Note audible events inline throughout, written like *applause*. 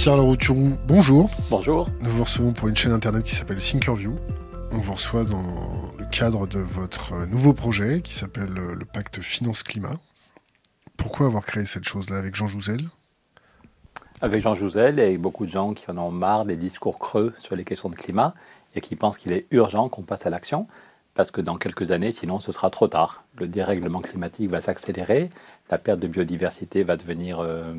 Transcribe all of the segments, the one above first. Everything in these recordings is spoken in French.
Pierre Larouturou, bonjour. Bonjour. Nous vous recevons pour une chaîne internet qui s'appelle Thinkerview. On vous reçoit dans le cadre de votre nouveau projet qui s'appelle le pacte finance-climat. Pourquoi avoir créé cette chose-là avec Jean Jouzel? Avec Jean Jouzel et beaucoup de gens qui en ont marre des discours creux sur les questions de climat et qui pensent qu'il est urgent qu'on passe à l'action parce que dans quelques années, sinon ce sera trop tard. Le dérèglement climatique va s'accélérer, la perte de biodiversité va devenir euh,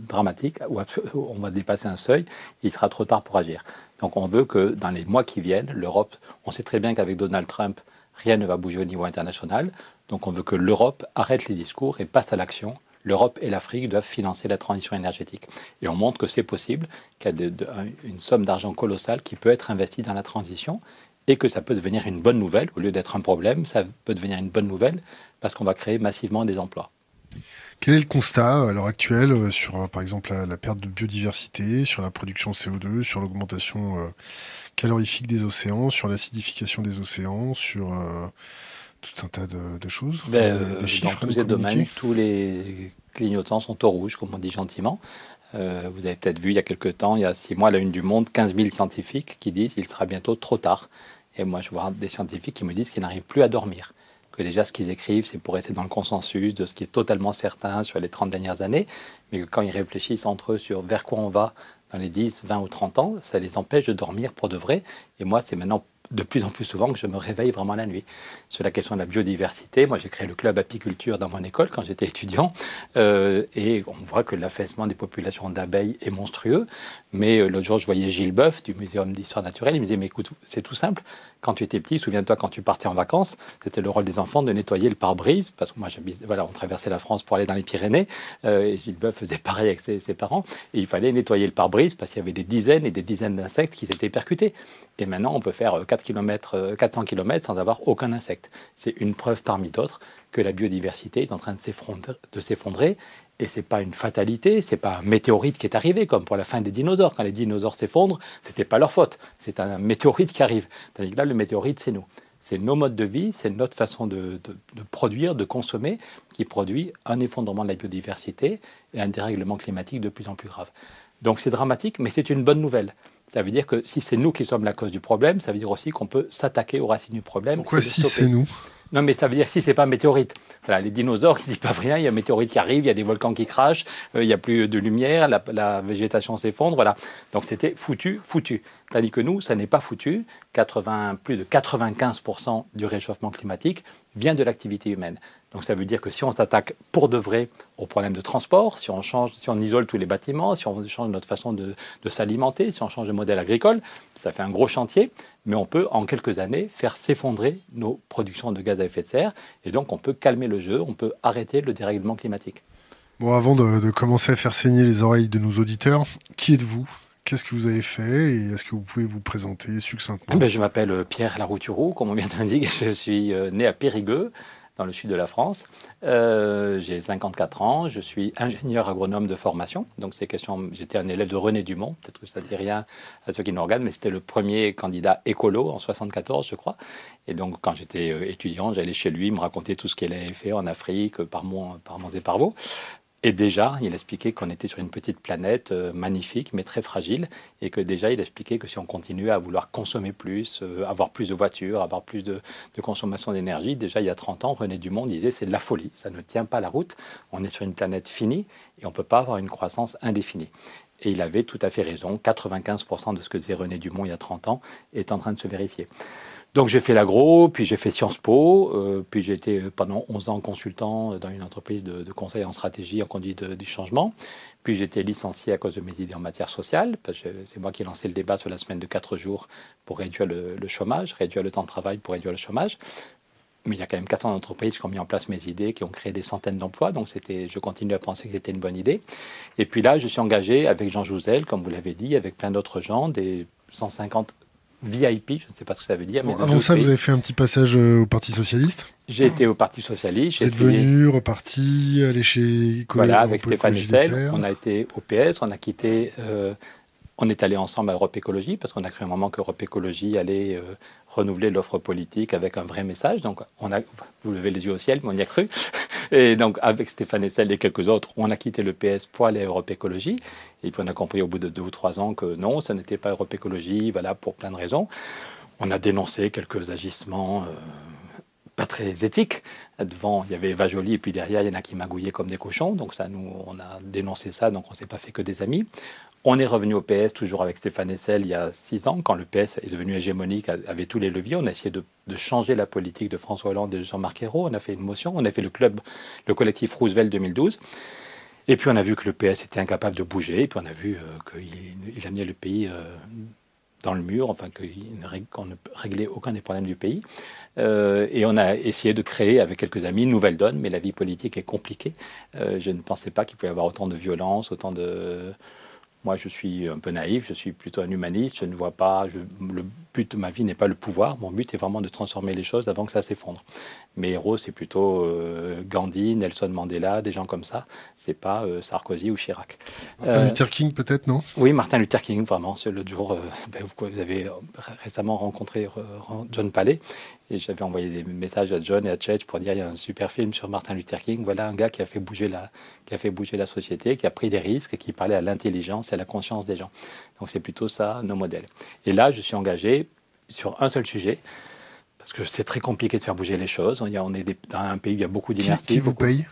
dramatique, ou *laughs* on va dépasser un seuil, il sera trop tard pour agir. Donc on veut que dans les mois qui viennent, l'Europe, on sait très bien qu'avec Donald Trump, rien ne va bouger au niveau international, donc on veut que l'Europe arrête les discours et passe à l'action. L'Europe et l'Afrique doivent financer la transition énergétique. Et on montre que c'est possible, qu'il y a une somme d'argent colossale qui peut être investie dans la transition et que ça peut devenir une bonne nouvelle. Au lieu d'être un problème, ça peut devenir une bonne nouvelle parce qu'on va créer massivement des emplois. Quel est le constat à l'heure actuelle euh, sur, euh, par exemple, la, perte de biodiversité, sur la production de CO2, sur l'augmentation euh, calorifique des océans, sur l'acidification des océans, sur tout un tas de, choses ben, Dans tous ces domaines, tous les clignotants sont au rouge, comme on dit gentiment. vous avez peut-être vu il y a quelques temps, il y a six mois, à la une du monde, 15 000 scientifiques qui disent qu'il sera bientôt trop tard. Et moi, je vois des scientifiques qui me disent qu'ils n'arrivent plus à dormir que déjà ce qu'ils écrivent, c'est pour rester dans le consensus de ce qui est totalement certain sur les 30 dernières années, mais que quand ils réfléchissent entre eux sur vers quoi on va dans les 10, 20 ou 30 ans, ça les empêche de dormir pour de vrai. Et moi, c'est maintenant de plus en plus souvent que je me réveille vraiment la nuit. Sur la question de la biodiversité, moi j'ai créé le club apiculture dans mon école quand j'étais étudiant, euh, et on voit que l'affaissement des populations d'abeilles est monstrueux. Mais euh, l'autre jour, je voyais Gilles Boeuf du Muséum d'histoire naturelle, il me disait, mais écoute, c'est tout simple, quand tu étais petit, souviens-toi quand tu partais en vacances, c'était le rôle des enfants de nettoyer le pare-brise, parce que moi voilà, on traversait la France pour aller dans les Pyrénées, euh, et Gilles Boeuf faisait pareil avec ses, parents, et il fallait nettoyer le pare-brise parce qu'il y avait des dizaines et des dizaines d'insectes qui s'étaient percutés. Et maintenant, on peut faire 4 km, 400 km sans avoir aucun insecte. C'est une preuve parmi d'autres que la biodiversité est en train de s'effondrer. Et ce n'est pas une fatalité, ce n'est pas un météorite qui est arrivé, comme pour la fin des dinosaures. Quand les dinosaures s'effondrent, ce n'était pas leur faute. C'est un météorite qui arrive. Tandis que là, le météorite, c'est nous. C'est nos modes de vie, c'est notre façon de, produire, de consommer, qui produit un effondrement de la biodiversité et un dérèglement climatique de plus en plus grave. Donc c'est dramatique, mais c'est une bonne nouvelle. Ça veut dire que si c'est nous qui sommes la cause du problème, ça veut dire aussi qu'on peut s'attaquer aux racines du problème. Pourquoi si c'est nous? Non, mais ça veut dire si c'est pas un météorite. Voilà, les dinosaures, ils n'y peuvent rien. Il y a un météorite qui arrive, il y a des volcans qui crachent, euh, il n'y a plus de lumière, la, végétation s'effondre. Voilà. Donc c'était foutu, foutu. Tandis que nous, ça n'est pas foutu. 80, plus de 95% du réchauffement climatique vient de l'activité humaine. Donc ça veut dire que si on s'attaque pour de vrai au problème de transport, si on, change, si on isole tous les bâtiments, si on change notre façon de, s'alimenter, si on change de modèle agricole, ça fait un gros chantier, mais on peut en quelques années faire s'effondrer nos productions de gaz à effet de serre, et donc on peut calmer le jeu, on peut arrêter le dérèglement climatique. Bon, avant de, de commencer à faire saigner les oreilles de nos auditeurs, qui êtes-vous? Qu'est-ce que vous avez fait et est-ce que vous pouvez vous présenter succinctement ben, Je m'appelle Pierre Larouturou, comme on vient d'indiquer. *laughs* Je suis euh, né à Périgueux, dans le sud de la France. Euh, j'ai 54 ans, je suis ingénieur agronome de formation. Donc, ces questions, j'étais un élève de René Dumont, peut-être que ça ne dit rien à ceux qui nous regardent, mais c'était le premier candidat écolo en 74, je crois. Et donc, quand j'étais euh, étudiant, j'allais chez lui me raconter tout ce qu'il avait fait en Afrique, par mon, par mon et par vos. Et déjà, il expliquait qu'on était sur une petite planète euh, magnifique, mais très fragile, et que déjà, il expliquait que si on continuait à vouloir consommer plus, euh, avoir plus de voitures, avoir plus de, consommation d'énergie, déjà il y a 30 ans, René Dumont disait c'est de la folie, ça ne tient pas la route, on est sur une planète finie, et on ne peut pas avoir une croissance indéfinie. Et il avait tout à fait raison, 95% de ce que disait René Dumont il y a 30 ans est en train de se vérifier. Donc j'ai fait l'agro, puis j'ai fait Sciences Po, euh, puis j'ai été pendant 11 ans consultant dans une entreprise de, conseil en stratégie en conduite du changement. Puis j'ai été licencié à cause de mes idées en matière sociale, parce que c'est moi qui ai lancé le débat sur la semaine de 4 jours pour réduire le, chômage, réduire le temps de travail pour réduire le chômage. Mais il y a quand même 400 entreprises qui ont mis en place mes idées, qui ont créé des centaines d'emplois. Donc c'était, je continue à penser que c'était une bonne idée. Et puis là, je suis engagé avec Jean Jouzel, comme vous l'avez dit, avec plein d'autres gens, des 150 VIP, je ne sais pas ce que ça veut dire. Mais avant ça, vous avez fait un petit passage euh, au Parti Socialiste J'ai été au Parti Socialiste. Vous êtes venu, reparti, aller chez Voilà, avec Stéphane Essel. On a été au PS, on a quitté. Euh, on est allé ensemble à Europe Écologie parce qu'on a cru un moment qu'Europe Écologie allait euh, renouveler l'offre politique avec un vrai message. Donc, on a, vous levez les yeux au ciel, mais on y a cru. *laughs* Et donc, avec Stéphane Essel et quelques autres, on a quitté le PS pour aller à Europe Écologie. Et puis, on a compris au bout de deux ou trois ans que non, ce n'était pas Europe Écologie, voilà, pour plein de raisons. On a dénoncé quelques agissements. Euh, pas très éthiques. Devant, il y avait Eva Jolie, et puis derrière, il y en a qui magouillaient comme des cochons. Donc ça, nous, on a dénoncé ça, donc on ne s'est pas fait que des amis. On est revenu au PS, toujours avec Stéphane Essel, il y a six ans, quand le PS est devenu hégémonique, avait tous les leviers. On a essayé de, changer la politique de François Hollande et de Jean-Marc Ayrault. On a fait une motion, on a fait le club, le collectif Roosevelt 2012. Et puis on a vu que le PS était incapable de bouger, et puis on a vu euh, qu'il amenait le pays euh, dans le mur, enfin qu'on ne réglait aucun des problèmes du pays. Euh, et on a essayé de créer avec quelques amis une nouvelle donne, mais la vie politique est compliquée. je ne pensais pas qu'il pouvait y avoir autant de violence, autant de moi, je suis un peu naïf, je suis plutôt un humaniste, je ne vois pas, le but de ma vie n'est pas le pouvoir, mon but est vraiment de transformer les choses avant que ça s'effondre. Mes héros, c'est plutôt euh, Gandhi, Nelson Mandela, des gens comme ça, c'est pas euh, Sarkozy ou Chirac. Martin euh, Luther King peut-être, non? Oui, Martin Luther King, vraiment, c'est le jour, ben, vous avez récemment rencontré John Palais, et j'avais envoyé des messages à John et à Chet pour dire il y a un super film sur Martin Luther King. Voilà un gars qui a fait bouger la, qui a fait bouger la société, qui a pris des risques et qui parlait à l'intelligence et à la conscience des gens. Donc c'est plutôt ça nos modèles. Et là, je suis engagé sur un seul sujet parce que c'est très compliqué de faire bouger les choses. On est dans un pays où il y a beaucoup d'inertie. Qui, vous paye?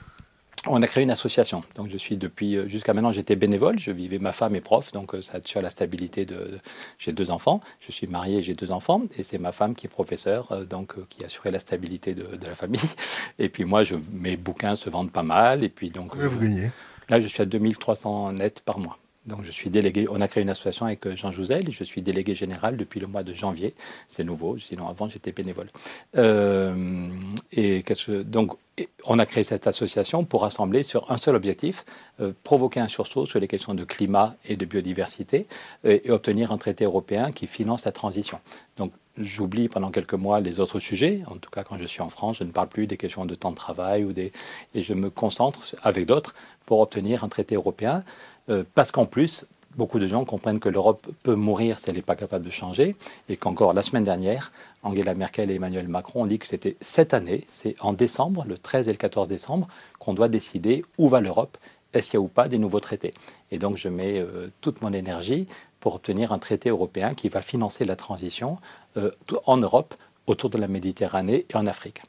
On a créé une association. Donc je suis depuis euh, jusqu'à maintenant j'étais bénévole. Je vivais ma femme est prof, donc euh, ça assure la stabilité de. J'ai deux enfants. Je suis marié, j'ai deux enfants, et c'est ma femme qui est professeure, euh, donc qui assurait la stabilité de, la famille. *laughs* Et puis moi, je, mes bouquins se vendent pas mal, et puis donc. Combien vous gagnez? Là, je suis à 2300 net par mois. Donc je suis délégué, on a créé une association avec euh, Jean Jouzel, je suis délégué général depuis le mois de janvier. C'est nouveau, sinon avant j'étais bénévole. Euh, et donc on a créé cette association pour rassembler sur un seul objectif, euh, provoquer un sursaut sur les questions de climat et de biodiversité et obtenir un traité européen qui finance la transition. Donc j'oublie pendant quelques mois les autres sujets. En tout cas, quand je suis en France, je ne parle plus des questions de temps de travail ou des... et je me concentre avec d'autres pour obtenir un traité européen. Euh, parce qu'en plus, beaucoup de gens comprennent que l'Europe peut mourir si elle n'est pas capable de changer, et qu'encore la semaine dernière, Angela Merkel et Emmanuel Macron ont dit que c'était cette année, c'est en décembre, le 13 et le 14 décembre, qu'on doit décider où va l'Europe, est-ce qu'il y a ou pas des nouveaux traités. Et donc je mets euh, toute mon énergie pour obtenir un traité européen qui va financer la transition euh, en Europe, autour de la Méditerranée et en Afrique.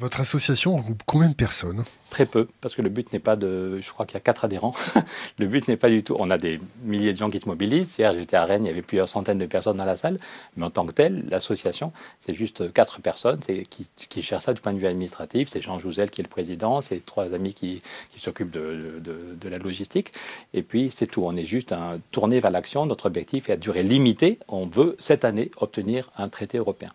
Votre association regroupe combien de personnes Très peu, parce que le but n'est pas de. Je crois qu'il y a quatre adhérents. *laughs* le but n'est pas du tout. On a des milliers de gens qui se mobilisent. Hier, j'étais à Rennes, il y avait plusieurs centaines de personnes dans la salle. Mais en tant que telle, l'association, c'est juste quatre personnes qui, qui gèrent ça du point de vue administratif. C'est Jean Jouzel qui est le président, c'est trois amis qui, s'occupent de, de, de, la logistique. Et puis, c'est tout. On est juste un, tourné vers l'action. Notre objectif est à durée limitée. On veut, cette année, obtenir un traité européen.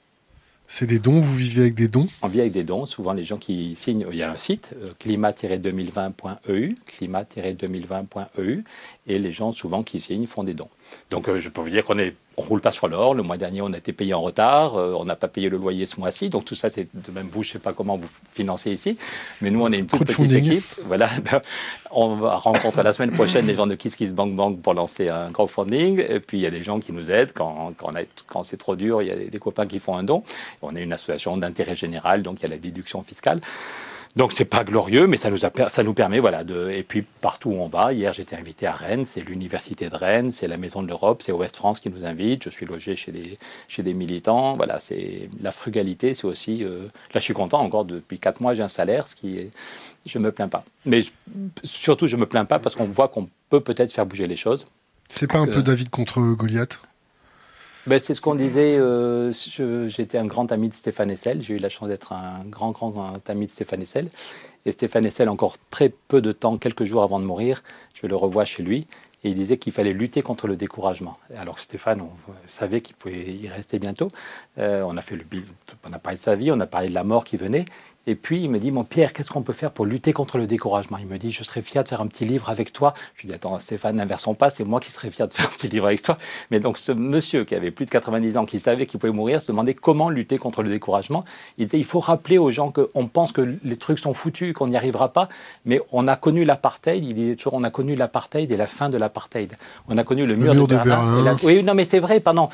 C'est des dons, vous vivez avec des dons? On vit avec des dons. Souvent, les gens qui signent, il y a un site, euh, climat-2020.eu, climat-2020.eu, et les gens souvent qui signent font des dons. Donc, euh, je peux vous dire qu'on on roule pas sur l'or. Le mois dernier, on a été payé en retard. Euh, on n'a pas payé le loyer ce mois-ci. Donc tout ça, c'est de même vous, je ne sais pas comment vous financez ici. Mais nous, on est une toute petite équipe. Voilà. *laughs* on va rencontrer la semaine prochaine les gens de Kiss Kiss Bank Bank pour lancer un crowdfunding. Et puis, il y a des gens qui nous aident. Quand, quand, quand c'est trop dur, il y a des, des copains qui font un don. On est une association d'intérêt général, donc il y a la déduction fiscale. Donc c'est pas glorieux, mais ça nous, a, ça nous permet, voilà, de, et puis partout où on va, hier j'étais invité à Rennes, c'est l'université de Rennes, c'est la Maison de l'Europe, c'est Ouest France qui nous invite, je suis logé chez des, chez des militants, voilà, c'est la frugalité, c'est aussi, euh, là je suis content, encore depuis quatre mois j'ai un salaire, ce qui est, je me plains pas. Mais surtout je me plains pas parce qu'on voit qu'on peut peut-être faire bouger les choses. C'est pas un peu David contre Goliath? Ben, c'est ce qu'on disait. Euh, j'étais un grand ami de Stéphane Essel. J'ai eu la chance d'être un grand, grand, grand, ami de Stéphane Essel. Et Stéphane Essel, encore très peu de temps, quelques jours avant de mourir, je le revois chez lui. Et il disait qu'il fallait lutter contre le découragement. Alors que Stéphane, on savait qu'il pouvait y rester bientôt. Euh, on a fait le on a parlé de sa vie, on a parlé de la mort qui venait. Et puis il me dit, mon Pierre, qu'est-ce qu'on peut faire pour lutter contre le découragement? Il me dit, je serais fier de faire un petit livre avec toi. Je lui dis, attends, Stéphane, n'inversons pas, c'est moi qui serais fier de faire un petit livre avec toi. Mais donc ce monsieur qui avait plus de 90 ans, qui savait qu'il pouvait mourir, se demandait comment lutter contre le découragement. Il disait, il faut rappeler aux gens qu'on pense que les trucs sont foutus, qu'on n'y arrivera pas, mais on a connu l'apartheid, il disait toujours, on a connu l'apartheid et la fin de l'apartheid. On a connu le, mur, de, Berlin. Oui, non, mais c'est vrai, pardon.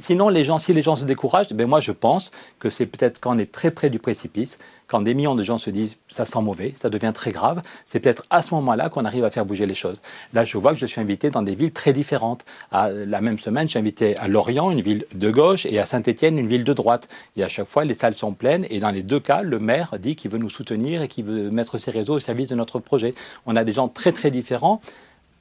sinon, les gens, si les gens se découragent, ben moi je pense que c'est peut-être quand on est très près du précipice, quand des millions de gens se disent ça sent mauvais, ça devient très grave, c'est peut-être à ce moment-là qu'on arrive à faire bouger les choses. Là, je vois que je suis invité dans des villes très différentes. À la même semaine, je suis invité à Lorient, une ville de gauche, et à Saint-Étienne, une ville de droite. Et à chaque fois, les salles sont pleines, et dans les deux cas, le maire dit qu'il veut nous soutenir et qu'il veut mettre ses réseaux au service de notre projet. On a des gens très très différents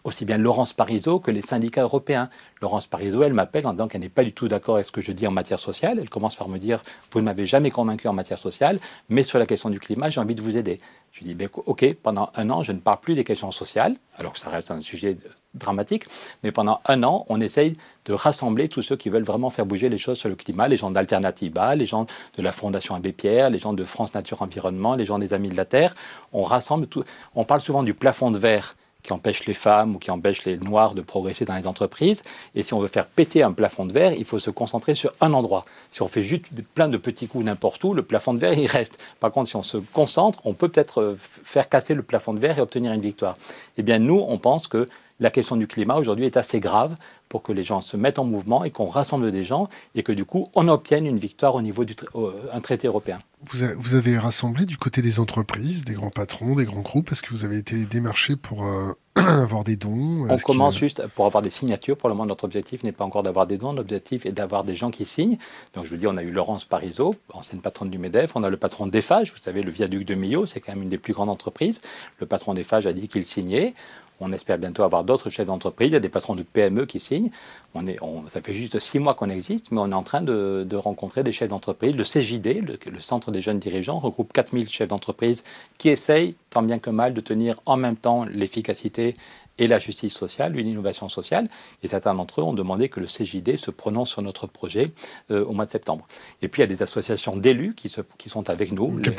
aussi bien Laurence Parisot que les syndicats européens. Laurence Parisot, elle m'appelle en disant qu'elle n'est pas du tout d'accord avec ce que je dis en matière sociale. Elle commence par me dire Vous ne m'avez jamais convaincu en matière sociale, mais sur la question du climat, j'ai envie de vous aider. Je lui dis ben, Ok, pendant un an, je ne parle plus des questions sociales, alors que ça reste un sujet dramatique, mais pendant un an, on essaye de rassembler tous ceux qui veulent vraiment faire bouger les choses sur le climat, les gens d'Alternativa, les gens de la Fondation Abbé Pierre, les gens de France Nature Environnement, les gens des Amis de la Terre. On rassemble tout. On parle souvent du plafond de verre qui empêche les femmes ou qui empêche les noirs de progresser dans les entreprises. Et si on veut faire péter un plafond de verre, il faut se concentrer sur un endroit. Si on fait juste plein de petits coups n'importe où, le plafond de verre, il reste. Par contre, si on se concentre, on peut peut-être euh, faire casser le plafond de verre et obtenir une victoire. Eh bien, nous, on pense que la question du climat aujourd'hui est assez grave pour que les gens se mettent en mouvement et qu'on rassemble des gens et que du coup on obtienne une victoire au niveau d'un traité européen. Vous, avez rassemblé du côté des entreprises, des grands patrons, des grands groupes. Est-ce que vous avez été démarché pour euh, *clears throat* avoir des dons? On commence juste pour avoir des signatures. Pour le moment, notre objectif n'est pas encore d'avoir des dons. L'objectif est d'avoir des gens qui signent. Donc, je vous dis, on a eu Laurence Parisot, ancienne patronne du MEDEF. On a le patron d'EFAGE. Vous savez, le viaduc de Millau, c'est quand même une des plus grandes entreprises. Le patron d'EFAGE a dit qu'il signait. On espère bientôt avoir d'autres chefs d'entreprise. Il y a des patrons de PME qui signent. On ça fait juste six mois qu'on existe, mais on est en train de, rencontrer des chefs d'entreprise. Le CJD, le, Centre des jeunes dirigeants, regroupe 4000 chefs d'entreprise qui essayent, tant bien que mal, de tenir en même temps l'efficacité et la justice sociale, l'innovation sociale. Et certains d'entre eux ont demandé que le CJD se prononce sur notre projet euh, au mois de septembre. Et puis il y a des associations d'élus qui, qui sont avec nous. Du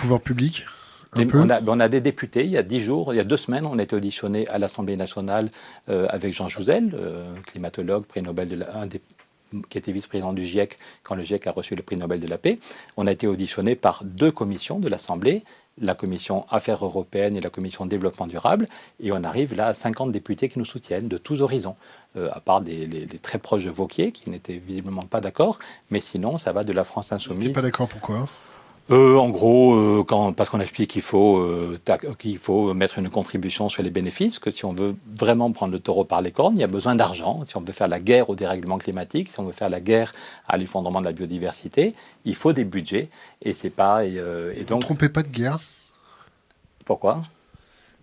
on, a, des députés. Il y a dix jours, il y a deux semaines, on a été auditionné à l'Assemblée nationale euh, avec Jean Jouzel, euh, climatologue, prix Nobel de la, un des, qui était vice-président du GIEC quand le GIEC a reçu le prix Nobel de la paix. On a été auditionné par deux commissions de l'Assemblée, la commission Affaires européennes et la commission Développement durable, et on arrive là à 50 députés qui nous soutiennent de tous horizons, euh, à part des, les, très proches de Vauquier qui n'étaient visiblement pas d'accord, mais sinon ça va de la France insoumise. pas d'accord pourquoi? Euh, en gros, euh, quand, parce qu'on explique qu'il faut, euh, qu'il faut mettre une contribution sur les bénéfices, que si on veut vraiment prendre le taureau par les cornes, il y a besoin d'argent. Si on veut faire la guerre au dérèglement climatique, si on veut faire la guerre à l'effondrement de la biodiversité, il faut des budgets. Et c'est pas. Et, donc, ne trompez pas de guerre? Pourquoi?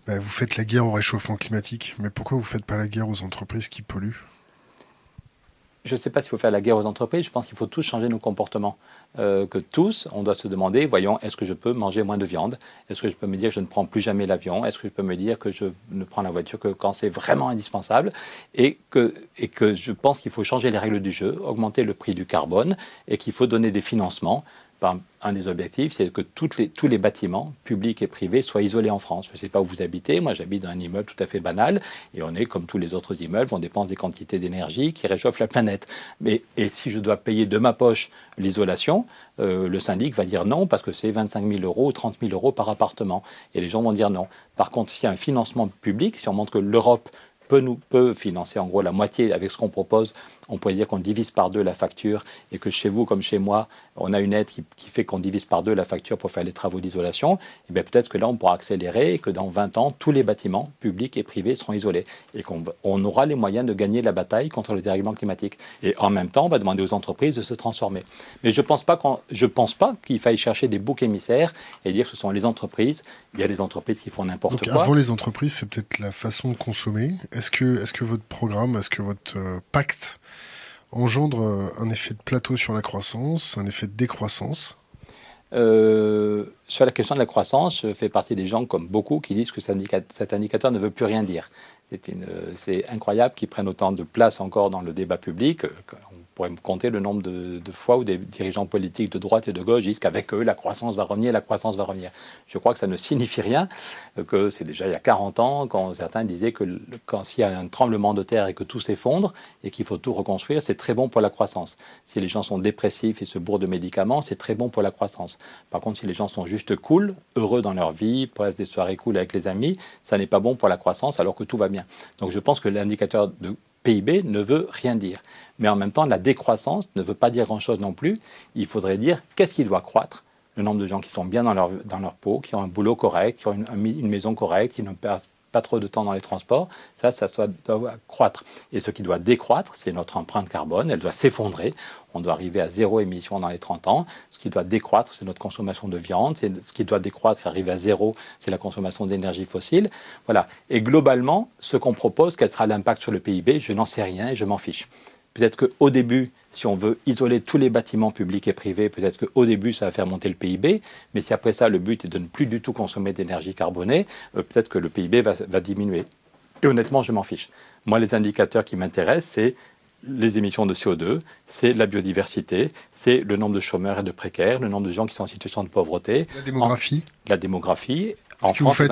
Ben, Vous faites la guerre au réchauffement climatique, mais pourquoi vous ne faites pas la guerre aux entreprises qui polluent? Je ne sais pas s'il faut faire la guerre aux entreprises, je pense qu'il faut tous changer nos comportements. Euh, que tous, on doit se demander, voyons, est-ce que je peux manger moins de viande? Est-ce que je peux me dire que je ne prends plus jamais l'avion? Est-ce que je peux me dire que je ne prends la voiture que quand c'est vraiment indispensable? Et que, et que je pense qu'il faut changer les règles du jeu, augmenter le prix du carbone et qu'il faut donner des financements un des objectifs, c'est que tous les bâtiments, publics et privés, soient isolés en France. Je ne sais pas où vous habitez, moi j'habite dans un immeuble tout à fait banal, et on est comme tous les autres immeubles, on dépense des quantités d'énergie qui réchauffent la planète. Mais, et si je dois payer de ma poche l'isolation, euh, le syndic va dire non parce que c'est 25 000 euros ou 30 000 euros par appartement. Et les gens vont dire non. Par contre, s'il y a un financement public, si on montre que l'Europe peut financer en gros la moitié avec ce qu'on propose on pourrait dire qu'on divise par deux la facture et que chez vous comme chez moi, on a une aide qui, fait qu'on divise par deux la facture pour faire les travaux d'isolation, et eh bien peut-être que là, on pourra accélérer et que dans 20 ans, tous les bâtiments publics et privés seront isolés et qu'on on aura les moyens de gagner la bataille contre le dérèglement climatique. Et en même temps, on va demander aux entreprises de se transformer. Mais je ne pense pas qu'il faille chercher des boucs émissaires et dire que ce sont les entreprises. Il y a des entreprises qui font n'importe quoi. Avant les entreprises, c'est peut-être la façon de consommer. Est-ce que, est -ce que votre programme, est-ce que votre euh, pacte engendre euh, un effet de plateau sur la croissance, un effet de décroissance euh, sur la question de la croissance, je fais partie des gens, comme beaucoup, qui disent que cet indicateur ne veut plus rien dire. C'est incroyable qu'ils prennent autant de place encore dans le débat public pourrait me compter le nombre de, fois où des dirigeants politiques de droite et de gauche disent qu'avec eux, la croissance va revenir, la croissance va revenir. Je crois que ça ne signifie rien, que c'est déjà il y a 40 ans quand certains disaient que quand s'il y a un tremblement de terre et que tout s'effondre et qu'il faut tout reconstruire, c'est très bon pour la croissance. Si les gens sont dépressifs et se bourrent de médicaments, c'est très bon pour la croissance. Par contre, si les gens sont juste cool, heureux dans leur vie, passent des soirées cool avec les amis, ça n'est pas bon pour la croissance alors que tout va bien. Donc je pense que l'indicateur de PIB ne veut rien dire. Mais en même temps, la décroissance ne veut pas dire grand-chose non plus. Il faudrait dire qu'est-ce qui doit croître. le nombre de gens qui sont bien dans leur, dans leur peau, qui ont un boulot correct, qui ont une, maison correcte, qui ne perdent pas trop de temps dans les transports, ça, ça doit, croître. Et ce qui doit décroître, c'est notre empreinte carbone, elle doit s'effondrer, on doit arriver à zéro émission dans les 30 ans. Ce qui doit décroître, c'est notre consommation de viande, ce qui doit décroître, arriver à zéro, c'est la consommation d'énergie fossile. Voilà. Et globalement, ce qu'on propose, quel sera l'impact sur le PIB, je n'en sais rien et je m'en fiche. Peut-être qu'au début, si on veut isoler tous les bâtiments publics et privés, peut-être qu'au début, ça va faire monter le PIB, mais si après ça, le but est de ne plus du tout consommer d'énergie carbonée, euh, peut-être que le PIB va, diminuer. Et honnêtement, je m'en fiche. Moi, les indicateurs qui m'intéressent, c'est les émissions de CO2, c'est la biodiversité, c'est le nombre de chômeurs et de précaires, le nombre de gens qui sont en situation de pauvreté. La démographie La démographie. En France,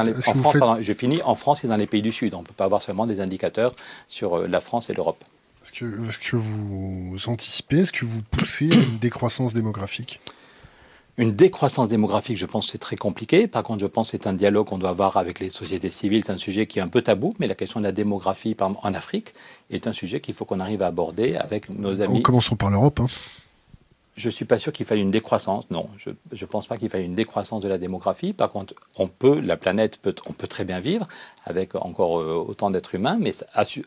je finis en France et dans les pays du Sud. On ne peut pas avoir seulement des indicateurs sur euh, la France et l'Europe. Est-ce que, est que, vous anticipez, est-ce que vous poussez à une *coughs* décroissance démographique? Une décroissance démographique, je pense, c'est très compliqué. Par contre, je pense que c'est un dialogue qu'on doit avoir avec les sociétés civiles. C'est un sujet qui est un peu tabou, mais la question de la démographie en Afrique est un sujet qu'il faut qu'on arrive à aborder avec nos amis. Commençons par l'Europe. Hein. Je ne suis pas sûr qu'il faille une décroissance. Non, je ne pense pas qu'il faille une décroissance de la démographie. Par contre, on peut, la planète peut, on peut très bien vivre avec encore euh, autant d'êtres humains, mais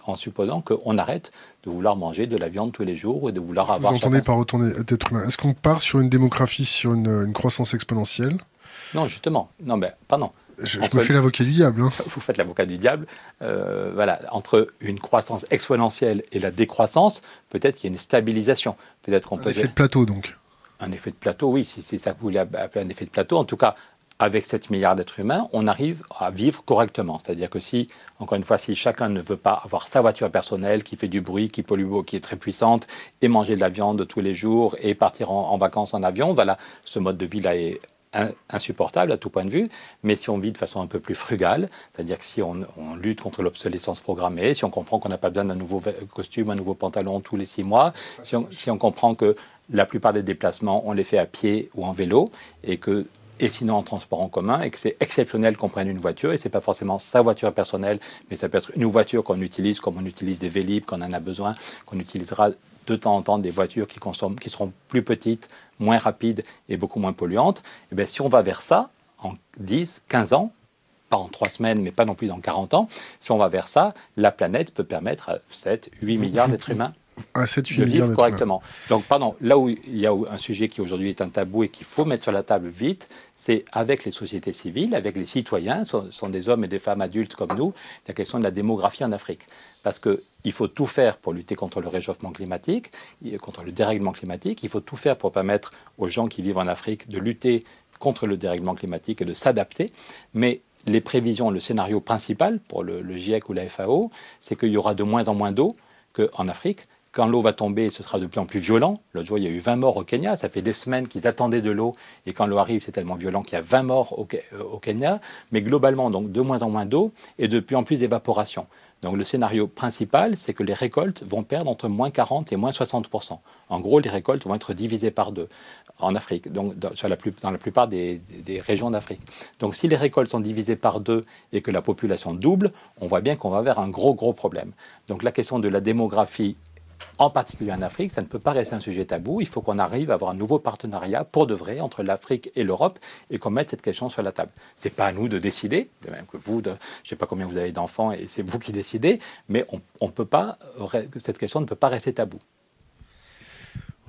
en supposant qu'on arrête de vouloir manger de la viande tous les jours et de vouloir avoir. Vous entendez par autant d'êtres humains Est-ce qu'on part sur une démographie, sur une croissance exponentielle? Non, justement. Non, mais pardon. Je, me fais l'avocat du diable. Hein. Vous faites l'avocat du diable. Euh, voilà, entre une croissance exponentielle et la décroissance, peut-être qu'il y a une stabilisation. Peut-être qu'on peut. Un effet de plateau, donc. Un effet de plateau, oui, si c'est ça que vous voulez appeler un effet de plateau. En tout cas, avec 7 milliards d'êtres humains, on arrive à vivre correctement. C'est-à-dire que si, encore une fois, si chacun ne veut pas avoir sa voiture personnelle qui fait du bruit, qui pollue, qui est très puissante, et manger de la viande tous les jours et partir en, en vacances en avion, voilà, ce mode de vie-là est insupportable à tout point de vue, mais si on vit de façon un peu plus frugale, c'est-à-dire que si on, lutte contre l'obsolescence programmée, si on comprend qu'on n'a pas besoin d'un nouveau costume, un nouveau pantalon tous les six mois, si on, comprend que la plupart des déplacements, on les fait à pied ou en vélo, et que et sinon en transport en commun, et que c'est exceptionnel qu'on prenne une voiture, et c'est pas forcément sa voiture personnelle, mais ça peut être une voiture qu'on utilise comme on utilise des vélib, qu'on en a besoin, qu'on utilisera de temps en temps des voitures qui, consomment, qui seront plus petites, moins rapides et beaucoup moins polluantes, et eh bien, si on va vers ça, en 10, 15 ans, pas en 3 semaines, mais pas non plus dans 40 ans, si on va vers ça, la planète peut permettre à 7, 8 milliards d'êtres *laughs* humains à 7, 8 de vivre correctement. Donc, pardon, là où il y a un sujet qui aujourd'hui est un tabou et qu'il faut mettre sur la table vite, c'est avec les sociétés civiles, avec les citoyens, ce sont des hommes et des femmes adultes comme nous, la question de la démographie en Afrique. Parce que il faut tout faire pour lutter contre le réchauffement climatique, contre le dérèglement climatique. Il faut tout faire pour permettre aux gens qui vivent en Afrique de lutter contre le dérèglement climatique et de s'adapter. Mais les prévisions, le scénario principal pour le, GIEC ou la FAO, c'est qu'il y aura de moins en moins d'eau qu'en Afrique. Quand l'eau va tomber, ce sera de plus en plus violent. L'autre jour, il y a eu 20 morts au Kenya. Ça fait des semaines qu'ils attendaient de l'eau. Et quand l'eau arrive, c'est tellement violent qu'il y a 20 morts au, euh, au, Kenya. Mais globalement, donc, de moins en moins d'eau et de plus en plus d'évaporation. Donc le scénario principal, c'est que les récoltes vont perdre entre moins 40 et moins 60 En gros, les récoltes vont être divisées par deux en Afrique, donc dans, la, plupart des régions d'Afrique. Donc si les récoltes sont divisées par deux et que la population double, on voit bien qu'on va vers un gros, gros problème. Donc la question de la démographie en particulier en Afrique, ça ne peut pas rester un sujet tabou. Il faut qu'on arrive à avoir un nouveau partenariat pour de vrai entre l'Afrique et l'Europe et qu'on mette cette question sur la table. Ce n'est pas à nous de décider, de même que vous, je ne sais pas combien vous avez d'enfants et c'est vous qui décidez, mais on, peut pas, cette question ne peut pas rester tabou.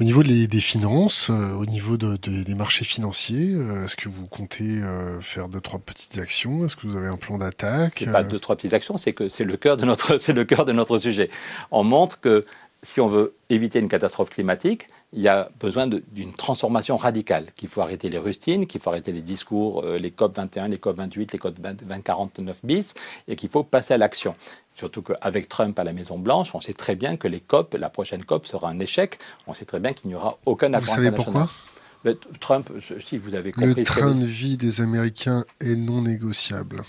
Au niveau des, finances, euh, au niveau des marchés financiers, euh, est-ce que vous comptez euh, faire deux trois petites actions? Est-ce que vous avez un plan d'attaque? C'est pas deux trois petites actions, c'est que c'est le cœur de notre *laughs* c'est le cœur de notre sujet. On montre que si on veut éviter une catastrophe climatique, il y a besoin d'une transformation radicale, qu'il faut arrêter les rustines, qu'il faut arrêter les discours, euh, les COP 21, les COP 28, les COP 2049 bis, et qu'il faut passer à l'action. Surtout qu'avec Trump à la Maison-Blanche, on sait très bien que les COP, la prochaine COP sera un échec. On sait très bien qu'il n'y aura aucun accord Vous savez pourquoi? Trump, si vous avez compris... Le train de vie des Américains est non négociable.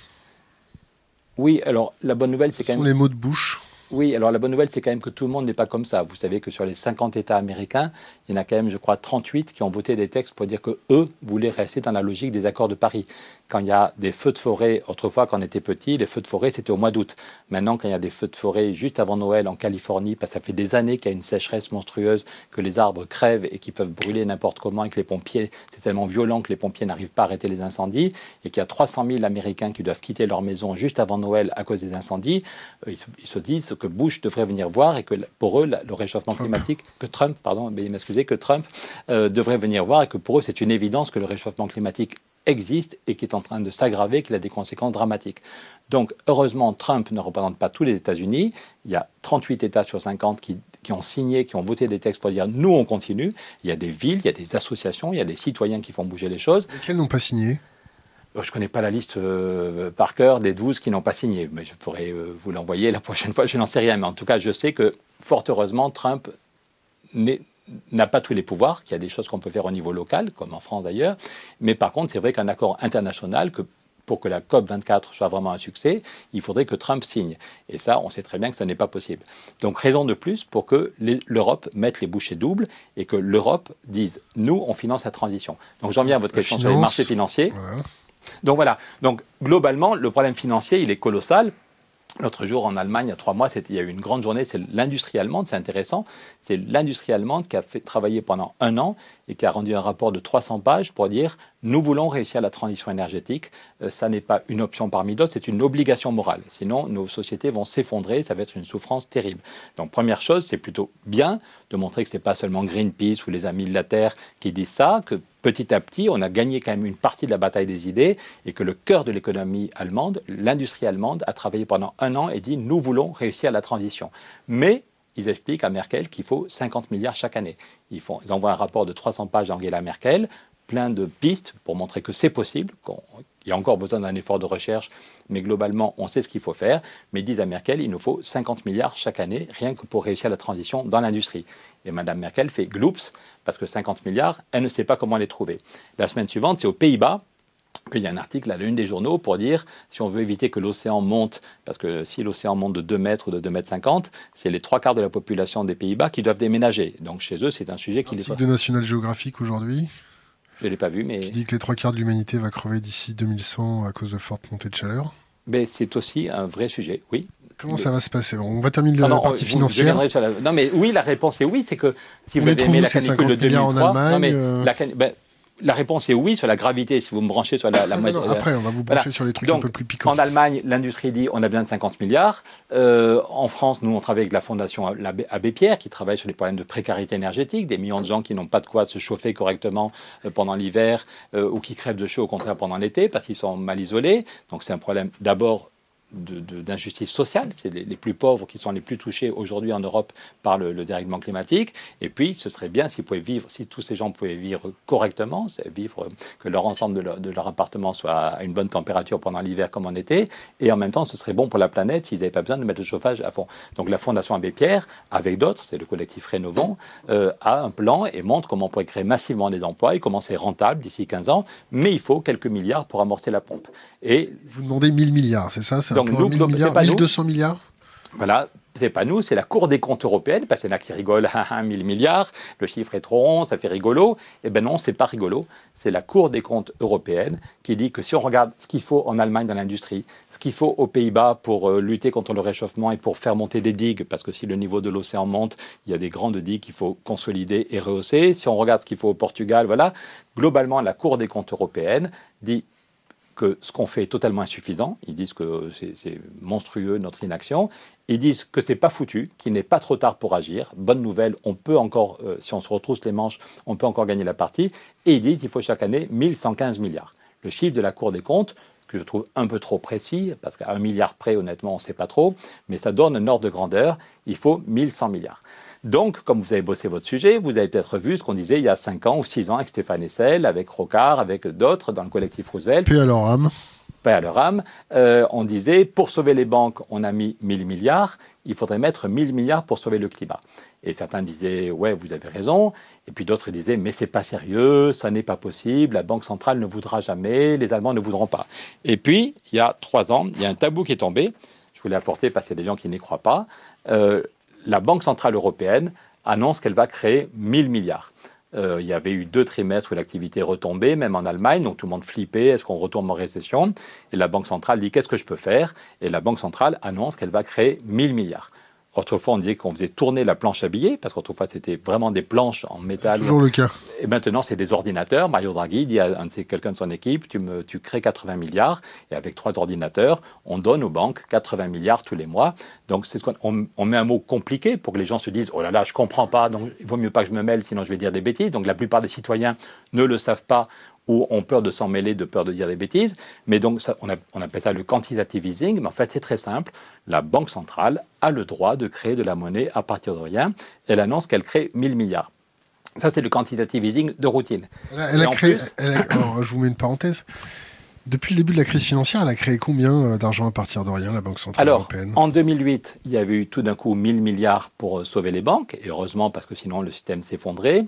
Oui, alors la bonne nouvelle, c'est quand même... Ce sont les mots de bouche Oui, alors la bonne nouvelle, c'est quand même que tout le monde n'est pas comme ça. Vous savez que sur les 50 États américains, il y en a quand même, je crois, 38 qui ont voté des textes pour dire que eux voulaient rester dans la logique des accords de Paris. Quand il y a des feux de forêt, autrefois, quand on était petit, les feux de forêt, c'était au mois d'août. Maintenant, quand il y a des feux de forêt juste avant Noël en Californie, parce que ça fait des années qu'il y a une sécheresse monstrueuse, que les arbres crèvent et qu'ils peuvent brûler n'importe comment et que les pompiers, c'est tellement violent que les pompiers n'arrivent pas à arrêter les incendies et qu'il y a 300 000 Américains qui doivent quitter leur maison juste avant Noël à cause des incendies, euh, ils se disent que Bush devrait venir voir et que pour eux, le réchauffement climatique, que Trump, pardon, m'excuser, que Trump euh, devrait venir voir et que pour eux, c'est une évidence que le réchauffement climatique existe et qui est en train de s'aggraver, qu'il a des conséquences dramatiques. Donc, heureusement, Trump ne représente pas tous les États-Unis. Il y a 38 États sur 50 qui, qui, ont signé, qui ont voté des textes pour dire nous, on continue. Il y a des villes, il y a des associations, il y a des citoyens qui font bouger les choses. Lesquels n'ont pas signé? Je ne connais pas la liste euh, par cœur des 12 qui n'ont pas signé, mais je pourrais euh, vous l'envoyer la prochaine fois, je n'en sais rien. Mais en tout cas, je sais que, fort heureusement, Trump n'a pas tous les pouvoirs, qu'il y a des choses qu'on peut faire au niveau local, comme en France d'ailleurs. Mais par contre, c'est vrai qu'un accord international, que pour que la COP24 soit vraiment un succès, il faudrait que Trump signe. Et ça, on sait très bien que ce n'est pas possible. Donc, raison de plus pour que l'Europe mette les bouchées doubles et que l'Europe dise, nous, on finance la transition. Donc, j'en viens à votre question sur les marchés financiers. Donc voilà. Donc globalement, le problème financier, il est colossal. L'autre jour, en Allemagne, il y a trois mois, il y a eu une grande journée, c'est l'industrie allemande, c'est intéressant. C'est l'industrie allemande qui a fait travailler pendant un an et qui a rendu un rapport de 300 pages pour dire nous voulons réussir la transition énergétique. Euh, ça n'est pas une option parmi d'autres, c'est une obligation morale. Sinon, nos sociétés vont s'effondrer, ça va être une souffrance terrible. Donc, première chose, c'est plutôt bien de montrer que ce n'est pas seulement Greenpeace ou les Amis de la Terre qui disent ça, que petit à petit, on a gagné quand même une partie de la bataille des idées et que le cœur de l'économie allemande, l'industrie allemande, a travaillé pendant un an et dit nous voulons réussir la transition. Mais ils expliquent à Merkel qu'il faut 50 milliards chaque année. Ils, ils envoient un rapport de 300 pages à Angela Merkel, plein de pistes pour montrer que c'est possible, qu'il y a encore besoin d'un effort de recherche, mais globalement, on sait ce qu'il faut faire. Mais disent à Merkel, il nous faut 50 milliards chaque année, rien que pour réussir la transition dans l'industrie. Et Mme Merkel fait gloops, parce que 50 milliards, elle ne sait pas comment les trouver. La semaine suivante, c'est aux Pays-Bas qu'il y a un article à l'une des journaux pour dire si on veut éviter que l'océan monte, parce que si l'océan monte de 2 mètres ou de 2 mètres 50, c'est les trois quarts de la population des Pays-Bas qui doivent déménager. Donc chez eux, c'est un sujet qui les... de National Geographic aujourd'hui Je ne l'ai pas vu, mais... Qui dit que les trois quarts de l'humanité va crever d'ici 2100 à cause de fortes montées de chaleur mais c'est aussi un vrai sujet, oui. Comment ça va se passer? On va terminer la partie financière. Non, mais oui, la réponse est oui. C'est que si vous avez aimé la canicule de 2003, en Allemagne, non, mais euh la, ben, la réponse est oui sur la gravité, si vous me branchez sur la, la Après, on va vous brancher sur des trucs un peu plus piquants. En Allemagne, l'industrie dit on a besoin de 50 milliards. Euh, en France, nous, on travaille avec la fondation Abbé Pierre, qui travaille sur les problèmes de précarité énergétique, des millions de gens qui n'ont pas de quoi se chauffer correctement euh, pendant l'hiver ou qui crèvent de chaud au contraire pendant l'été parce qu'ils sont mal isolés. Donc c'est un problème d'abord d'injustice sociale. C'est les, plus pauvres qui sont les plus touchés aujourd'hui en Europe par le, dérèglement climatique. Et puis, ce serait bien s'ils pouvaient vivre, si tous ces gens pouvaient vivre correctement, vivre que leur ensemble de leur, appartement soit à une bonne température pendant l'hiver comme en été. Et en même temps, ce serait bon pour la planète s'ils n'avaient pas besoin de mettre le chauffage à fond. Donc, la Fondation Abbé Pierre, avec d'autres, c'est le collectif Rénovons, euh, a un plan et montre comment on pourrait créer massivement des emplois et comment c'est rentable d'ici 15 ans. Mais il faut quelques milliards pour amorcer la pompe. Et vous demandez 1000 milliards, c'est ça donc nous, 1000 milliards, pas 1200 milliards Voilà, c'est pas nous, c'est la Cour des comptes européenne, parce qu'il y en a qui rigolent, *laughs* 1000 milliards, le chiffre est trop rond, ça fait rigolo. Eh bien non, c'est pas rigolo. C'est la Cour des comptes européenne qui dit que si on regarde ce qu'il faut en Allemagne dans l'industrie, ce qu'il faut aux Pays-Bas pour euh, lutter contre le réchauffement et pour faire monter des digues, parce que si le niveau de l'océan monte, il y a des grandes digues qu'il faut consolider et rehausser. Si on regarde ce qu'il faut au Portugal, voilà, globalement, la Cour des comptes européenne dit que ce qu'on fait est totalement insuffisant. Ils disent que c'est monstrueux notre inaction. Ils disent que c'est pas foutu, qu'il n'est pas trop tard pour agir. Bonne nouvelle, on peut encore, euh, si on se retrousse les manches, on peut encore gagner la partie. Et ils disent qu'il faut chaque année 1115 milliards. Le chiffre de la Cour des comptes, que je trouve un peu trop précis, parce qu'à un milliard près, honnêtement, on ne sait pas trop, mais ça donne un ordre de grandeur. Il faut 1100 milliards. Donc, comme vous avez bossé votre sujet, vous avez peut-être vu ce qu'on disait il y a 5 ans ou 6 ans avec Stéphane Essel, avec Rocard, avec d'autres dans le collectif Roosevelt. Puis à leur âme. Puis à leur âme. Euh, on disait, pour sauver les banques, on a mis 1000 milliards, il faudrait mettre 1000 milliards pour sauver le climat. Et certains disaient, ouais, vous avez raison. Et puis d'autres disaient, mais c'est pas sérieux, ça n'est pas possible, la Banque centrale ne voudra jamais, les Allemands ne voudront pas. Et puis, il y a trois ans, il y a un tabou qui est tombé. Je je voulais apporter parce qu'il y a des gens qui n'y croient pas. Euh, la Banque Centrale Européenne annonce qu'elle va créer 1000 milliards. Euh, il y avait eu deux trimestres où l'activité retombait, même en Allemagne, donc tout le monde flippait, est-ce qu'on retourne en récession? Et la Banque centrale dit qu'est-ce que je peux faire? Et la Banque centrale annonce qu'elle va créer 1000 milliards. Autrefois, on disait qu'on faisait tourner la planche à billets, parce qu'autrefois, c'était vraiment des planches en métal. Toujours le cas. Et maintenant, c'est des ordinateurs. Mario Draghi dit à un de quelqu'un de son équipe, tu, me, tu crées 80 milliards, et avec trois ordinateurs, on donne aux banques 80 milliards tous les mois. Donc, c'est ce qu'on on met un mot compliqué pour que les gens se disent, oh là là, je comprends pas, donc il vaut mieux pas que je me mêle, sinon je vais dire des bêtises. Donc, la plupart des citoyens ne le savent pas ou ont peur de s'en mêler, de peur de dire des bêtises. Mais donc, ça, on, on, appelle ça le quantitative easing. Mais en fait, c'est très simple. La Banque centrale a le droit de créer de la monnaie à partir de rien. Elle annonce qu'elle crée 1000 milliards. Ça, c'est le quantitative easing de routine. Elle a, créé, *coughs* je vous mets une parenthèse. Depuis le début de la crise financière, elle a créé combien euh, d'argent à partir de rien, la Banque Centrale Alors, Européenne En 2008, il y avait eu tout d'un coup 1000 milliards pour euh, sauver les banques, et heureusement parce que sinon le système s'effondrait.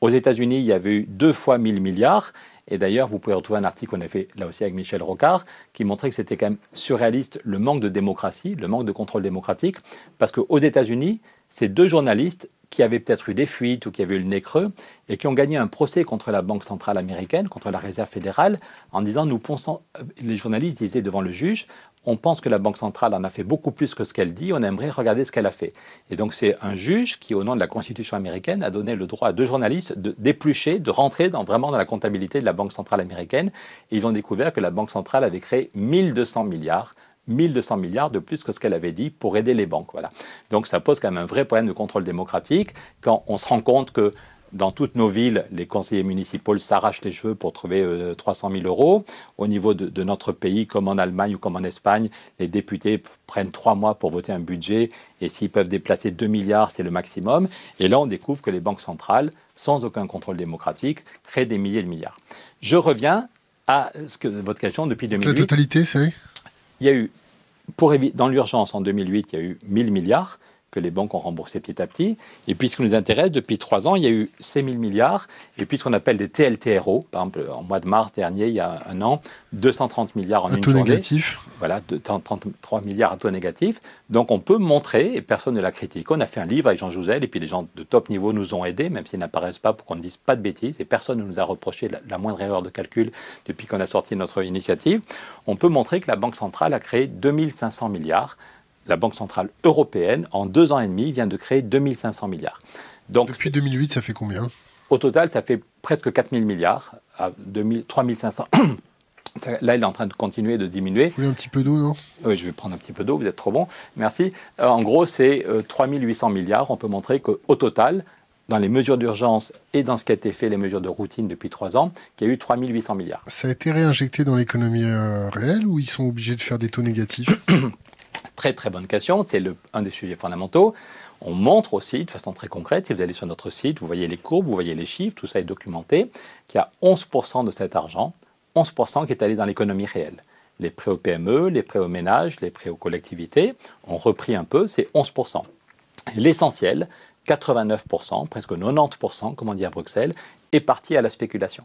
Aux États-Unis, il y avait eu deux fois 1000 milliards, et d'ailleurs, vous pouvez retrouver un article qu'on a fait là aussi avec Michel Rocard, qui montrait que c'était quand même surréaliste le manque de démocratie, le manque de contrôle démocratique, parce qu'aux États-Unis, c'est deux journalistes qui avaient peut-être eu des fuites ou qui avaient eu le nez creux et qui ont gagné un procès contre la Banque centrale américaine, contre la Réserve fédérale, en disant nous pensons, euh, les journalistes disaient devant le juge, on pense que la Banque centrale en a fait beaucoup plus que ce qu'elle dit, on aimerait regarder ce qu'elle a fait. Et donc c'est un juge qui, au nom de la Constitution américaine, a donné le droit à deux journalistes de d'éplucher, de rentrer dans, vraiment dans la comptabilité de la Banque centrale américaine. Et ils ont découvert que la Banque centrale avait créé 1200 milliards 1200 milliards de plus que ce qu'elle avait dit pour aider les banques. Voilà. Donc ça pose quand même un vrai problème de contrôle démocratique quand on se rend compte que dans toutes nos villes, les conseillers municipaux s'arrachent les cheveux pour trouver 300 euh, 000 euros. Au niveau de, notre pays, comme en Allemagne ou comme en Espagne, les députés prennent trois mois pour voter un budget et s'ils peuvent déplacer 2 milliards, c'est le maximum. Et là, on découvre que les banques centrales, sans aucun contrôle démocratique, créent des milliers de milliards. Je reviens à ce que, votre question depuis 2008. La totalité, c'est? Il y a eu, pour, dans l'urgence en 2008, il y a eu 1000 milliards que les banques ont remboursé petit à petit. Et puis, ce qui nous intéresse, depuis trois ans, il y a eu 6 000 milliards. Et puis, ce qu'on appelle des TLTRO, par exemple, en mois de mars dernier, il y a un an, 230 milliards en un une taux négatif. Voilà, 33 milliards à taux négatif. Donc, on peut montrer, et personne ne l'a critiqué, on a fait un livre avec Jean Jouzel, et puis les gens de top niveau nous ont aidés, même s'ils n'apparaissent pas pour qu'on ne dise pas de bêtises, et personne ne nous a reproché la, la moindre erreur de calcul depuis qu'on a sorti notre initiative. On peut montrer que la Banque centrale a créé 2500 milliards la Banque centrale européenne, en deux ans et demi, vient de créer 2500 milliards. Donc, Depuis 2008, ça fait combien? Au total, ça fait presque 4000 milliards, à 3500. *coughs* Là, il est en train de continuer de diminuer. Vous voulez un petit peu d'eau, non? Oui, je vais prendre un petit peu d'eau, vous êtes trop bon. Merci. Euh, en gros, c'est 3800 euh, milliards. On peut montrer qu'au total, dans les mesures d'urgence et dans ce qui a été fait, les mesures de routine depuis trois ans, qu'il y a eu 3800 milliards. Ça a été réinjecté dans l'économie euh, réelle ou ils sont obligés de faire des taux négatifs? *coughs* Très très bonne question, c'est un des sujets fondamentaux. On montre aussi de façon très concrète, si vous allez sur notre site, vous voyez les courbes, vous voyez les chiffres, tout ça est documenté, qu'il y a 11% de cet argent, 11% qui est allé dans l'économie réelle. Les prêts aux PME, les prêts aux ménages, les prêts aux collectivités ont repris un peu, c'est 11%. L'essentiel, 89%, presque 90%, comme on dit à Bruxelles, est parti à la spéculation.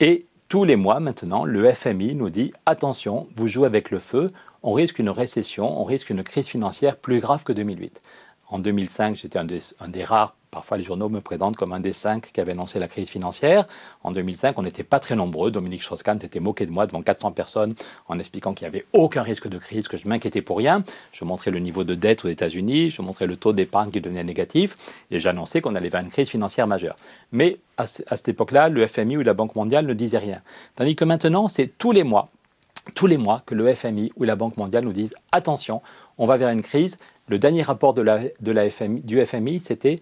Et tous les mois maintenant, le FMI nous dit attention, vous jouez avec le feu, on risque une récession, on risque une crise financière plus grave que 2008. En 2005, j'étais un des, rares, parfois les journaux me présentent comme un des cinq qui avait lancé la crise financière. En 2005, on n'était pas très nombreux. Dominique Strauss-Kahn s'était moqué de moi devant 400 personnes en expliquant qu'il n'y avait aucun risque de crise, que je m'inquiétais pour rien. Je montrais le niveau de dette aux États-Unis, je montrais le taux d'épargne qui devenait négatif et j'annonçais qu'on allait vers une crise financière majeure. Mais à, à cette époque-là, le FMI ou la Banque mondiale ne disaient rien. Tandis que maintenant, c'est tous les mois, tous les mois que le FMI ou la Banque mondiale nous disent attention, on va vers une crise. Le dernier rapport du FMI, c'était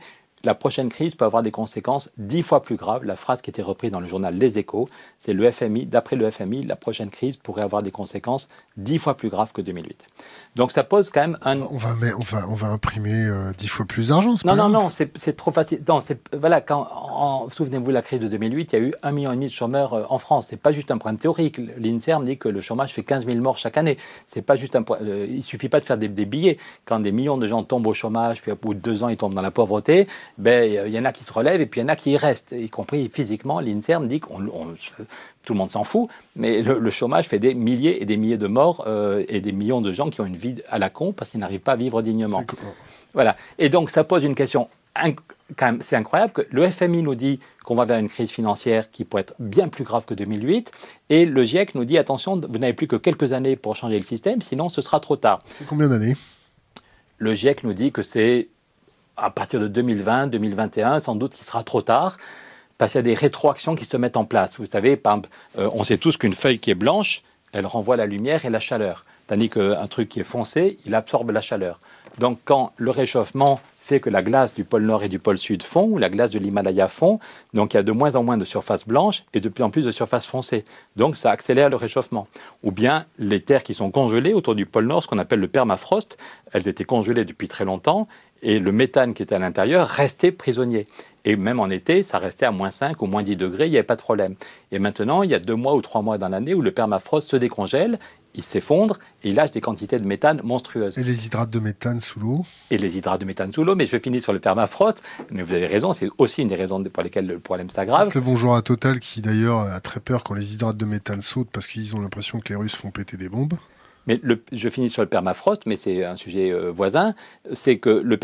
la prochaine crise peut avoir des conséquences dix fois plus graves. La phrase qui était reprise dans le journal Les Échos, c'est le FMI, d'après le FMI, la prochaine crise pourrait avoir des conséquences dix fois plus graves que 2008. Donc ça pose quand même un. On va, on va, on va imprimer euh, dix fois plus d'argent. Non, non, non, c'est trop facile. Non, voilà, quand, souvenez-vous la crise de 2008, il y a eu un million et demi de chômeurs euh, en France. C'est pas juste un problème théorique. L'Inserm dit que le chômage fait 15 000 morts chaque année. C'est pas juste un euh, il suffit pas de faire des, billets. Quand des millions de gens tombent au chômage, puis au bout de deux ans ils tombent dans la pauvreté, ben, il y en a qui se relèvent et puis il y en a qui y restent, y compris physiquement. L'INSERM dit qu'on tout le monde s'en fout, mais le, chômage fait des milliers et des milliers de morts euh, et des millions de gens qui ont une vie à la con parce qu'ils n'arrivent pas à vivre dignement. Voilà. Et donc ça pose une question c'est incroyable que le FMI nous dit qu'on va vers une crise financière qui pourrait être bien plus grave que 2008, et le GIEC nous dit attention, vous n'avez plus que quelques années pour changer le système, sinon ce sera trop tard. C'est combien d'années? Le GIEC nous dit que c'est à partir de 2020, 2021, sans doute qu'il sera trop tard parce qu'il y a des rétroactions qui se mettent en place. Vous savez, euh, on sait tous qu'une feuille qui est blanche, elle renvoie la lumière et la chaleur, tandis qu'un truc qui est foncé, il absorbe la chaleur. Donc quand le réchauffement fait que la glace du pôle Nord et du pôle Sud fond, ou la glace de l'Himalaya fond, donc il y a de moins en moins de surface blanche et de plus en plus de surface foncée. Donc ça accélère le réchauffement. Ou bien les terres qui sont congelées autour du pôle Nord, ce qu'on appelle le permafrost, elles étaient congelées depuis très longtemps et le méthane qui était à l'intérieur restait prisonnier. Et même en été, ça restait à moins 5 ou moins 10 degrés, il n'y avait pas de problème. Et maintenant, il y a deux mois ou trois mois dans l'année où le permafrost se décongèle, il s'effondre et il lâche des quantités de méthane monstrueuses. Et les hydrates de méthane sous l'eau? Et les hydrates de méthane sous l'eau, mais je finis sur le permafrost. Mais vous avez raison, c'est aussi une des raisons pour lesquelles le problème s'aggrave. C'est le bonjour à Total qui d'ailleurs a très peur quand les hydrates de méthane sautent parce qu'ils ont l'impression que les Russes font péter des bombes. Mais je finis sur le permafrost, mais c'est un sujet euh, voisin. C'est que le,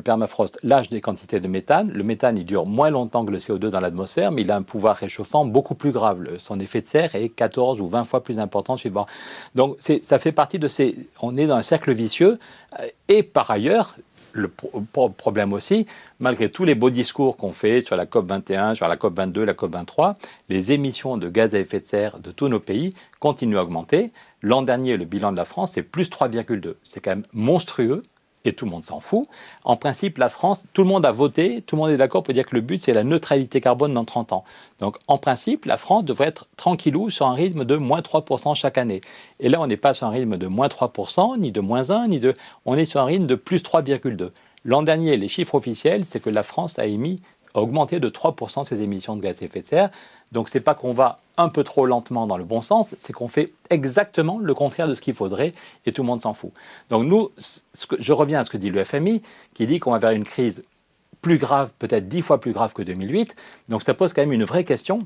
permafrost lâche des quantités de méthane. Le méthane, il dure moins longtemps que le CO2 dans l'atmosphère, mais il a un pouvoir réchauffant beaucoup plus grave. son effet de serre est 14 ou 20 fois plus important suivant. Donc ça fait partie de ces... On est dans un cercle vicieux. Euh, et par ailleurs, le problème aussi, malgré tous les beaux discours qu'on fait sur la COP 21, sur la COP 22, la COP 23, les émissions de gaz à effet de serre de tous nos pays continuent à augmenter. L'an dernier, le bilan de la France, c'est plus 3,2. C'est quand même monstrueux et tout le monde s'en fout. En principe, la France, tout le monde a voté, tout le monde est d'accord pour dire que le but, c'est la neutralité carbone dans 30 ans. Donc, en principe, la France devrait être tranquillou sur un rythme de moins 3% chaque année. Et là, on n'est pas sur un rythme de moins 3%, ni de moins 1, ni de... On est sur un rythme de plus 3,2. L'an dernier, les chiffres officiels, c'est que la France a émis augmenter de 3% ses émissions de gaz à effet de serre. Donc ce n'est pas qu'on va un peu trop lentement dans le bon sens, c'est qu'on fait exactement le contraire de ce qu'il faudrait et tout le monde s'en fout. Donc nous, je reviens à ce que dit le FMI, qui dit qu'on va vers une crise plus grave, peut-être dix fois plus grave que 2008. Donc ça pose quand même une vraie question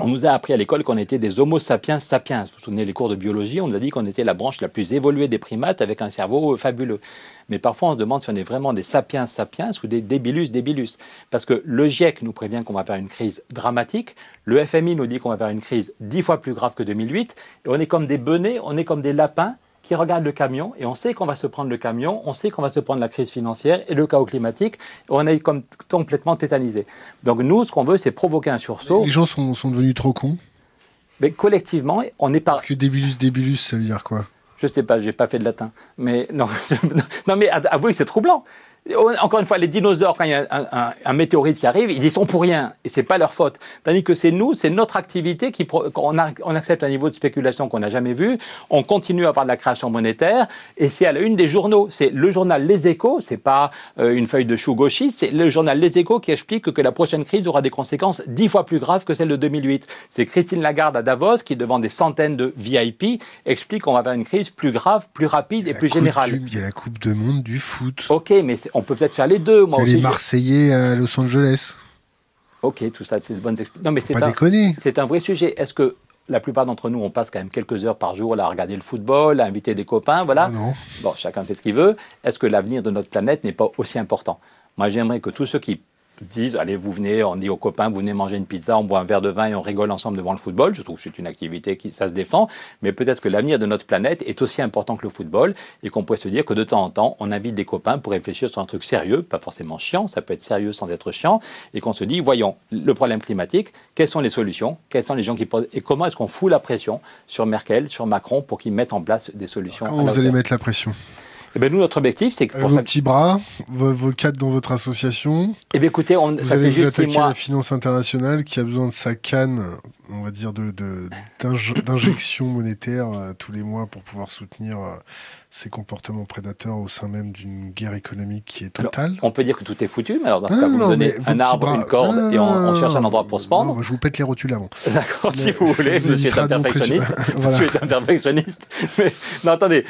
on nous a appris à l'école qu'on était des Homo sapiens sapiens. Vous vous souvenez les cours de biologie, on nous a dit qu'on était la branche la plus évoluée des primates avec un cerveau fabuleux. Mais parfois on se demande si on est vraiment des sapiens sapiens ou des débilus débilus. Parce que le GIEC nous prévient qu'on va faire une crise dramatique, le FMI nous dit qu'on va faire une crise dix fois plus grave que 2008, et on est comme des benets, on est comme des lapins qui regarde le camion et on sait qu'on va se prendre le camion, on sait qu'on va se prendre la crise financière et le chaos climatique. On est comme complètement tétanisé. Donc nous, ce qu'on veut, c'est provoquer un sursaut. Les gens sont, sont devenus trop cons. Mais collectivement, on n'est pas. Parce que débilus, débilus, ça veut dire quoi? Je sais pas, j'ai pas fait de latin. Mais non, *laughs* non mais avouez, c'est troublant. Encore une fois, les dinosaures, quand il y a un, météorite qui arrive, ils y sont pour rien et c'est pas leur faute. Tandis que c'est nous, c'est notre activité qui on, accepte un niveau de spéculation qu'on n'a jamais vu. On continue à avoir de la création monétaire et c'est à la une des journaux. C'est le journal Les Échos, c'est pas euh, une feuille de chou gauchiste, c'est le journal Les Échos qui explique que la prochaine crise aura des conséquences dix fois plus graves que celle de 2008. C'est Christine Lagarde à Davos qui, devant des centaines de VIP, explique qu'on va vers une crise plus grave, plus rapide et plus générale. il y a la Coupe de Monde du foot. Ok, mais on peut peut-être faire les deux. Moi les Marseillais à Los Angeles. Ok, tout ça, c'est de bonnes. Non, mais c'est un, c'est un vrai sujet. Est-ce que la plupart d'entre nous, on passe quand même quelques heures par jour à regarder le football, à inviter des copains, voilà. Non. Bon, chacun fait ce qu'il veut. Est-ce que l'avenir de notre planète n'est pas aussi important? Moi, j'aimerais que tous ceux qui disent allez, vous venez, on dit aux copains, vous venez manger une pizza, on boit un verre de vin et on rigole ensemble devant le football. Je trouve que c'est une activité qui ça se défend, mais peut-être que l'avenir de notre planète est aussi important que le football et qu'on pourrait se dire que de temps en temps, on invite des copains pour réfléchir sur un truc sérieux, pas forcément chiant, ça peut être sérieux sans être chiant, et qu'on se dit voyons le problème climatique, quelles sont les solutions, quels sont les gens qui posent? Et comment est-ce qu'on fout la pression sur Merkel, sur Macron pour qu'ils mettent en place des solutions. Comment vous allez mettre la pression? Eh ben nous, notre objectif, c'est que pour vos petits bras, vos, vos cadres dans votre association. Eh bien, écoutez, on, vous ça allez fait vous juste attaquer mois. la finance internationale qui a besoin de sa canne, on va dire, de, *coughs* d'injection monétaire euh, tous les mois pour pouvoir soutenir euh, ces comportements prédateurs au sein même d'une guerre économique qui est totale. on peut dire que tout est foutu, mais alors dans ce cas, vous me donnez un arbre, une corde, et on, cherche un endroit pour se pendre. Non, je vous pète les rotules avant. *laughs* D'accord, si vous voulez, je suis un perfectionniste. *laughs* Je suis un perfectionniste. *laughs* Mais, non, attendez.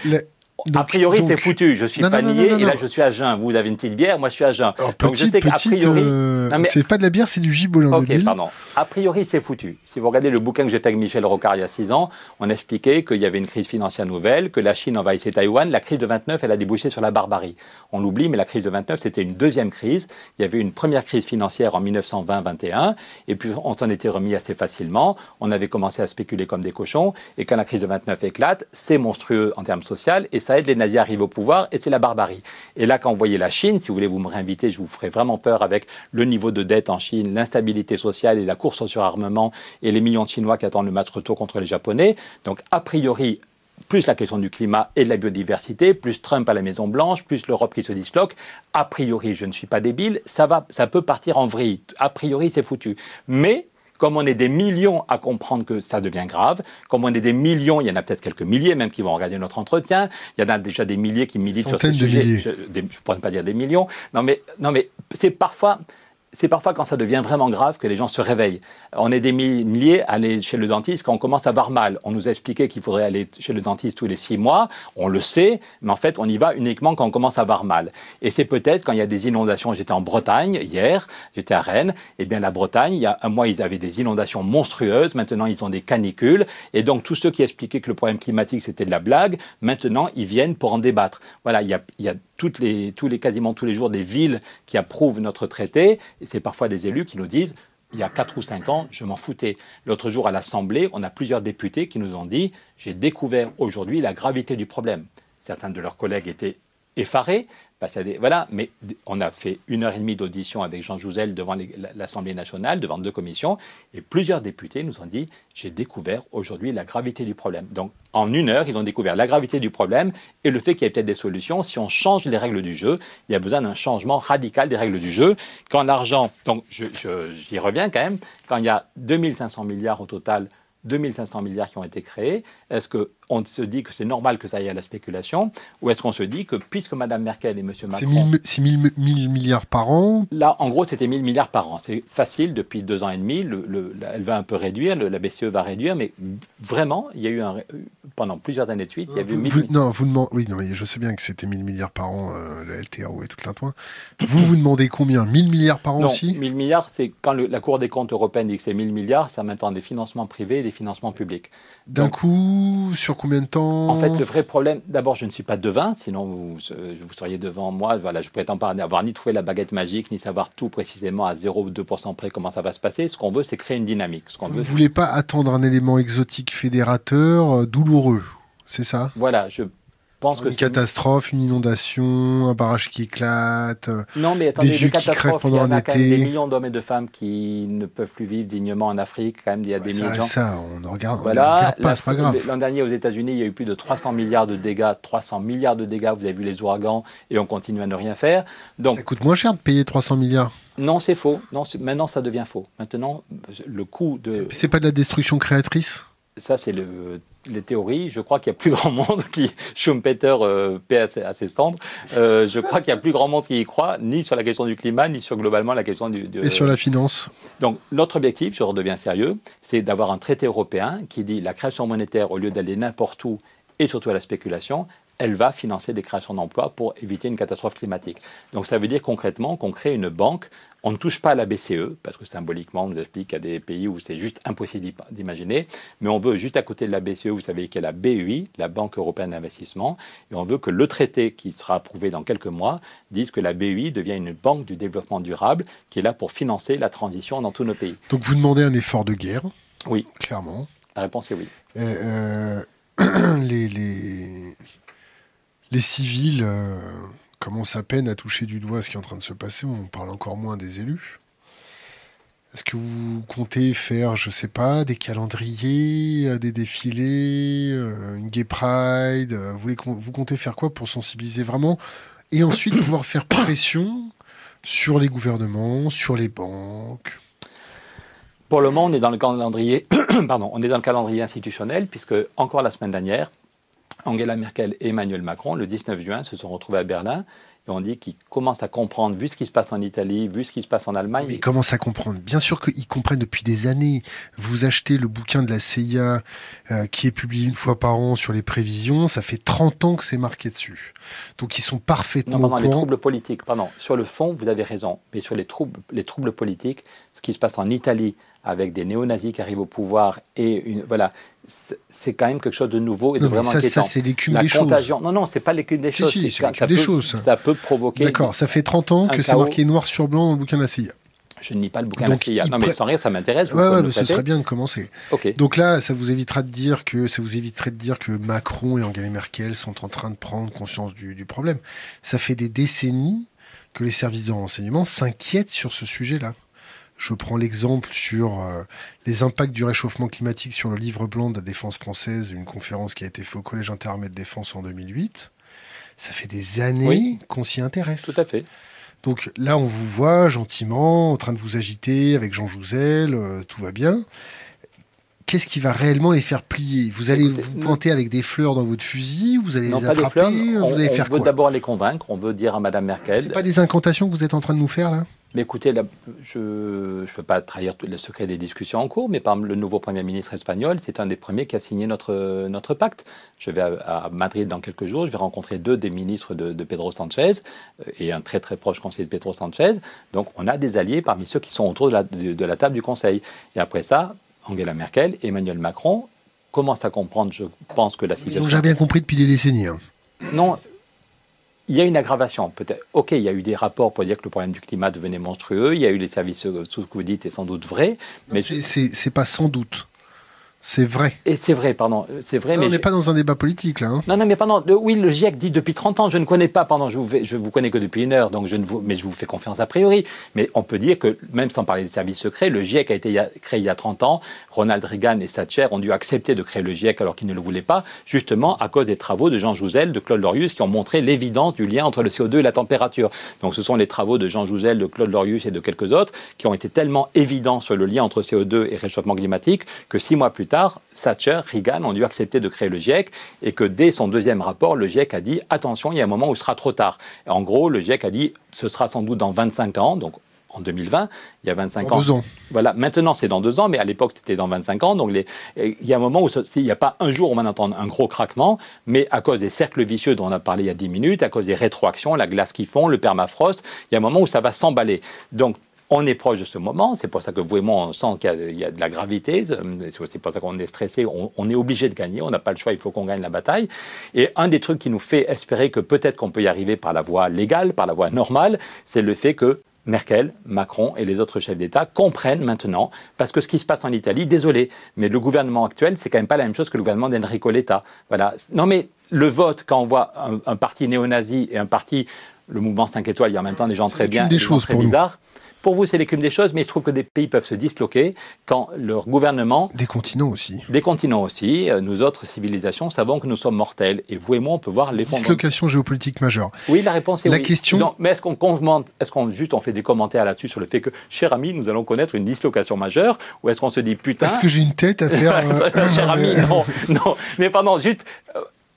A priori, c'est foutu. Je suis pas nié et là, je suis à jeun. Vous avez une petite bière, moi, je suis à jeun. donc, je sais qu'a priori. Euh, c'est pas de la bière, c'est du gibolin. Ok, pardon. A priori, c'est foutu. Si vous regardez le bouquin que j'ai fait avec Michel Rocard il y a six ans, on expliquait qu'il y avait une crise financière nouvelle, que la Chine envahissait Taïwan. La crise de 29, elle a débouché sur la barbarie. On l'oublie, mais la crise de 29, c'était une deuxième crise. Il y avait une première crise financière en 1920-21, et puis on s'en était remis assez facilement. On avait commencé à spéculer comme des cochons, et quand la crise de 29 éclate, c'est monstrueux en termes sociaux, et ça aide les nazis à arriver au pouvoir, et c'est la barbarie. Et là, quand vous voyez la Chine, si vous voulez vous me réinviter, je vous ferai vraiment peur avec le niveau de dette en Chine, l'instabilité sociale et la course au surarmement, et les millions de Chinois qui attendent le match retour contre les Japonais. Donc, a priori, plus la question du climat et de la biodiversité, plus Trump à la Maison Blanche, plus l'Europe qui se disloque. A priori, je ne suis pas débile, ça va, ça peut partir en vrille. A priori, c'est foutu. Mais comme on est des millions à comprendre que ça devient grave, comme on est des millions, il y en a peut-être quelques milliers même qui vont regarder notre entretien, il y en a déjà des milliers qui militent sur ce sujet. Je ne pourrais pas dire des millions. Non mais, non mais c'est parfois c'est parfois quand ça devient vraiment grave que les gens se réveillent. On est des milliers à aller chez le dentiste quand on commence à avoir mal. On nous a expliqué qu'il faudrait aller chez le dentiste tous les six mois. On le sait, mais en fait, on y va uniquement quand on commence à avoir mal. Et c'est peut-être quand il y a des inondations. J'étais en Bretagne hier, j'étais à Rennes. Et eh bien, la Bretagne, il y a un mois, ils avaient des inondations monstrueuses. Maintenant, ils ont des canicules. Et donc, tous ceux qui expliquaient que le problème climatique, c'était de la blague, maintenant, ils viennent pour en débattre. Voilà, il y a, il y a tous les, quasiment tous les jours des villes qui approuvent notre traité. Et c'est parfois des élus qui nous disent il y a 4 ou 5 ans, je m'en foutais. L'autre jour à l'Assemblée, on a plusieurs députés qui nous ont dit j'ai découvert aujourd'hui la gravité du problème. Certains de leurs collègues étaient effarés, voilà, mais on a fait une heure et demie d'audition avec Jean Jouzel devant l'Assemblée nationale, devant deux commissions, et plusieurs députés nous ont dit j'ai découvert aujourd'hui la gravité du problème. Donc en une heure, ils ont découvert la gravité du problème et le fait qu'il y ait peut-être des solutions. Si on change les règles du jeu, il y a besoin d'un changement radical des règles du jeu. Quand l'argent, donc j'y reviens quand même, quand il y a 2500 milliards au total 2500 milliards qui ont été créés, est-ce qu'on se dit que c'est normal que ça aille à la spéculation Ou est-ce qu'on se dit que puisque Mme Merkel et M. Macron... C'est 1000, milliards par an Là, en gros, c'était 1000 milliards par an. C'est facile, depuis deux ans et demi, elle va un peu réduire, la BCE va réduire, mais vraiment, il y a eu un, pendant plusieurs années de suite, il y a eu 1000 vous, Non, vous demandez, oui, non, je sais bien que c'était 1000 milliards par an, euh, la LTRO et tout l'intouin. Vous vous demandez combien? 1000 milliards par an aussi? 1000 milliards, c'est quand la Cour des comptes européenne dit que c'est 1000 milliards, c'est en même temps des financements privés et des financements publics. D'un coup, sur combien de temps En fait, le vrai problème, d'abord, je ne suis pas devin, sinon vous, vous seriez devant moi. Voilà, je prétends pas avoir ni trouvé la baguette magique, ni savoir tout précisément à 0 ou 2% près comment ça va se passer. Ce qu'on veut, c'est créer une dynamique. Ce qu'on vous ne voulez pas attendre un élément exotique fédérateur euh, douloureux, c'est ça? Voilà, je pense une catastrophe, une inondation, un barrage qui éclate, euh, non, mais attendez, des vieux qui crèvent pendant un été. Il y a des millions d'hommes et de femmes qui ne peuvent plus vivre dignement en Afrique. Quand même, il y a des millions de gens. Ça, on ne regarde, voilà, pas, c'est pas grave. L'an dernier, aux États-Unis, il y a eu plus de 300 milliards de dégâts, 300 milliards de dégâts. Vous avez vu les ouragans, et on continue à ne rien faire. Donc, ça coûte moins cher de payer 300 milliards. Non, c'est faux. Non, maintenant, ça devient faux. Maintenant, le coût de. C'est pas de la destruction créatrice? Ça, c'est le, les théories. Je crois qu'il y a plus grand monde qui, Schumpeter, euh, paie à ses cendres, euh, je crois qu'il y a plus grand monde qui y croit, ni sur la question du climat, ni sur globalement la question du... Et sur la finance Donc, notre objectif, je redeviens sérieux, c'est d'avoir un traité européen qui dit la création monétaire, au lieu d'aller n'importe où, et surtout à la spéculation, elle va financer des créations d'emplois pour éviter une catastrophe climatique. Donc ça veut dire concrètement qu'on crée une banque, on ne touche pas à la BCE, parce que symboliquement on nous explique qu'il y a des pays où c'est juste impossible d'imaginer, mais on veut juste à côté de la BCE, vous savez qu'il y a la BEI, la Banque européenne d'investissement, et on veut que le traité qui sera approuvé dans quelques mois dise que la BEI devient une banque du développement durable qui est là pour financer la transition dans tous nos pays. Donc vous demandez un effort de guerre? Oui. Clairement. La réponse est oui. Euh, *clears throat* les, les civils euh, commencent à peine à toucher du doigt ce qui est en train de se passer. On parle encore moins des élus. Est-ce que vous comptez faire, je sais pas, des calendriers, euh, des défilés, euh, une gay pride vous, vous comptez faire quoi pour sensibiliser vraiment et ensuite pouvoir faire pression sur les gouvernements, sur les banques? Pour le moment, on est dans le calendrier, *clears throat* pardon, on est dans le calendrier institutionnel puisque encore la semaine dernière, Angela Merkel et Emmanuel Macron, le 19 juin, se sont retrouvés à Berlin et on dit qu'ils commencent à comprendre, vu ce qui se passe en Italie, vu ce qui se passe en Allemagne. ils commencent à comprendre. Bien sûr qu'ils comprennent depuis des années. Vous achetez le bouquin de la CIA euh, qui est publié une fois par an sur les prévisions, ça fait 30 ans que c'est marqué dessus. Donc ils sont parfaitement non, les troubles politiques, pardon. Sur le fond, vous avez raison, mais sur les troubles, les troubles politiques, ce qui se passe en Italie avec des néo-nazis qui arrivent au pouvoir et une, voilà, c'est quand même quelque chose de nouveau et de vraiment ça, inquiétant. Ça, c'est l'écume des choses. Non, non, c'est pas l'écume des choses. Si, ça, des peut, choses. ça peut provoquer. D'accord, ça fait 30 ans que c'est marqué noir sur blanc dans le bouquin de la CIA. Je ne lis pas le bouquin de la CIA. Non, mais sans rire, ça m'intéresse. Ouais, ouais, ce serait bien de commencer. Donc là, ça vous évitera de dire que ça vous éviterait de dire que Macron et Angela Merkel sont en train de prendre conscience du, du problème. Ça fait des décennies que les services de renseignement s'inquiètent sur ce sujet-là. Je prends l'exemple sur euh, les impacts du réchauffement climatique sur le livre blanc de la défense française, une conférence qui a été faite au Collège interarmé de défense en 2008. Ça fait des années qu'on s'y intéresse. Tout à fait. Donc là, on vous voit gentiment en train de vous agiter avec Jean Jouzel, euh, tout va bien. Qu'est-ce qui va réellement les faire plier? Vous allez vous pointer avec des fleurs dans votre fusil Vous allez les attraper? Vous on, allez faire on veut d'abord les convaincre. On veut dire à Madame Merkel. C'est pas des incantations que vous êtes en train de nous faire là? Mais écoutez, je ne peux pas trahir le secret des discussions en cours, mais par le nouveau Premier ministre espagnol, c'est un des premiers qui a signé notre, notre pacte. Je vais à, Madrid dans quelques jours, je vais rencontrer deux des ministres de, Pedro Sanchez euh, et un très très proche conseiller de Pedro Sanchez. Donc on a des alliés parmi ceux qui sont autour de la, de, la table du Conseil. Et après ça, Angela Merkel, Emmanuel Macron commencent à comprendre, je pense que la situation... Ils ont déjà bien compris depuis des décennies. Hein. Non, il y a une aggravation, peut-être. Ok, il y a eu des rapports pour dire que le problème du climat devenait monstrueux. Il y a eu les services, tout ce que vous dites est sans doute vrai. Mais c'est pas sans doute. C'est vrai. Et c'est vrai, pardon. C'est vrai, mais on n'est pas dans un débat politique, là. Hein. Non, non, mais pardon. oui, le GIEC dit depuis 30 ans, je ne connais pas, pardon, je vous, je vous connais que depuis une heure, donc je ne vous, mais je vous fais confiance a priori. Mais on peut dire que, même sans parler des services secrets, le GIEC a été créé il y a 30 ans. Ronald Reagan et Thatcher ont dû accepter de créer le GIEC alors qu'ils ne le voulaient pas, justement à cause des travaux de Jean Jouzel, de Claude Lorius, qui ont montré l'évidence du lien entre le CO2 et la température. Donc ce sont les travaux de Jean Jouzel, de Claude Lorius et de quelques autres qui ont été tellement évidents sur le lien entre CO2 et réchauffement climatique que six mois plus tard, Thatcher Reagan ont dû accepter de créer le GIEC et que dès son deuxième rapport, le GIEC a dit attention, il y a un moment où ce sera trop tard. en gros, le GIEC a dit ce sera sans doute dans 25 ans, donc en 2020, il y a 25 ans. Deux ans. Voilà, maintenant c'est dans deux ans, mais à l'époque c'était dans 25 ans. Donc il y a un moment où il n'y a pas un jour où on va entendre un gros craquement, mais à cause des cercles vicieux dont on a parlé il y a 10 minutes, à cause des rétroactions, la glace qui fond, le permafrost, il y a un moment où ça va s'emballer. Donc on est proche de ce moment, c'est pour ça que vous et moi, on sent qu'il y, a de la gravité, c'est pour ça qu'on est stressé, on, est obligé de gagner, on n'a pas le choix, il faut qu'on gagne la bataille. Et un des trucs qui nous fait espérer que peut-être qu'on peut y arriver par la voie légale, par la voie normale, c'est le fait que Merkel, Macron et les autres chefs d'État comprennent maintenant, parce que ce qui se passe en Italie, désolé, mais le gouvernement actuel, c'est quand même pas la même chose que le gouvernement d'Enrico Letta. Voilà. Non mais le vote, quand on voit un, parti néo-nazi et un parti, le mouvement 5 étoiles, il y a en même temps des gens très bien, des, des choses très bizarres. Pour vous, c'est l'écume des choses, mais il se trouve que des pays peuvent se disloquer quand leur gouvernement... Des continents aussi. Des continents aussi. Euh, nous autres civilisations savons que nous sommes mortels. Et vous et moi, on peut voir l'effondrement. Dislocation géopolitique majeure. Oui, la réponse est la oui. Question... mais est-ce qu'on commente, est-ce qu'on juste on fait des commentaires là-dessus sur le fait que, cher ami, nous allons connaître une dislocation majeure? Ou est-ce qu'on se dit, putain... Est-ce que j'ai une tête à faire... *laughs* Euh, cher ami, non, non. Mais pardon, juste...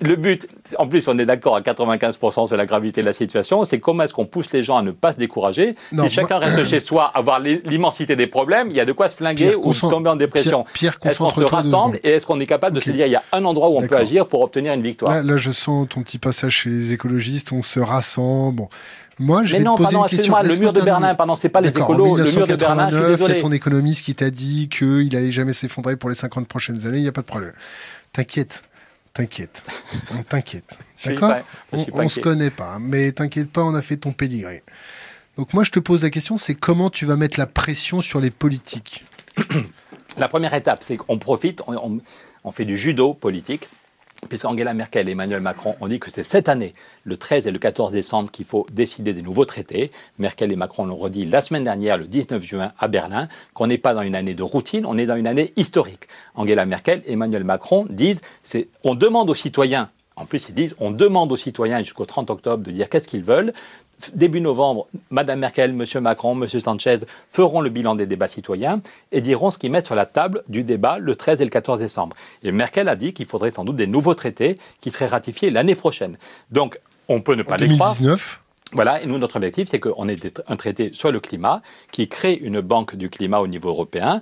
Le but, en plus, on est d'accord à 95% sur la gravité de la situation, c'est comment est-ce qu'on pousse les gens à ne pas se décourager. si chacun reste chez soi, avoir l'immensité des problèmes, il y a de quoi se flinguer ou tomber en dépression. est-ce qu'on se rassemble et est-ce qu'on est capable de se dire il y a un endroit où on peut agir pour obtenir une victoire? Là, je sens ton petit passage chez les écologistes, on se rassemble. Bon. Moi, je mais vais non, te poser pardon, une question. le mur de Berlin, pardon, c'est pas les écolos, le mur de Berlin, je suis désolé. Il y a ton économiste qui t'a dit qu'il allait jamais s'effondrer pour les 50 prochaines années, il n'y a pas de problème. T'inquiète, T'inquiète, *laughs* on t'inquiète. D'accord On, on se connaît pas, mais t'inquiète pas, on a fait ton pédigré. Donc moi, je te pose la question, c'est comment tu vas mettre la pression sur les politiques *coughs* La première étape, c'est qu'on profite, on fait du judo politique puisqu'Angela Merkel et Emmanuel Macron ont dit que c'est cette année, le 13 et le 14 décembre, qu'il faut décider des nouveaux traités. Merkel et Macron l'ont redit la semaine dernière, le 19 juin, à Berlin, qu'on n'est pas dans une année de routine, on est dans une année historique. Angela Merkel et Emmanuel Macron disent, on demande aux citoyens en plus, ils disent on demande aux citoyens jusqu'au 30 octobre de dire qu'est-ce qu'ils veulent début novembre, Mme Merkel, M. Macron, M. Sanchez feront le bilan des débats citoyens et diront ce qu'ils mettent sur la table du débat le 13 et le 14 décembre. Et Merkel a dit qu'il faudrait sans doute des nouveaux traités qui seraient ratifiés l'année prochaine. Donc, on peut ne pas les 2019 Voilà, et nous, notre objectif, c'est qu'on ait un traité sur le climat qui crée une banque du climat au niveau européen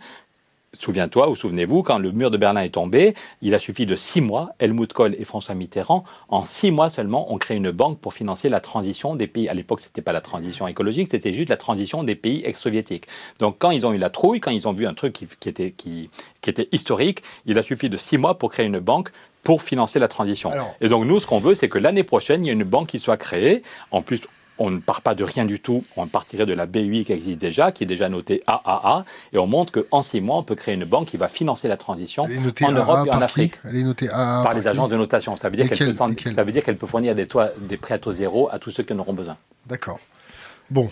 Souviens-toi ou souvenez-vous, quand le mur de Berlin est tombé, il a suffi de six mois, Helmut Kohl et François Mitterrand, en six mois seulement, ont créé une banque pour financer la transition des pays. À l'époque, ce n'était pas la transition écologique, c'était juste la transition des pays ex-soviétiques. Donc quand ils ont eu la trouille, quand ils ont vu un truc qui, était, qui, était historique, il a suffi de six mois pour créer une banque pour financer la transition. et donc nous, ce qu'on veut, c'est que l'année prochaine, il y ait une banque qui soit créée. En plus, on ne part pas de rien du tout, on partirait de la BUI qui existe déjà, qui est déjà notée AAA, et on montre qu'en six mois, on peut créer une banque qui va financer la transition en Europe et en Afrique. Elle est notée AAA par, les agences de notation. Ça veut dire qu'elle peut, fournir des, des prêts à taux zéro à tous ceux qui en auront besoin. D'accord. Bon,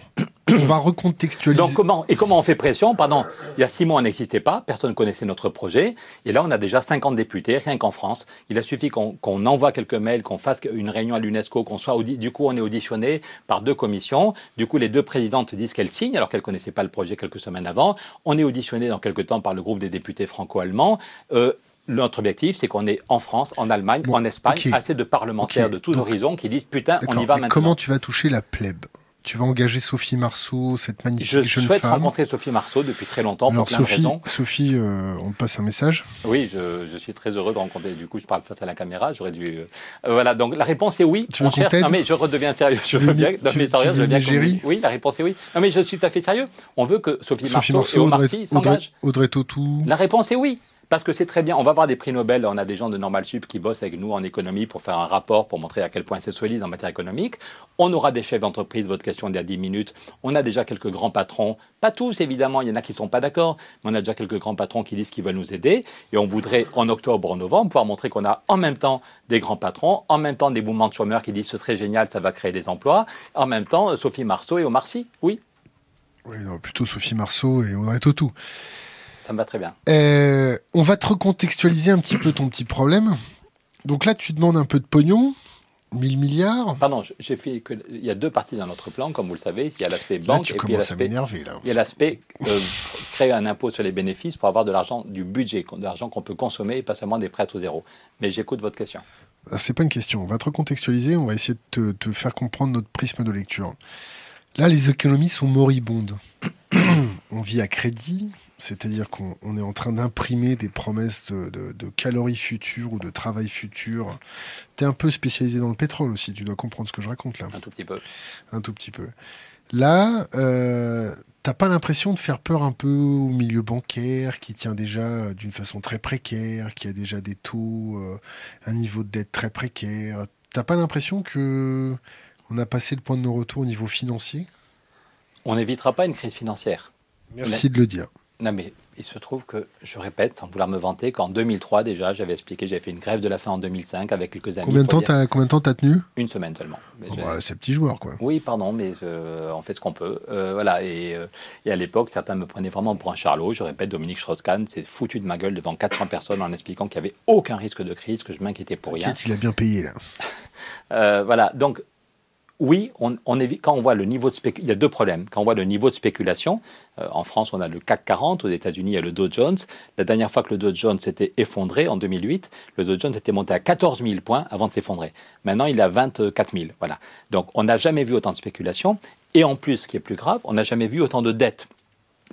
on va recontextualiser. Donc comment, et comment on fait pression Pardon, il y a six mois, on n'existait pas, personne ne connaissait notre projet, et là, on a déjà 50 députés, rien qu'en France. Il a suffi qu'on envoie quelques mails, qu'on fasse une réunion à l'UNESCO, qu'on soit du coup, on est auditionné par deux commissions. Du coup, les deux présidentes disent qu'elles signent, alors qu'elles ne connaissaient pas le projet quelques semaines avant. On est auditionné dans quelques temps par le groupe des députés franco-allemands. Euh, notre objectif, c'est qu'on est en France, en Allemagne, en Espagne, assez de parlementaires de tous horizons qui disent putain, on y va maintenant. Comment tu vas toucher la plèbe tu vas engager Sophie Marceau, cette magnifique jeune femme. Je souhaite rencontrer Sophie Marceau depuis très longtemps Alors pour plein Sophie, de raisons. Sophie, euh, on passe un message Oui, je, suis très heureux de rencontrer. Du coup, je parle face à la caméra. J'aurais dû. Euh, voilà, donc la réponse est oui. Tu veux cherche... Non mais je redeviens sérieux. Je veux bien. Non, mais sérieux, je veux bien. Oui, la réponse est oui. Non mais je suis tout à fait sérieux. On veut que Sophie, Sophie Marceau, et Omar Sy s'engagent. Audrey, Audrey Tautou. La réponse est oui. Parce que c'est très bien. On va avoir des prix Nobel. On a des gens de Normal Sup qui bossent avec nous en économie pour faire un rapport pour montrer à quel point c'est solide en matière économique. On aura des chefs d'entreprise. Votre question d'il y a 10 minutes. On a déjà quelques grands patrons. Pas tous, évidemment. Il y en a qui ne sont pas d'accord. Mais on a déjà quelques grands patrons qui disent qu'ils veulent nous aider. Et on voudrait, en octobre, en novembre, pouvoir montrer qu'on a en même temps des grands patrons, en même temps des mouvements de chômeurs qui disent ce serait génial, ça va créer des emplois. En même temps, Sophie Marceau et Omar Sy. Oui. Oui, plutôt Sophie Marceau et Audrey Tautou. Ça me va très bien. Euh, on va te recontextualiser un petit peu ton petit problème. Donc là, tu demandes un peu de pognon. 1000 milliards Pardon, j'ai fait que. Il y a deux parties dans notre plan, comme vous le savez. Il y a l'aspect banque. tu et puis commences à m'énerver, là. Il y a l'aspect euh, créer un impôt sur les bénéfices pour avoir de l'argent du budget, de l'argent qu'on peut consommer et pas seulement des prêts au zéro. Mais j'écoute votre question. Ah, c'est pas une question. On va te recontextualiser. On va essayer de te, te faire comprendre notre prisme de lecture. Là, les économies sont moribondes. *clears throat* on vit à crédit, c'est-à-dire qu'on est en train d'imprimer des promesses de, calories futures ou de travail futur. Tu es un peu spécialisé dans le pétrole aussi, tu dois comprendre ce que je raconte là. Un tout petit peu. Un tout petit peu. Là, euh, t'as pas l'impression de faire peur un peu au milieu bancaire qui tient déjà d'une façon très précaire, qui a déjà des taux, euh, un niveau de dette très précaire. T'as pas l'impression que on a passé le point de non-retour au niveau financier? On n'évitera pas une crise financière. Merci de le dire. Non, mais il se trouve que, je répète, sans vouloir me vanter, qu'en 2003 déjà, j'avais expliqué, j'avais fait une grève de la faim en 2005 avec quelques amis. Combien de temps t'as combien de temps as tenu Une semaine seulement. Oh bah, c'est petit joueur quoi. Oui, pardon, mais on fait ce qu'on peut. Euh, voilà. Et, euh, et, à l'époque, certains me prenaient vraiment pour un charlot. Je répète, Dominique Strauss-Kahn s'est foutu de ma gueule devant 400 personnes en expliquant qu'il n'y avait aucun risque de crise, que je m'inquiétais pour rien. Il a bien payé là. *laughs* Euh, voilà. Donc oui, quand on voit le niveau de il y a deux problèmes. Quand on voit le niveau de spéculation, euh, en France, on a le CAC 40, aux États-Unis, il y a le Dow Jones. La dernière fois que le Dow Jones s'était effondré, en 2008, le Dow Jones était monté à 14 000 points avant de s'effondrer. Maintenant, il est à 24 000. Voilà. Donc, on n'a jamais vu autant de spéculation. Et en plus, ce qui est plus grave, on n'a jamais vu autant de dettes.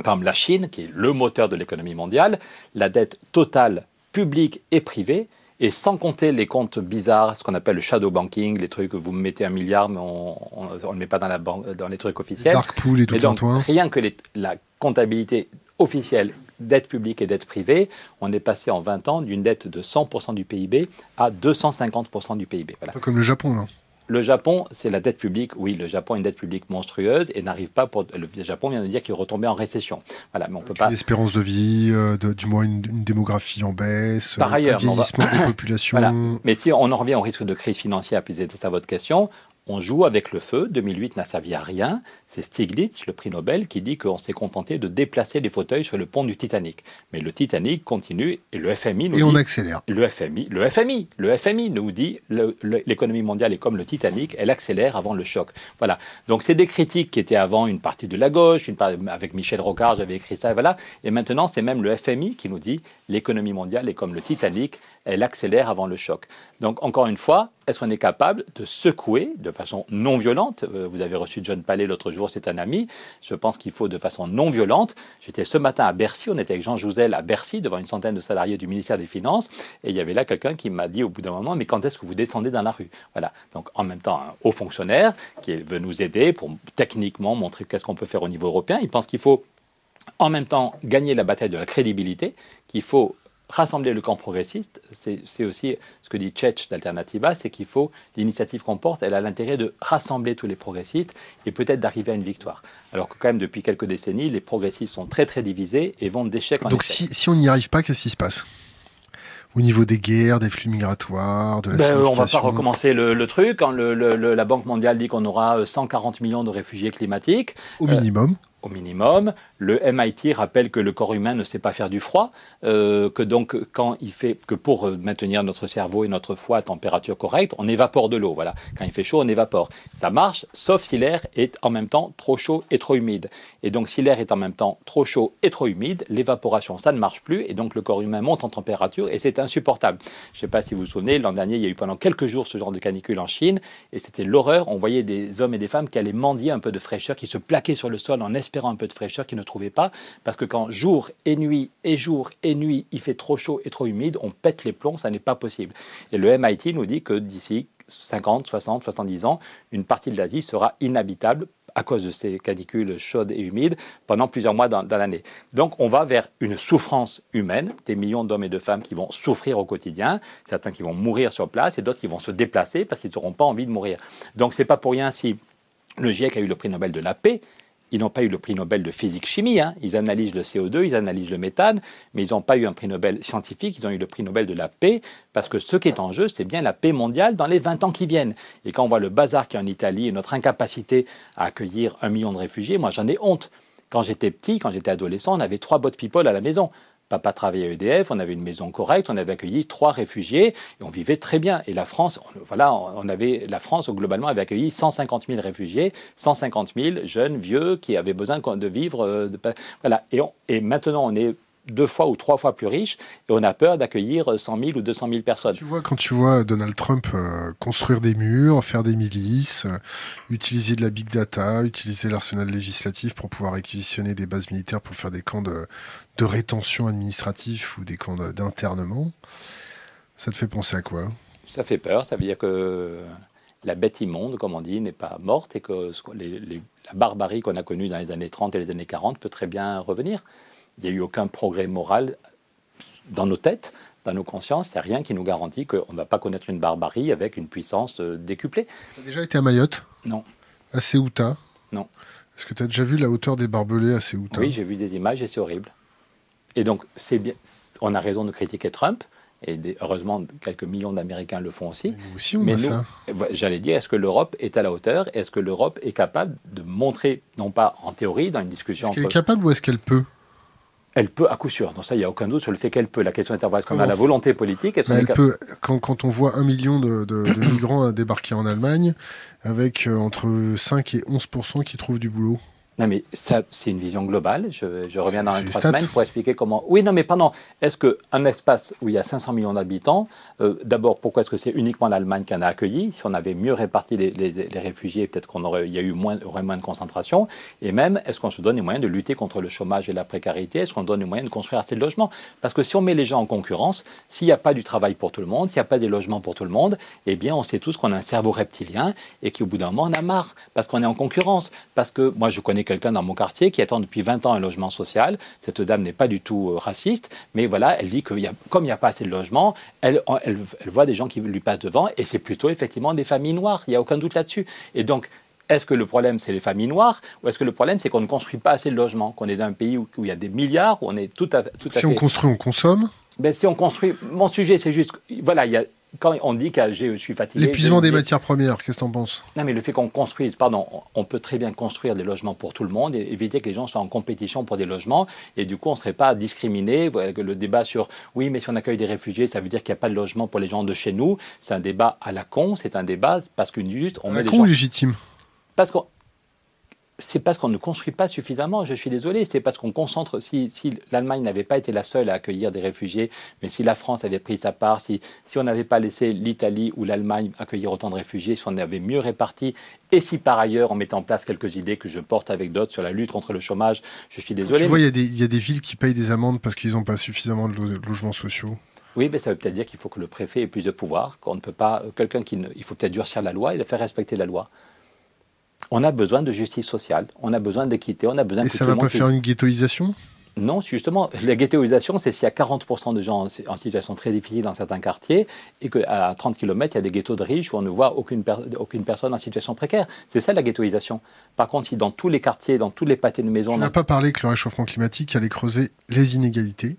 Par exemple, la Chine, qui est le moteur de l'économie mondiale, la dette totale publique et privée et sans compter les comptes bizarres, ce qu'on appelle le shadow banking, les trucs que vous mettez un milliard, mais on ne le met pas dans, la dans les trucs officiels. Dark pool et tout donc, Rien que la comptabilité officielle, dette publique et dette privée, on est passé en 20 ans d'une dette de 100% du PIB à 250% du PIB. Voilà. Pas comme le Japon, là. Le Japon, c'est la dette publique. Oui, le Japon a une dette publique monstrueuse et n'arrive pas pour. Le Japon vient de dire qu'il est retombé en récession. Voilà, mais on peut pas. L'espérance de vie, euh, du moins une, démographie en baisse, Par ailleurs, un vieillissement des *coughs* populations. Voilà. Mais si on en revient au risque de crise financière, puis c'est à votre question, on joue avec le feu. 2008 n'a servi à rien. C'est Stiglitz, le prix Nobel, qui dit qu'on s'est contenté de déplacer les fauteuils sur le pont du Titanic. Mais le Titanic continue et le FMI nous et dit. on accélère. Le FMI, le FMI, le FMI nous dit l'économie mondiale est comme le Titanic, elle accélère avant le choc. Voilà. Donc c'est des critiques qui étaient avant une partie de la gauche, une avec Michel Rocard, j'avais écrit ça, et voilà. Et maintenant c'est même le FMI qui nous dit l'économie mondiale est comme le Titanic, elle accélère avant le choc. Donc encore une fois, est-ce qu'on est capable de secouer, de façon non violente? Euh, vous avez reçu John Palais l'autre jour, c'est un ami. Je pense qu'il faut de façon non violente. J'étais ce matin à Bercy, on était avec Jean Jouzel à Bercy, devant une centaine de salariés du ministère des Finances, et il y avait là quelqu'un qui m'a dit au bout d'un moment, mais quand est-ce que vous descendez dans la rue? Voilà. Donc en même temps, un haut fonctionnaire qui veut nous aider pour techniquement montrer qu'est-ce qu'on peut faire au niveau européen. Il pense qu'il faut en même temps gagner la bataille de la crédibilité, qu'il faut rassembler le camp progressiste, c'est aussi ce que dit Tchetch d'Alternativa, c'est qu'il faut, l'initiative qu'on porte, elle a l'intérêt de rassembler tous les progressistes et peut-être d'arriver à une victoire. Alors que quand même, depuis quelques décennies, les progressistes sont très très divisés et vont d'échec en Donc Si, si on n'y arrive pas, qu'est-ce qui se passe? Au niveau des guerres, des flux migratoires, de la ben, On va pas recommencer le, truc. Quand la Banque mondiale dit qu'on aura 140 millions de réfugiés climatiques. Au minimum. Euh, au minimum. Le MIT rappelle que le corps humain ne sait pas faire du froid, euh, que donc quand il fait que pour euh, maintenir notre cerveau et notre foie à température correcte, on évapore de l'eau. Voilà, quand il fait chaud, on évapore. Ça marche, sauf si l'air est en même temps trop chaud et trop humide. Et donc si l'air est en même temps trop chaud et trop humide, l'évaporation ça ne marche plus et donc le corps humain monte en température et c'est insupportable. Je ne sais pas si vous vous souvenez, l'an dernier il y a eu pendant quelques jours ce genre de canicule en Chine et c'était l'horreur. On voyait des hommes et des femmes qui allaient mendier un peu de fraîcheur, qui se plaquaient sur le sol en espérant un peu de fraîcheur qu'ils ne trouvaient pas, parce que quand jour et nuit et jour et nuit il fait trop chaud et trop humide, on pète les plombs, ça n'est pas possible. Et le MIT nous dit que d'ici 50, 60, 70 ans, une partie de l'Asie sera inhabitable à cause de ces canicules chaudes et humides pendant plusieurs mois dans, dans l'année. Donc on va vers une souffrance humaine, des millions d'hommes et de femmes qui vont souffrir au quotidien, certains qui vont mourir sur place et d'autres qui vont se déplacer parce qu'ils n'auront pas envie de mourir. Donc c'est pas pour rien si le GIEC a eu le prix Nobel de la paix, ils n'ont pas eu le prix Nobel de physique-chimie. Hein. Ils analysent le CO2, ils analysent le méthane, mais ils n'ont pas eu un prix Nobel scientifique, ils ont eu le prix Nobel de la paix, parce que ce qui est en jeu, c'est bien la paix mondiale dans les 20 ans qui viennent. Et quand on voit le bazar qu'il y a en Italie et notre incapacité à accueillir un million de réfugiés, moi j'en ai honte. Quand j'étais petit, quand j'étais adolescent, on avait trois bottes people à la maison. Papa travaillait à EDF, on avait une maison correcte, on avait accueilli trois réfugiés et on vivait très bien. Et la France, voilà, on avait la France globalement avait accueilli 150 000 réfugiés, 150 000 jeunes vieux qui avaient besoin de vivre. Euh, voilà. Et, maintenant, on est deux fois ou trois fois plus riche et on a peur d'accueillir 100 000 ou 200 000 personnes. Tu vois, quand tu vois Donald Trump euh, construire des murs, faire des milices, euh, utiliser de la big data, utiliser l'arsenal législatif pour pouvoir réquisitionner des bases militaires pour faire des camps de, de rétention administrative ou des camps d'internement, ça te fait penser à quoi? Ça fait peur, ça veut dire que la bête immonde, comme on dit, n'est pas morte et que la barbarie qu'on a connue dans les années 30 et les années 40 peut très bien revenir. Il n'y a eu aucun progrès moral dans nos têtes, dans nos consciences. Il n'y a rien qui nous garantit qu'on ne va pas connaître une barbarie avec une puissance euh, décuplée. Tu as déjà été à Mayotte? Non. À Ceuta? Non. Est-ce que tu as déjà vu la hauteur des barbelés à Ceuta? Oui, j'ai vu des images et c'est horrible. Et donc, bien, on a raison de critiquer Trump, et heureusement, quelques millions d'Américains le font aussi. Mais nous aussi, on ça. J'allais dire, est-ce que l'Europe est à la hauteur? Est-ce que l'Europe est capable de montrer, non pas en théorie, dans une discussion... Est-ce qu'elle est capable ou est-ce qu'elle peut? Elle peut, à coup sûr. Donc ça, il n'y a aucun doute sur le fait qu'elle peut. La question est est-ce qu'on a la volonté politique? Elle peut. Quand, quand, on voit un million de, de, de *coughs* migrants débarquer en Allemagne, avec euh, entre 5 et 11% qui trouvent du boulot. Non, mais ça, c'est une vision globale. Je, je reviens dans les trois semaines pour expliquer comment. Oui, non, mais pardon. Est-ce qu'un espace où il y a 500 millions d'habitants, euh, d'abord, pourquoi est-ce que c'est uniquement l'Allemagne qui en a accueilli? Si on avait mieux réparti les, les, les réfugiés, peut-être qu'on aurait, il y a eu moins, aurait moins de concentration. Et même, est-ce qu'on se donne les moyens de lutter contre le chômage et la précarité? Est-ce qu'on donne les moyens de construire assez de logements? Parce que si on met les gens en concurrence, s'il n'y a pas du travail pour tout le monde, s'il n'y a pas des logements pour tout le monde, eh bien, on sait tous qu'on a un cerveau reptilien et qu'au bout d'un moment, on a marre parce qu'on est en concurrence. Parce que moi, je connais quelqu'un dans mon quartier qui attend depuis 20 ans un logement social. Cette dame n'est pas du tout euh, raciste, mais voilà, elle dit que y a, comme il n'y a pas assez de logements, elle, elle, voit des gens qui lui passent devant, et c'est plutôt effectivement des familles noires. Il n'y a aucun doute là-dessus. Et donc, est-ce que le problème, c'est les familles noires ou est-ce que le problème, c'est qu'on ne construit pas assez de logements Qu'on est dans un pays où, il y a des milliards, où on est tout à, tout à si fait... Si on construit, on consomme? Ben, Si on construit... Mon sujet, c'est juste... Voilà, il y a quand on dit que je suis fatigué. L'épuisement des matières premières, qu'est-ce que tu en penses? Non, mais le fait qu'on construise, pardon, on peut très bien construire des logements pour tout le monde et éviter que les gens soient en compétition pour des logements. Et du coup, on ne serait pas discriminé. Le débat sur oui, mais si on accueille des réfugiés, ça veut dire qu'il n'y a pas de logement pour les gens de chez nous. C'est un débat à la con, c'est un débat parce qu'une juste. On à met la con gens... légitime? Parce qu'on c'est parce qu'on ne construit pas suffisamment, je suis désolé, c'est parce qu'on concentre, si, si l'Allemagne n'avait pas été la seule à accueillir des réfugiés, mais si la France avait pris sa part, si, si on n'avait pas laissé l'Italie ou l'Allemagne accueillir autant de réfugiés, si on avait mieux réparti, et si par ailleurs on mettait en place quelques idées que je porte avec d'autres sur la lutte contre le chômage, je suis désolé. Tu vois, il y, y, a des villes qui payent des amendes parce qu'ils n'ont pas suffisamment de logements sociaux. Oui, mais ça veut peut-être dire qu'il faut que le préfet ait plus de pouvoir, qu'on ne peut pas, quelqu'un qui, il faut peut-être durcir la loi et faire respecter la loi on a besoin de justice sociale, on a besoin d'équité, on a besoin. Et ça ne va pas faire une ghettoisation? Non, justement, la ghettoisation, c'est s'il y a 40% de gens en situation très difficile dans certains quartiers et qu'à 30 km, il y a des ghettos de riches où on ne voit aucune, aucune personne en situation précaire. C'est ça la ghettoisation. Par contre, si dans tous les quartiers, dans tous les pâtés de maisons... On n'a pas parlé que le réchauffement climatique allait creuser les inégalités?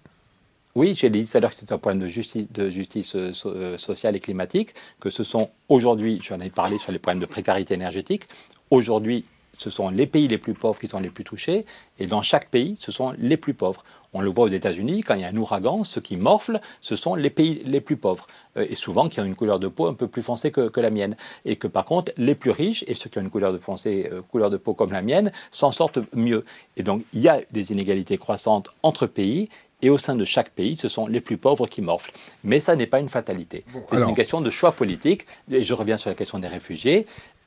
Oui, j'ai dit tout à l'heure que c'était un problème de justice, de justice euh, euh, sociale et climatique, que ce sont aujourd'hui, j'en ai parlé sur les problèmes de précarité énergétique, Aujourd'hui, ce sont les pays les plus pauvres qui sont les plus touchés, et dans chaque pays, ce sont les plus pauvres. On le voit aux États-Unis, quand il y a un ouragan, ceux qui morflent, ce sont les pays les plus pauvres, euh, et souvent qui ont une couleur de peau un peu plus foncée que, la mienne. Et que par contre, les plus riches, et ceux qui ont une couleur de, foncée, euh, couleur de peau comme la mienne, s'en sortent mieux. Et donc, il y a des inégalités croissantes entre pays, et au sein de chaque pays, ce sont les plus pauvres qui morflent. Mais ça n'est pas une fatalité. c'est une question de choix politique. Et je reviens sur la question des réfugiés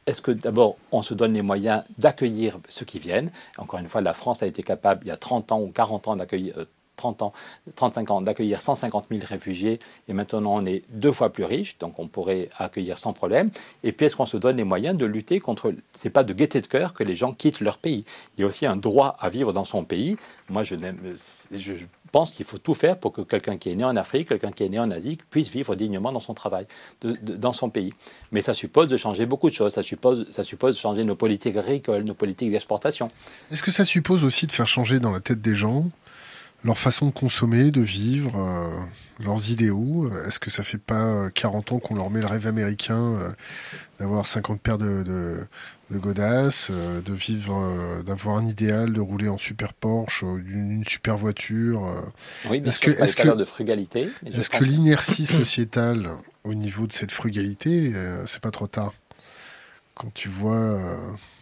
est-ce que d'abord on se donne les moyens d'accueillir ceux qui viennent? Encore une fois, la France a été capable, il y a 30 ans ou 40 ans, d'accueillir. 30 euh, ans, 35 ans, d'accueillir 150 000 réfugiés et maintenant on est deux fois plus riche, donc on pourrait accueillir sans problème. Et puis est-ce qu'on se donne les moyens de lutter contre. C'est pas de gaieté de cœur que les gens quittent leur pays. Il y a aussi un droit à vivre dans son pays. Moi, je, je, pense qu'il faut tout faire pour que quelqu'un qui est né en Afrique, quelqu'un qui est né en Asie, puisse vivre dignement dans son travail, dans son pays. Mais ça suppose de changer beaucoup de choses. Ça suppose, ça suppose de changer nos politiques agricoles, nos politiques d'exportation. Est-ce que ça suppose aussi de faire changer dans la tête des gens leur façon de consommer, de vivre, euh, leurs idéaux Est-ce que ça fait pas 40 ans qu'on leur met le rêve américain euh, d'avoir 50 paires de, de godasses, euh, de vivre, euh, d'avoir un idéal, de rouler en super Porsche, une, super voiture. Euh. Oui, est-ce que, est-ce que de frugalité Est-ce que l'inertie *coughs* sociétale au niveau de cette frugalité, c'est pas trop tard? Quand tu vois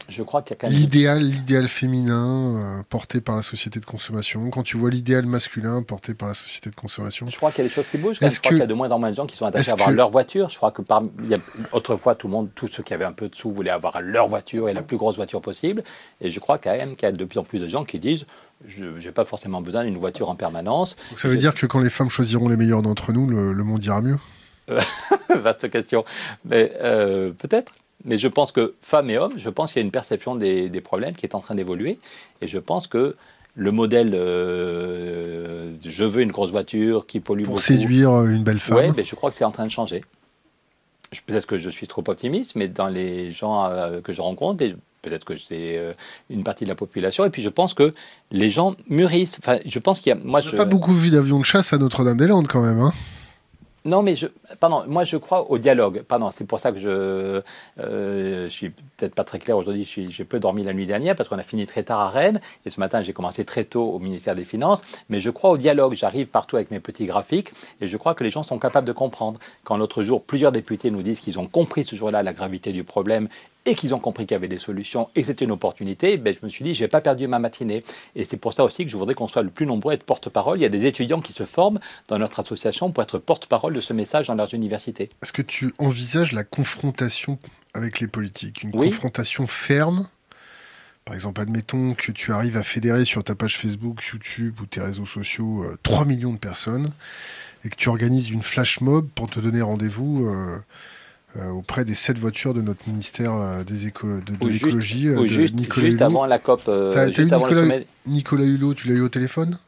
je crois qu'il y a quand même... L'idéal, l'idéal féminin euh, porté par la société de consommation, quand tu vois l'idéal masculin porté par la société de consommation. Je crois qu'il y a des choses qui bougent. Je crois qu'il y a de moins en moins de gens qui sont attachés à avoir leur voiture. Je crois que par... il y a... autrefois, tout le monde, tous ceux qui avaient un peu de sous voulaient avoir leur voiture et la plus grosse voiture possible. Et je crois quand même qu'il y a de plus en plus de gens qui disent je n'ai pas forcément besoin d'une voiture en permanence. Donc ça veut dire que quand les femmes choisiront les meilleurs d'entre nous, le, monde ira mieux? *laughs* Vaste question. Mais euh, peut-être. Mais je pense que femmes et hommes, je pense qu'il y a une perception des, problèmes qui est en train d'évoluer. Et je pense que le modèle euh, je veux une grosse voiture qui pollue Pour beaucoup. séduire une belle femme. Oui, mais je crois que c'est en train de changer. Peut-être que je suis trop optimiste, mais dans les gens euh, que je rencontre, peut-être que c'est euh, une partie de la population. Et puis je pense que les gens mûrissent. Enfin, je pense qu'il y a. Moi, je n'ai pas beaucoup vu d'avions de chasse à Notre-Dame-des-Landes quand même. Hein non, mais je, pardon, moi je crois au dialogue. Pardon, c'est pour ça que je, euh, suis peut-être pas très clair aujourd'hui. J'ai peu dormi la nuit dernière parce qu'on a fini très tard à Rennes et ce matin j'ai commencé très tôt au ministère des Finances. Mais je crois au dialogue. J'arrive partout avec mes petits graphiques et je crois que les gens sont capables de comprendre. Quand l'autre jour plusieurs députés nous disent qu'ils ont compris ce jour-là la gravité du problème et qu'ils ont compris qu'il y avait des solutions et que c'était une opportunité, ben, je me suis dit, je n'ai pas perdu ma matinée. Et c'est pour ça aussi que je voudrais qu'on soit le plus nombreux à être porte-parole. Il y a des étudiants qui se forment dans notre association pour être porte-parole de ce message dans leurs universités. Est-ce que tu envisages la confrontation avec les politiques? Une confrontation ferme? Par exemple, admettons que tu arrives à fédérer sur ta page Facebook, YouTube ou tes réseaux sociaux 3 euh, millions de personnes et que tu organises une flash mob pour te donner rendez-vous euh, auprès des sept voitures de notre ministère euh, des éco de, de l'écologie. Euh, juste, Nicolas juste avant la COP. T'as, eu Nicolas, Nicolas Hulot, tu l'as eu au téléphone?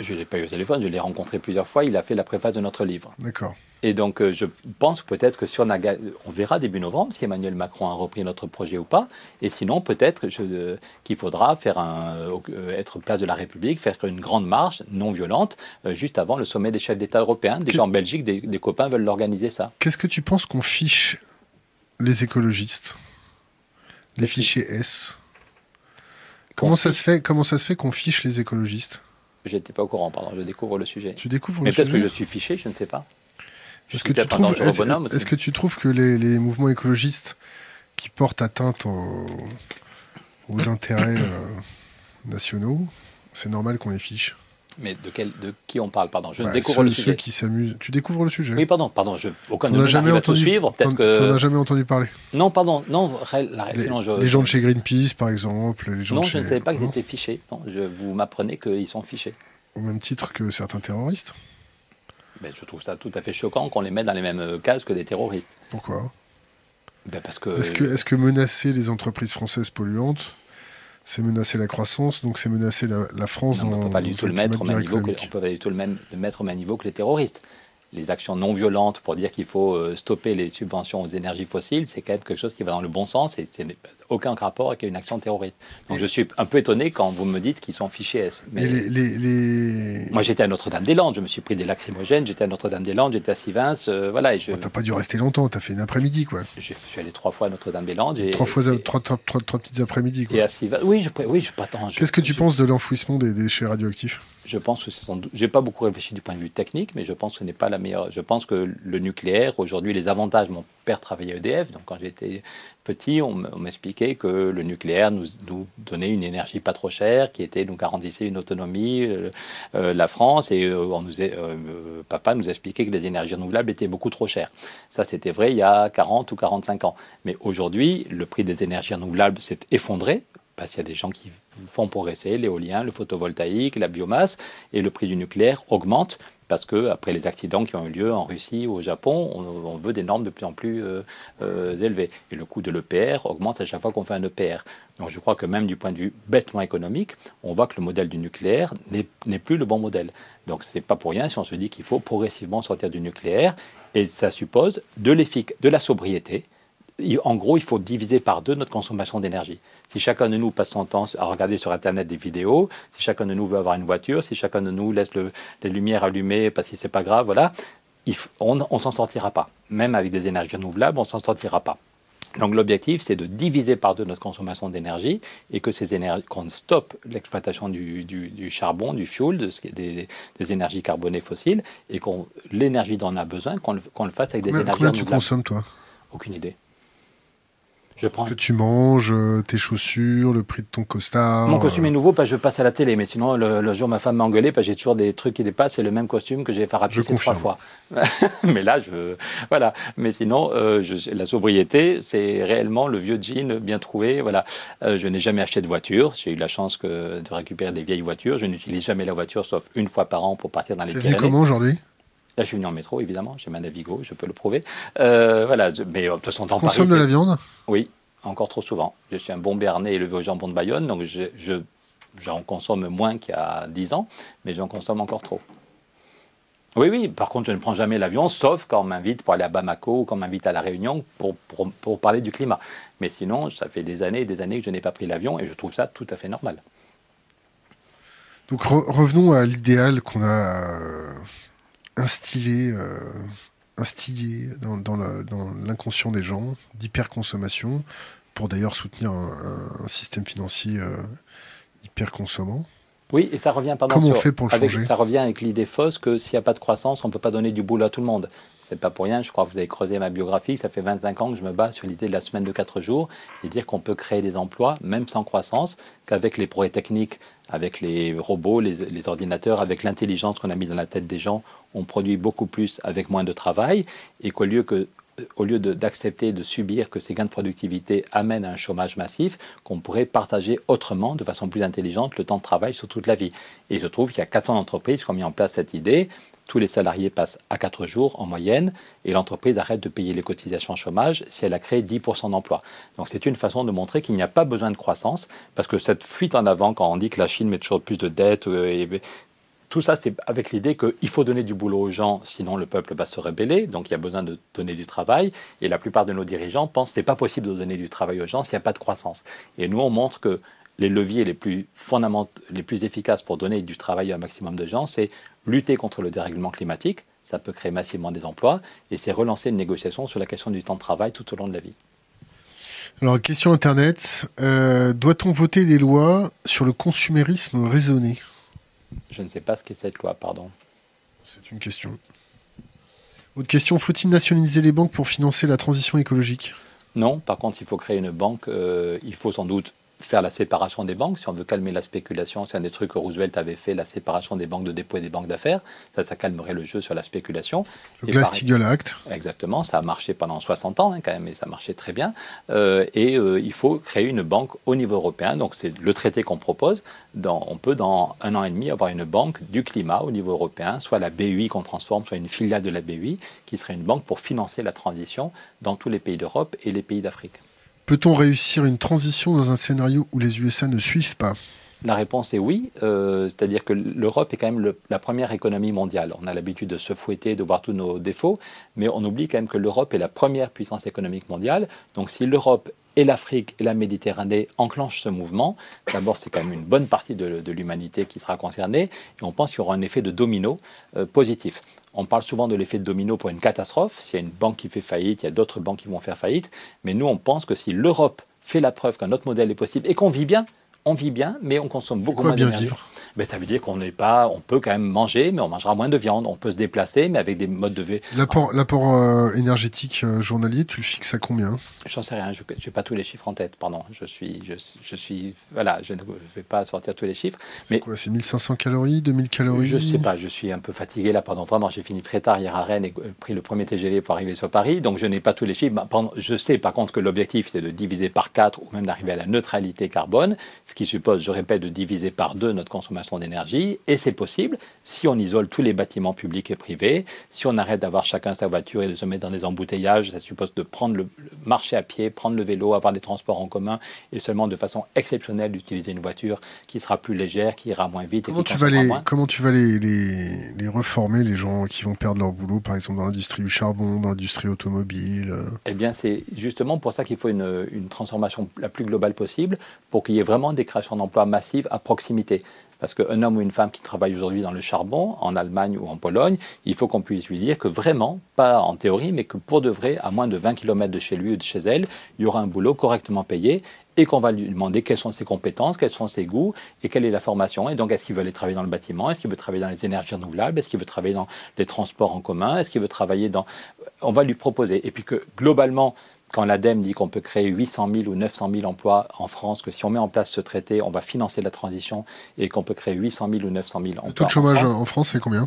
Je ne l'ai pas eu au téléphone, je l'ai rencontré plusieurs fois, il a fait la préface de notre livre. D'accord. Et donc, euh, je pense peut-être que si on a, on verra début novembre si Emmanuel Macron a repris notre projet ou pas. Et sinon, peut-être euh, qu'il faudra faire un, euh, être place de la République, faire une grande marche non violente juste avant le sommet des chefs d'État européens. Déjà en Belgique, des, copains veulent l'organiser ça. Qu'est-ce que tu penses qu'on fiche les écologistes, les fichiers S? Comment ça, se fait, comment ça se fait qu'on fiche les écologistes? J'étais pas au courant, pardon, je découvre le sujet. Tu découvres Mais le sujet peut-être que je suis fiché, je ne sais pas. Est-ce que, tu trouves, est-ce, que tu trouves que les, mouvements écologistes qui portent atteinte au, aux intérêts nationaux, c'est normal qu'on les fiche. Mais de, quel, de qui on parle? Pardon, je bah, découvre le sujet. Ceux qui s'amusent. Tu découvres le sujet Oui, pardon, pardon. Je, aucun de jamais entendu, suivre. Peut-être que. T'en as jamais entendu parler Non, pardon. Non, la, les, les gens de chez Greenpeace, par exemple. Les gens non, je ne savais pas qu'ils étaient fichés. Non, je, vous m'apprenez qu'ils sont fichés. Au même titre que certains terroristes ben, Je trouve ça tout à fait choquant qu'on les mette dans les mêmes euh, cases que des terroristes. Pourquoi? Ben parce que... Est-ce que, est que menacer les entreprises françaises polluantes c'est menacer la croissance, donc c'est menacer la, France non, dans, on peut pas du tout le mettre au même niveau que, on peut pas du tout le, même, le mettre au même niveau que les terroristes les actions non violentes pour dire qu'il faut euh, stopper les subventions aux énergies fossiles, c'est quand même quelque chose qui va dans le bon sens et c'est aucun rapport avec une action terroriste. Donc je suis un peu étonné quand vous me dites qu'ils sont fichés S. Mais les, Moi j'étais à Notre-Dame-des-Landes, je me suis pris des lacrymogènes, j'étais à Notre-Dame-des-Landes, j'étais à Sivins, euh, voilà. Et je... T'as pas dû rester longtemps, t'as fait une après-midi quoi. Je suis allé trois fois à Notre-Dame-des-Landes. Trois fois, trois, trois, trois, petites après-midi quoi. Et à Sivins, oui, je, oui, je pas tant. Qu'est-ce que tu penses de l'enfouissement des déchets radioactifs je pense que c'est J'ai pas beaucoup réfléchi du point de vue technique, mais je pense que ce n'est pas la meilleure. Je pense que le nucléaire, aujourd'hui, les avantages. Mon père travaillait à EDF, donc quand j'étais petit, on m'expliquait que le nucléaire nous, donnait une énergie pas trop chère, qui était nous garantissait une autonomie, euh, euh, la France, et euh, on nous papa nous expliquait que les énergies renouvelables étaient beaucoup trop chères. Ça, c'était vrai il y a 40 ou 45 ans. Mais aujourd'hui, le prix des énergies renouvelables s'est effondré parce qu'il y a des gens qui font progresser l'éolien, le photovoltaïque, la biomasse, et le prix du nucléaire augmente parce que après les accidents qui ont eu lieu en Russie ou au Japon, on, veut des normes de plus en plus euh, euh, élevées. Et le coût de l'EPR augmente à chaque fois qu'on fait un EPR. Donc je crois que même du point de vue bêtement économique, on voit que le modèle du nucléaire n'est plus le bon modèle. Donc c'est pas pour rien si on se dit qu'il faut progressivement sortir du nucléaire, et ça suppose de de la sobriété, en gros, il faut diviser par deux notre consommation d'énergie. Si chacun de nous passe son temps à regarder sur Internet des vidéos, si chacun de nous veut avoir une voiture, si chacun de nous laisse les lumières allumées parce que c'est pas grave, voilà, on ne s'en sortira pas. Même avec des énergies renouvelables, on s'en sortira pas. Donc l'objectif, c'est de diviser par deux notre consommation d'énergie et que ces énergies, qu'on stoppe l'exploitation du, charbon, du fuel, des, des, énergies carbonées fossiles, et qu'on l'énergie dont on a besoin, qu'on le, le, fasse avec des énergies renouvelables. Combien tu consommes toi? Aucune idée. Je prends... Ce que tu manges, euh, tes chaussures, le prix de ton costard. Mon costume est nouveau parce que je passe à la télé, mais sinon le, jour ma femme m'a engueulé parce que j'ai toujours des trucs qui dépassent. C'est le même costume que j'ai fait rapisser trois fois. *laughs* mais là, je voilà. Mais sinon, euh, la sobriété, c'est réellement le vieux jean bien trouvé. Voilà. Euh, je n'ai jamais acheté de voiture. J'ai eu la chance que, de récupérer des vieilles voitures. Je n'utilise jamais la voiture sauf une fois par an pour partir dans les Pyrénées. comment aujourd'hui? Là, je suis venu en métro, évidemment. J'ai ma Navigo, je peux le prouver. Euh, voilà. Mais de toute façon, dans Consomme de la viande Oui, encore trop souvent. Je suis un bon Bernet élevé au jambon de Bayonne, donc je, j'en consomme moins qu'il y a 10 ans, mais j'en consomme encore trop. Oui, oui, par contre, je ne prends jamais l'avion, sauf quand on m'invite pour aller à Bamako ou quand on m'invite à La Réunion pour, pour, parler du climat. Mais sinon, ça fait des années et des années que je n'ai pas pris l'avion et je trouve ça tout à fait normal. Donc revenons à l'idéal qu'on a instillé, euh, instillé dans, dans l'inconscient des gens d'hyperconsommation, pour d'ailleurs soutenir un, système financier euh, hyper consommant. Oui, et ça revient pendant Comment on fait pour le avec, changer Ça revient avec l'idée fausse que s'il n'y a pas de croissance, on ne peut pas donner du boulot à tout le monde. C'est pas pour rien, je crois que vous avez creusé ma biographie, ça fait 25 ans que je me bats sur l'idée de la semaine de 4 jours et dire qu'on peut créer des emplois, même sans croissance, qu'avec les progrès techniques, avec les robots, les, les ordinateurs, avec l'intelligence qu'on a mise dans la tête des gens, on produit beaucoup plus avec moins de travail et qu'au lieu que au lieu d'accepter de, subir que ces gains de productivité amènent à un chômage massif, qu'on pourrait partager autrement, de façon plus intelligente, le temps de travail sur toute la vie. Et je trouve qu'il y a 400 entreprises qui ont mis en place cette idée. Tous les salariés passent à 4 jours en moyenne et l'entreprise arrête de payer les cotisations chômage si elle a créé 10% d'emplois. Donc c'est une façon de montrer qu'il n'y a pas besoin de croissance parce que cette fuite en avant quand on dit que la Chine met toujours plus de dettes euh, tout ça, c'est avec l'idée qu'il faut donner du boulot aux gens, sinon le peuple va se rebeller. Donc il y a besoin de donner du travail. Et la plupart de nos dirigeants pensent que ce n'est pas possible de donner du travail aux gens s'il n'y a pas de croissance. Et nous, on montre que les leviers les plus les plus efficaces pour donner du travail à un maximum de gens, c'est lutter contre le dérèglement climatique. Ça peut créer massivement des emplois. Et c'est relancer une négociation sur la question du temps de travail tout au long de la vie. Alors, question Internet. Euh, doit-on voter des lois sur le consumérisme raisonné? Je ne sais pas ce qu'est cette loi, pardon. C'est une question. Autre question, faut-il nationaliser les banques pour financer la transition écologique? Non, par contre, il faut créer une banque, euh, il faut sans doute faire la séparation des banques, si on veut calmer la spéculation, c'est un des trucs que Roosevelt avait fait, la séparation des banques de dépôt et des banques d'affaires, ça, ça calmerait le jeu sur la spéculation. Le Glass-Steagall Act. Exactement, ça a marché pendant 60 ans hein, quand même, et ça marchait très bien. Euh, et euh, il faut créer une banque au niveau européen, donc c'est le traité qu'on propose. Dans, on peut dans un an et demi avoir une banque du climat au niveau européen, soit la BUI qu'on transforme, soit une filiale de la BUI, qui serait une banque pour financer la transition dans tous les pays d'Europe et les pays d'Afrique. Peut-on réussir une transition dans un scénario où les USA ne suivent pas? La réponse est oui, euh, c'est-à-dire que l'Europe est quand même la première économie mondiale. On a l'habitude de se fouetter, de voir tous nos défauts, mais on oublie quand même que l'Europe est la première puissance économique mondiale. Donc si l'Europe et l'Afrique et la Méditerranée enclenchent ce mouvement, d'abord c'est quand même une bonne partie de, l'humanité qui sera concernée, et on pense qu'il y aura un effet de domino euh, positif. On parle souvent de l'effet de domino pour une catastrophe. S'il y a une banque qui fait faillite, il y a d'autres banques qui vont faire faillite. Mais nous, on pense que si l'Europe fait la preuve qu'un autre modèle est possible et qu'on vit bien, on vit bien, mais on consomme beaucoup moins d'énergie. Ben, ça veut dire qu'on n'est pas, on peut quand même manger, mais on mangera moins de viande. On peut se déplacer, mais avec des modes de vie. L'apport, euh, énergétique euh, journalier, tu le fixes à combien? J'en sais rien. Je n'ai pas tous les chiffres en tête. Pardon. Je suis, je, suis, voilà, je ne vais pas sortir tous les chiffres. C'est quoi C'est 1500 calories, 2000 calories? Je sais pas. Je suis un peu fatigué là. Pardon. Vraiment, j'ai fini très tard hier à Rennes et pris le premier TGV pour arriver sur Paris. Donc, je n'ai pas tous les chiffres. Je sais par contre que l'objectif c'est de diviser par 4 ou même d'arriver à la neutralité carbone, ce qui suppose, je répète, de diviser par 2 notre consommation d'énergie et c'est possible si on isole tous les bâtiments publics et privés, si on arrête d'avoir chacun sa voiture et de se mettre dans des embouteillages. Ça suppose de prendre le, marcher à pied, prendre le vélo, avoir des transports en commun et seulement de façon exceptionnelle d'utiliser une voiture qui sera plus légère, qui ira moins vite. Comment, et qui tu, vas les, comment tu vas les, les, reformer, les gens qui vont perdre leur boulot, par exemple dans l'industrie du charbon, dans l'industrie automobile Eh bien, c'est justement pour ça qu'il faut une, une transformation la plus globale possible pour qu'il y ait vraiment des créations d'emplois massives à proximité. Parce qu'un homme ou une femme qui travaille aujourd'hui dans le charbon, en Allemagne ou en Pologne, il faut qu'on puisse lui dire que vraiment, pas en théorie, mais que pour de vrai, à moins de 20 km de chez lui ou de chez elle, il y aura un boulot correctement payé et qu'on va lui demander quelles sont ses compétences, quels sont ses goûts et quelle est la formation. Et donc, est-ce qu'il veut aller travailler dans le bâtiment? Est-ce qu'il veut travailler dans les énergies renouvelables? Est-ce qu'il veut travailler dans les transports en commun? Est-ce qu'il veut travailler dans... On va lui proposer. Et puis que globalement, quand l'ADEME dit qu'on peut créer 800 000 ou 900 000 emplois en France, que si on met en place ce traité, on va financer la transition et qu'on peut créer 800 000 ou 900 000 emplois. Le taux de chômage en France, c'est combien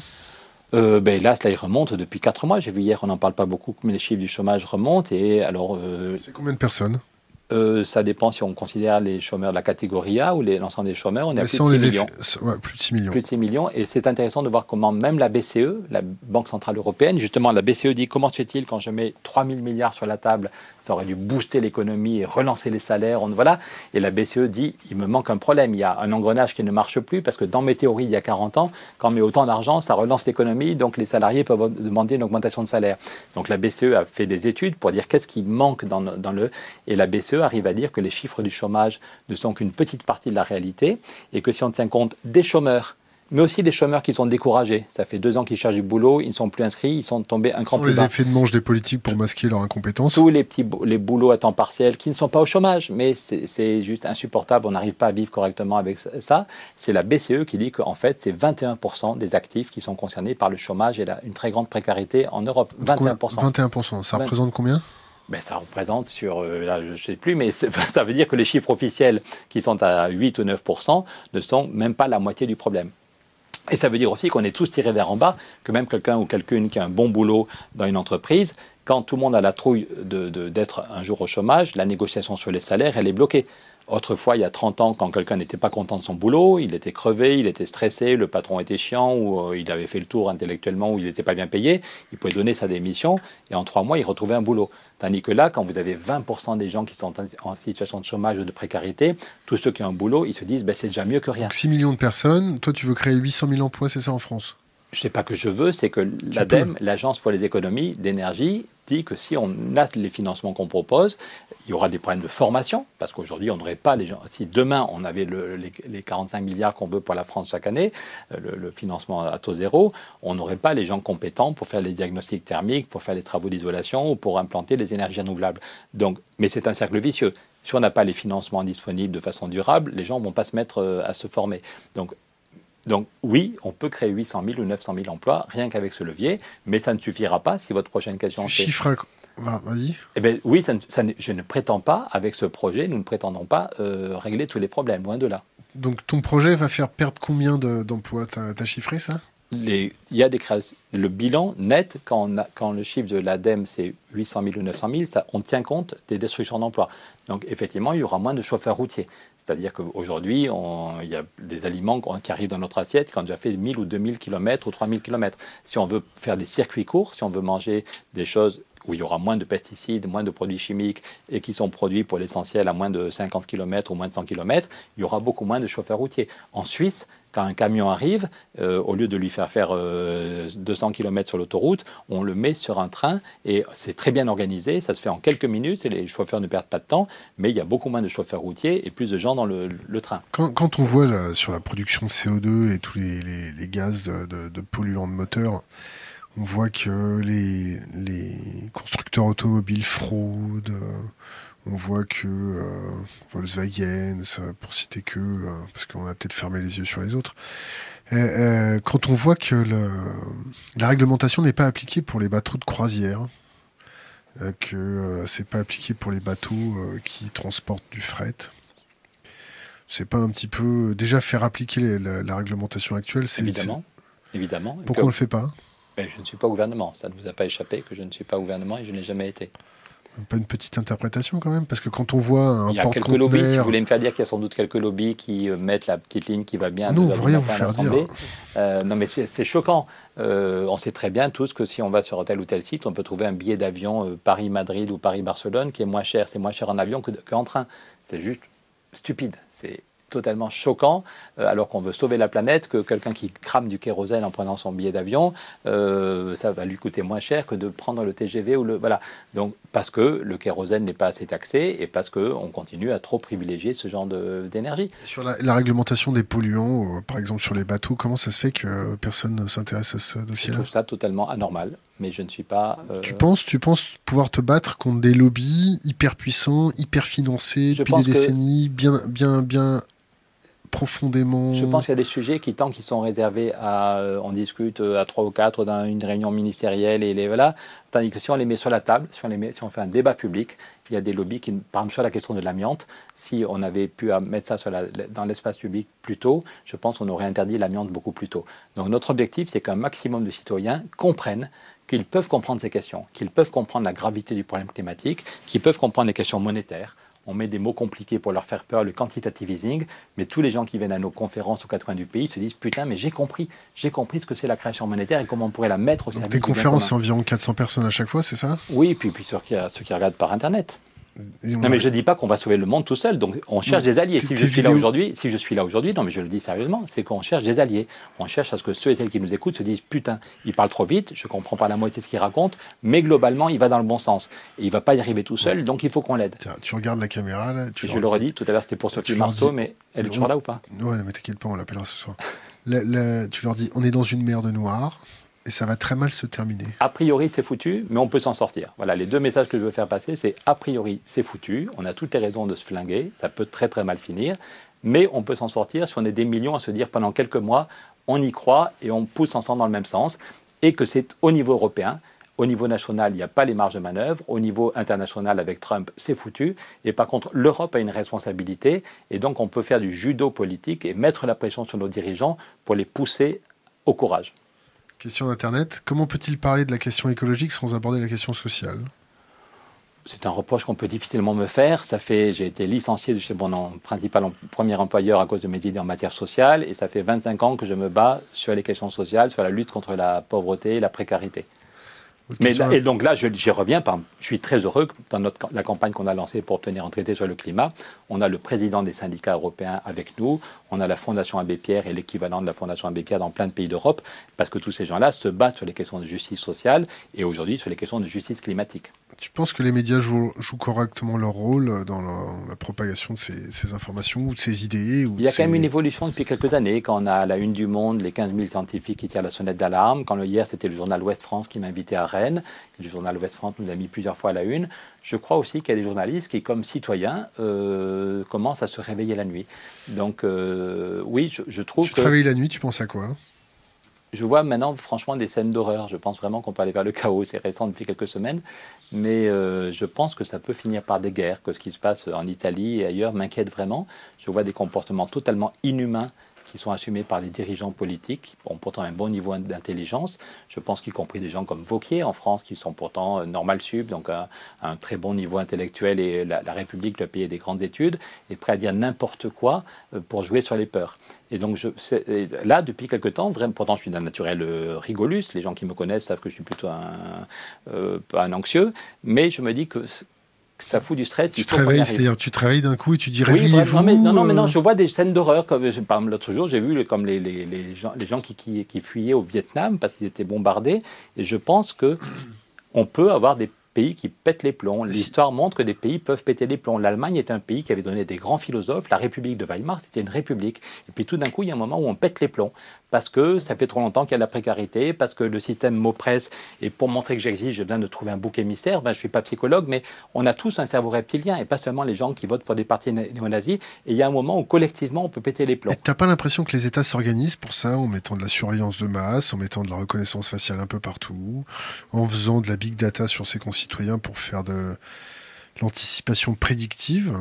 euh, ben là, cela il remonte depuis 4 mois. J'ai vu hier, on n'en parle pas beaucoup, mais les chiffres du chômage remontent. Et alors, euh, c'est combien de personnes euh, ça dépend si on considère les chômeurs de la catégorie A ou l'ensemble des chômeurs. On est à plus de, 6 millions. plus de 6 millions. Plus de 6 millions. Et c'est intéressant de voir comment même la BCE, la Banque Centrale Européenne, justement, la BCE dit comment se fait-il quand je mets 3 000 milliards sur la table, ça aurait dû booster l'économie et relancer les salaires. On, voilà. Et la BCE dit il me manque un problème. Il y a un engrenage qui ne marche plus parce que dans mes théories, il y a 40 ans, quand on met autant d'argent, ça relance l'économie. Donc les salariés peuvent demander une augmentation de salaire. Donc la BCE a fait des études pour dire qu'est-ce qui manque dans, dans le. Et la BCE arrive à dire que les chiffres du chômage ne sont qu'une petite partie de la réalité et que si on tient compte des chômeurs, mais aussi des chômeurs qui sont découragés. Ça fait deux ans qu'ils cherchent du boulot, ils ne sont plus inscrits, ils sont tombés un cran plus les effets de manche des politiques pour masquer leur incompétence Tous les petits les boulots à temps partiel qui ne sont pas au chômage, mais c'est juste insupportable, on n'arrive pas à vivre correctement avec ça. C'est la BCE qui dit qu'en fait, c'est 21% des actifs qui sont concernés par le chômage et une très grande précarité en Europe. 21%. 21%, ça représente combien? Ben, ça représente sur, euh, là, je ne sais plus, mais *laughs* ça veut dire que les chiffres officiels qui sont à 8 ou 9% ne sont même pas la moitié du problème. Et ça veut dire aussi qu'on est tous tirés vers en bas, que même quelqu'un ou quelqu'une qui a un bon boulot dans une entreprise, quand tout le monde a la trouille d'être un jour au chômage, la négociation sur les salaires, elle est bloquée. Autrefois, il y a 30 ans, quand quelqu'un n'était pas content de son boulot, il était crevé, il était stressé, le patron était chiant, ou euh, il avait fait le tour intellectuellement, ou il n'était pas bien payé, il pouvait donner sa démission, et en trois mois, il retrouvait un boulot. Tandis que là, quand vous avez 20% des gens qui sont en situation de chômage ou de précarité, tous ceux qui ont un boulot, ils se disent, ben, c'est déjà mieux que rien. Donc 6 millions de personnes, toi tu veux créer 800 000 emplois, c'est ça en France? Je ne sais pas que je veux, c'est que l'ADEME, l'Agence pour les économies d'énergie, dit que si on a les financements qu'on propose, il y aura des problèmes de formation, parce qu'aujourd'hui, on n'aurait pas les gens. Si demain, on avait les, 45 milliards qu'on veut pour la France chaque année, euh, le, financement à taux zéro, on n'aurait pas les gens compétents pour faire les diagnostics thermiques, pour faire les travaux d'isolation ou pour implanter les énergies renouvelables. Donc, mais c'est un cercle vicieux. Si on n'a pas les financements disponibles de façon durable, les gens ne vont pas se mettre euh, à se former. Donc, donc oui, on peut créer 800 000 ou 900 000 emplois rien qu'avec ce levier, mais ça ne suffira pas si votre prochaine question... Tu chiffres Vas-y. Eh ben, oui, ça, je ne prétends pas, avec ce projet, nous ne prétendons pas euh, régler tous les problèmes, loin de là. Donc ton projet va faire perdre combien d'emplois? Tu as, chiffré ça? Il y a des le bilan net, quand, le chiffre de l'ADEME c'est 800 000 ou 900 000, ça, on tient compte des destructions d'emplois. Donc effectivement, il y aura moins de chauffeurs routiers. C'est-à-dire qu'aujourd'hui, il y a des aliments qui arrivent dans notre assiette qui ont déjà fait 1000 ou 2000 km ou 3000 km. Si on veut faire des circuits courts, si on veut manger des choses où il y aura moins de pesticides, moins de produits chimiques et qui sont produits pour l'essentiel à moins de 50 km ou moins de 100 km, il y aura beaucoup moins de chauffeurs routiers. En Suisse, quand un camion arrive, euh, au lieu de lui faire faire 200 euh, km sur l'autoroute, on le met sur un train et c'est très bien organisé, ça se fait en quelques minutes et les chauffeurs ne perdent pas de temps, mais il y a beaucoup moins de chauffeurs routiers et plus de gens dans le, train. Quand, on voit sur la production de CO2 et tous les, gaz de, de polluants de moteur, on voit que les, constructeurs automobiles fraudent. On voit que euh, Volkswagen, pour citer que, euh, parce qu'on a peut-être fermé les yeux sur les autres. Euh, quand on voit que la réglementation n'est pas appliquée pour les bateaux de croisière, que c'est pas appliqué pour les bateaux qui transportent du fret, c'est pas un petit peu déjà faire appliquer la, réglementation actuelle, c'est évidemment, évidemment. Pourquoi on le fait pas? Je ne suis pas au gouvernement. Ça ne vous a pas échappé que je ne suis pas au gouvernement et je n'ai jamais été. Pas une petite interprétation quand même Parce que quand on voit un Il y a quelques lobbies, si vous voulez me faire dire qu'il y a sans doute quelques lobbies qui euh, mettent la petite ligne qui va bien. Non, on ne rien vous faire dire. Euh, non, mais c'est choquant. Euh, on sait très bien tous que si on va sur tel ou tel site, on peut trouver un billet d'avion Paris-Madrid ou Paris-Barcelone qui est moins cher. C'est moins cher en avion qu'en train. C'est juste stupide. C'est totalement choquant, euh, alors qu'on veut sauver la planète, que quelqu'un qui crame du kérosène en prenant son billet d'avion, euh, ça va lui coûter moins cher que de prendre le TGV ou le voilà. Donc parce que le kérosène n'est pas assez taxé et parce que on continue à trop privilégier ce genre d'énergie. Sur la, réglementation des polluants, euh, par exemple sur les bateaux, comment ça se fait que personne ne s'intéresse à ce dossier-là? Je trouve ça totalement anormal mais je ne suis pas. Tu penses, tu penses pouvoir te battre contre des lobbies hyper puissants, hyper financés depuis des décennies, bien, bien, bien Je pense qu'il y a des sujets qui, tant qu'ils sont réservés à. Euh, on discute euh, à trois ou quatre dans une réunion ministérielle et les voilà. Tandis que si on les met sur la table, si on, les met, si on fait un débat public, il y a des lobbies qui, par exemple sur la question de l'amiante, si on avait pu mettre ça dans l'espace public plus tôt, je pense qu'on aurait interdit l'amiante beaucoup plus tôt. Donc notre objectif, c'est qu'un maximum de citoyens comprennent qu'ils peuvent comprendre ces questions, qu'ils peuvent comprendre la gravité du problème climatique, qu'ils peuvent comprendre les questions monétaires on met des mots compliqués pour leur faire peur, le quantitative easing, mais tous les gens qui viennent à nos conférences aux quatre coins du pays se disent putain, mais j'ai compris, j'ai compris ce que c'est la création monétaire et comment on pourrait la mettre au service. Des conférences, c'est environ 400 personnes à chaque fois, c'est ça? Oui, puis, puis ceux, qui, ceux qui regardent par Internet. Non, mais je ne dis pas qu'on va sauver le monde tout seul. Donc, on cherche des alliés. Si je suis là aujourd'hui, si je suis là aujourd'hui, non, mais je le dis sérieusement, c'est qu'on cherche des alliés. On cherche à ce que ceux et celles qui nous écoutent se disent putain, il parle trop vite, je comprends pas la moitié de ce qu'il raconte, mais globalement, il va dans le bon sens. Et il va pas y arriver tout seul, donc il faut qu'on l'aide. Tu regardes la caméra là. Tu je le redis. Tout à l'heure, c'était pour Sophie Marceau, mais elle est toujours là ou pas? Ouais, mais t'inquiète pas, on l'appellera ce soir. tu leur dis, on est dans une mer de noir et ça va très mal se terminer. A priori, c'est foutu, mais on peut s'en sortir. Voilà, les deux messages que je veux faire passer, c'est a priori, c'est foutu, on a toutes les raisons de se flinguer, ça peut très très mal finir, mais on peut s'en sortir si on est des millions à se dire pendant quelques mois, on y croit et on pousse ensemble dans le même sens, et que c'est au niveau européen. Au niveau national, il n'y a pas les marges de manœuvre. Au niveau international, avec Trump, c'est foutu. Et par contre, l'Europe a une responsabilité. Et donc, on peut faire du judo politique et mettre la pression sur nos dirigeants pour les pousser au courage. Question d'Internet. Comment peut-il parler de la question écologique sans aborder la question sociale? C'est un reproche qu'on peut difficilement me faire. Ça fait, j'ai été licencié de chez mon principal premier employeur à cause de mes idées en matière sociale, et ça fait 25 ans que je me bats sur les questions sociales, sur la lutte contre la pauvreté et la précarité. Mais et donc là, j'y reviens. je suis très heureux que dans notre, la campagne qu'on a lancée pour obtenir un traité sur le climat, on a le président des syndicats européens avec nous, on a la Fondation Abbé Pierre et l'équivalent de la Fondation Abbé Pierre dans plein de pays d'Europe, parce que tous ces gens-là se battent sur les questions de justice sociale et aujourd'hui sur les questions de justice climatique. Tu penses que les médias jouent, correctement leur rôle dans la, propagation de ces, informations ou de ces idées Il y a quand même une évolution depuis quelques années, quand on a la une du monde, les 15 000 scientifiques qui tirent la sonnette d'alarme, quand le, hier c'était le journal Ouest France qui m'invitait à Rennes, le journal Ouest France nous a mis plusieurs fois à la une, je crois aussi qu'il y a des journalistes qui, comme citoyens, euh, commencent à se réveiller la nuit. Donc euh, oui, je, trouve tu que... Te réveilles la nuit, tu penses à quoi? Je vois maintenant franchement des scènes d'horreur. Je pense vraiment qu'on peut aller vers le chaos. C'est récent depuis quelques semaines. Mais euh, je pense que ça peut finir par des guerres, que ce qui se passe en Italie et ailleurs m'inquiète vraiment. Je vois des comportements totalement inhumains qui sont assumés par les dirigeants politiques, qui ont pourtant un bon niveau d'intelligence. Je pense qu'y compris des gens comme Vauquier en France, qui sont pourtant euh, normal sub, donc un, très bon niveau intellectuel, et la, République, le pays des grandes études, est prêt à dire n'importe quoi euh, pour jouer sur les peurs. Et donc là, depuis quelque temps, vraiment, pourtant je suis d'un naturel euh, rigolus, les gens qui me connaissent savent que je suis plutôt un anxieux, mais je me dis que ça fout du stress. Tu travailles, c'est-à-dire tu travailles d'un coup et tu dis réveillez-vous. non, non, mais non, je vois des scènes d'horreur. Comme par exemple l'autre jour, j'ai vu comme les, les, les, gens, les gens qui, qui, qui fuyaient au Vietnam parce qu'ils étaient bombardés. Et je pense que on peut avoir des pays qui pètent les plombs. L'histoire montre que des pays peuvent péter les plombs. L'Allemagne est un pays qui avait donné des grands philosophes. La République de Weimar, c'était une république. Et puis tout d'un coup, il y a un moment où on pète les plombs. Parce que ça fait trop longtemps qu'il y a de la précarité, parce que le système m'oppresse. Et pour montrer que j'existe, je viens de trouver un bouc émissaire. Ben, je ne suis pas psychologue, mais on a tous un cerveau reptilien, et pas seulement les gens qui votent pour des partis néo-nazis. Et il y a un moment où collectivement, on peut péter les plombs. Tu n'as pas l'impression que les États s'organisent pour ça, en mettant de la surveillance de masse, en mettant de la reconnaissance faciale un peu partout, en faisant de la big data sur ses concitoyens pour faire de l'anticipation prédictive?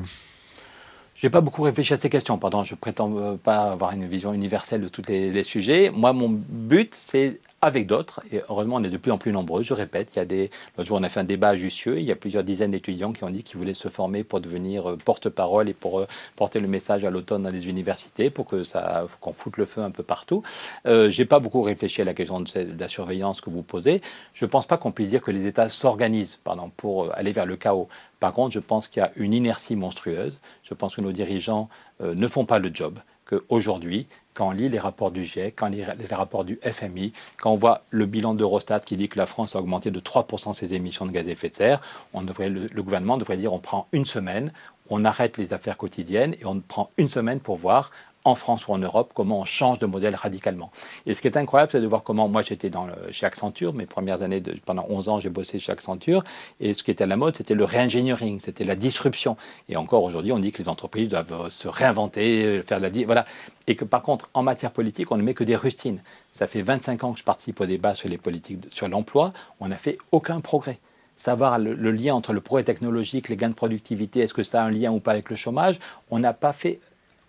J'ai pas beaucoup réfléchi à ces questions. Pardon, je prétends euh, pas avoir une vision universelle de tous les, sujets. Moi, mon but, c'est avec d'autres. Et heureusement, on est de plus en plus nombreux. Je répète, il y a des. L'autre jour, on a fait un débat à Jussieu. Il y a plusieurs dizaines d'étudiants qui ont dit qu'ils voulaient se former pour devenir euh, porte-parole et pour euh, porter le message à l'automne dans les universités, pour que ça, qu'on foute le feu un peu partout. Euh, J'ai pas beaucoup réfléchi à la question de, la surveillance que vous posez. Je pense pas qu'on puisse dire que les États s'organisent, pardon, pour aller vers le chaos. Par contre, je pense qu'il y a une inertie monstrueuse. Je pense que nos dirigeants ne font pas le job qu'aujourd'hui, quand on lit les rapports du GIEC, quand on lit les rapports du FMI, quand on voit le bilan d'Eurostat qui dit que la France a augmenté de 3% ses émissions de gaz à effet de serre, le, le gouvernement devrait dire on prend une semaine, on arrête les affaires quotidiennes et on prend une semaine pour voir en France ou en Europe, comment on change de modèle radicalement. Et ce qui est incroyable, c'est de voir comment, moi j'étais chez Accenture, mes premières années, de, pendant 11 ans, j'ai bossé chez Accenture, et ce qui était à la mode, c'était le réingénierie, c'était la disruption. Et encore aujourd'hui, on dit que les entreprises doivent euh, se réinventer, euh, faire la... Voilà. Et que par contre, en matière politique, on ne met que des rustines. Ça fait 25 ans que je participe au débat sur les politiques, sur l'emploi, on n'a fait aucun progrès savoir le, lien entre le progrès technologique, les gains de productivité, est-ce que ça a un lien ou pas avec le chômage, on n'a pas fait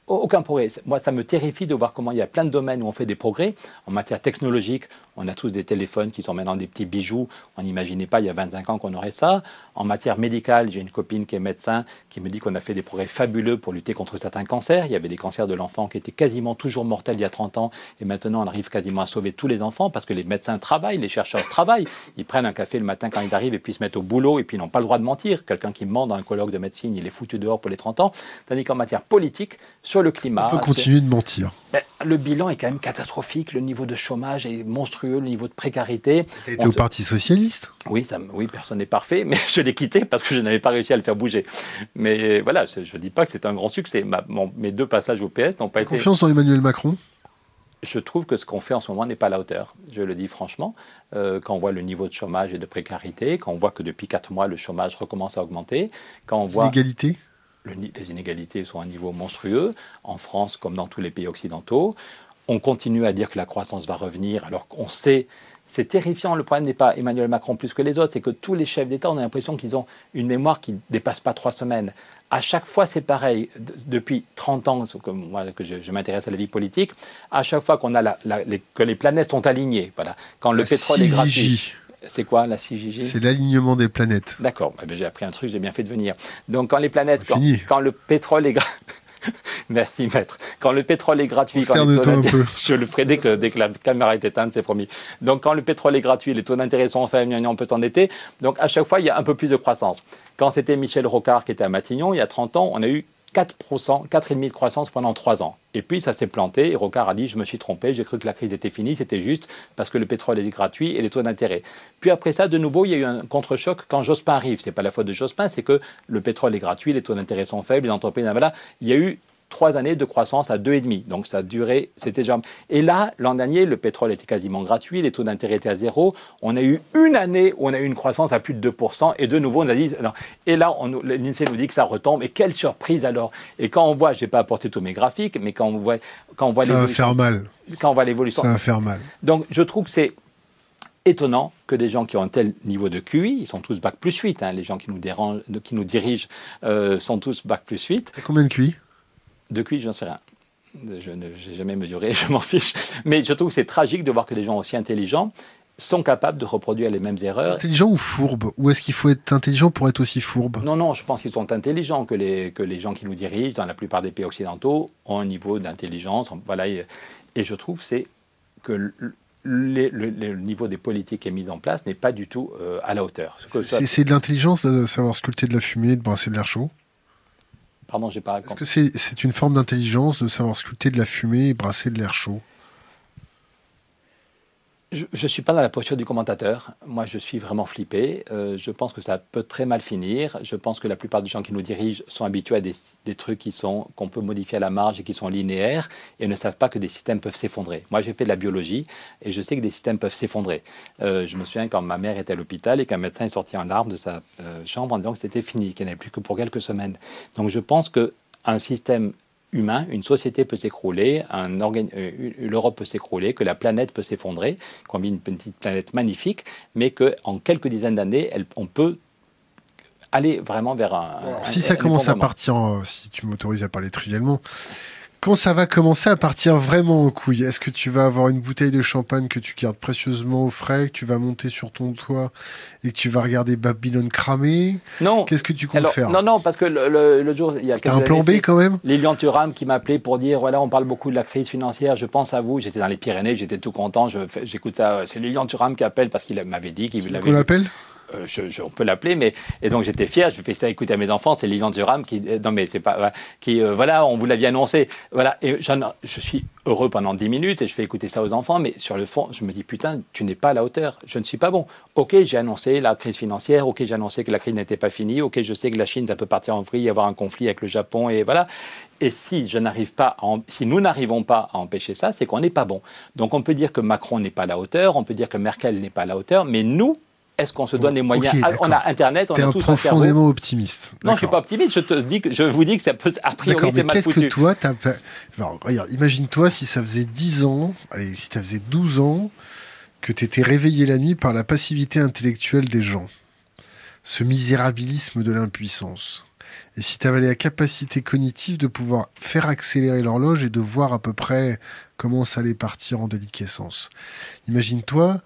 aucun progrès. Moi, ça me terrifie de voir comment il y a plein de domaines où on fait des progrès. En matière technologique, on a tous des téléphones qui sont maintenant des petits bijoux. On n'imaginait pas il y a 25 ans qu'on aurait ça. En matière médicale, j'ai une copine qui est médecin qui me dit qu'on a fait des progrès fabuleux pour lutter contre certains cancers. Il y avait des cancers de l'enfant qui étaient quasiment toujours mortels il y a 30 ans. Et maintenant, on arrive quasiment à sauver tous les enfants parce que les médecins travaillent, les chercheurs travaillent. Ils prennent un café le matin quand ils arrivent et puis se mettent au boulot et puis ils n'ont pas le droit de mentir. Quelqu'un qui ment dans un colloque de médecine, il est foutu dehors pour les 30 ans. Tandis qu'en matière politique, sur le climat. On peut continuer de mentir. Ben, le bilan est quand même catastrophique. Le niveau de chômage est monstrueux, le niveau de précarité. Tu étais au Parti Socialiste oui, ça, oui, personne n'est parfait, mais *laughs* je l'ai quitté parce que je n'avais pas réussi à le faire bouger. Mais voilà, je ne dis pas que c'est un grand succès. mes deux passages au PS n'ont pas été. Confiance dans Emmanuel Macron? Je trouve que ce qu'on fait en ce moment n'est pas à la hauteur. Je le dis franchement. Euh, quand on voit le niveau de chômage et de précarité, quand on voit que depuis quatre mois, le chômage recommence à augmenter, quand on voit... L'inégalité? Les inégalités sont à un niveau monstrueux, en France comme dans tous les pays occidentaux. On continue à dire que la croissance va revenir alors qu'on sait, c'est terrifiant, le problème n'est pas Emmanuel Macron plus que les autres, c'est que tous les chefs d'État, on a l'impression qu'ils ont une mémoire qui ne dépasse pas trois semaines. À chaque fois, c'est pareil. depuis 30 ans que, moi, que je, m'intéresse à la vie politique, à chaque fois qu'on a la, que les planètes sont alignées, voilà. quand le pétrole est gratuit, c'est quoi la 6 C'est l'alignement des planètes. D'accord, eh ben, j'ai appris un truc, j'ai bien fait de venir. Donc quand les planètes, quand, le pétrole est gratuit... *laughs* Merci maître. Quand le pétrole est gratuit, quand les taux *laughs* je le ferai dès que, dès que la caméra est éteinte, c'est promis. Donc quand le pétrole est gratuit, les taux d'intérêt sont faibles, on peut s'endetter. Donc à chaque fois, il y a un peu plus de croissance. Quand c'était Michel Rocard qui était à Matignon, il y a 30 ans, on a eu 4%, 4,5% de croissance pendant 3 ans. Et puis ça s'est planté et Rocard a dit je me suis trompé, j'ai cru que la crise était finie, c'était juste parce que le pétrole est gratuit et les taux d'intérêt. Puis après ça, de nouveau, il y a eu un contre-choc quand Jospin arrive. C'est pas la faute de Jospin, c'est que le pétrole est gratuit, les taux d'intérêt sont faibles, les entreprises. Il y a eu trois années de croissance à 2,5. Donc ça a duré, c'était déjà... Et là, l'an dernier, le pétrole était quasiment gratuit, les taux d'intérêt étaient à zéro. On a eu une année où on a eu une croissance à plus de 2%, et de nouveau, on a dit... Non. Et là, l'INSEE nous dit que ça retombe, et quelle surprise alors Et quand on voit, je n'ai pas apporté tous mes graphiques, mais quand on voit... Quand on voit ça va faire mal. Quand on voit l'évolution... Ça va faire mal. Donc je trouve que c'est étonnant que des gens qui ont un tel niveau de QI, ils sont tous bac plus 8, hein, les gens qui nous, dérangent, qui nous dirigent euh, sont tous bac plus 8. combien de QI? De QI, j'en sais rien. Je n'ai jamais mesuré, *laughs* je m'en fiche. Mais je trouve que c'est tragique de voir que des gens aussi intelligents sont capables de reproduire les mêmes erreurs. Intelligent ou fourbe? Ou est-ce qu'il faut être intelligent pour être aussi fourbe? Non, non, je pense qu'ils sont intelligents, que les, que les gens qui nous dirigent, dans la plupart des pays occidentaux, ont un niveau d'intelligence. Voilà, et, et je trouve c'est que le, niveau des politiques qui est mis en place n'est pas du tout euh, à la hauteur. C'est de l'intelligence de savoir sculpter de la fumée, de brasser de l'air chaud? Pardon, j'ai pas Est-ce que c'est une forme d'intelligence de savoir sculpter de la fumée et brasser de l'air chaud? Je ne suis pas dans la posture du commentateur. Moi, je suis vraiment flippé. Euh, je pense que ça peut très mal finir. Je pense que la plupart des gens qui nous dirigent sont habitués à des, trucs qui sont qu'on peut modifier à la marge et qui sont linéaires et ne savent pas que des systèmes peuvent s'effondrer. Moi, j'ai fait de la biologie et je sais que des systèmes peuvent s'effondrer. Euh, je me souviens quand ma mère était à l'hôpital et qu'un médecin est sorti en larmes de sa euh, chambre en disant que c'était fini, qu'il n'y en avait plus que pour quelques semaines. Donc, je pense que un système humain, une société peut s'écrouler, euh, l'Europe peut s'écrouler, que la planète peut s'effondrer, qu'on vit une petite planète magnifique, mais qu'en quelques dizaines d'années, on peut aller vraiment vers un... si ça commence à partir, si tu m'autorises à parler trivialement, quand ça va commencer à partir vraiment en couille, est-ce que tu vas avoir une bouteille de champagne que tu gardes précieusement au frais, que tu vas monter sur ton toit et que tu vas regarder Babylone cramer? Non. Qu'est-ce que tu comptes faire? Non, non, parce que le, jour, il y a T'as un plan B quand même? Lilian Thuram qui m'appelait pour dire voilà, on parle beaucoup de la crise financière, je pense à vous. J'étais dans les Pyrénées, j'étais tout content. J'écoute ça. C'est Lilian Thuram qui appelle parce qu'il m'avait dit qu'il l'avait. Qu'on l'appelle? Euh, on peut l'appeler, mais et donc j'étais fier. Je fais ça écouter à mes enfants. C'est Lilian Duram qui, euh, non mais c'est pas, qui, euh, voilà, on vous l'avait annoncé, voilà. Et je suis heureux pendant 10 minutes et je fais écouter ça aux enfants, mais sur le fond, je me dis putain, tu n'es pas à la hauteur. Je ne suis pas bon. Ok, j'ai annoncé la crise financière. Ok, j'ai annoncé que la crise n'était pas finie. Ok, je sais que la Chine, ça peut partir en vrille, avoir un conflit avec le Japon et voilà. Et si je n'arrive pas, si nous n'arrivons pas à empêcher ça, c'est qu'on n'est pas bon. Donc on peut dire que Macron n'est pas à la hauteur, on peut dire que Merkel n'est pas à la hauteur, mais nous, est-ce qu'on se donne les moyens On a Internet, on a tous un profondément optimiste. Non, je suis pas optimiste. Je te dis que je vous dis que ça peut a priori c'est mal Qu'est-ce que toi t'as regarde, imagine-toi si ça faisait 10 ans, allez, si ça faisait 12 ans que tu étais réveillé la nuit par la passivité intellectuelle des gens. Ce misérabilisme de l'impuissance. Et si tu avais la capacité cognitive de pouvoir faire accélérer l'horloge et de voir à peu près comment ça allait partir en déliquescence. Imagine-toi,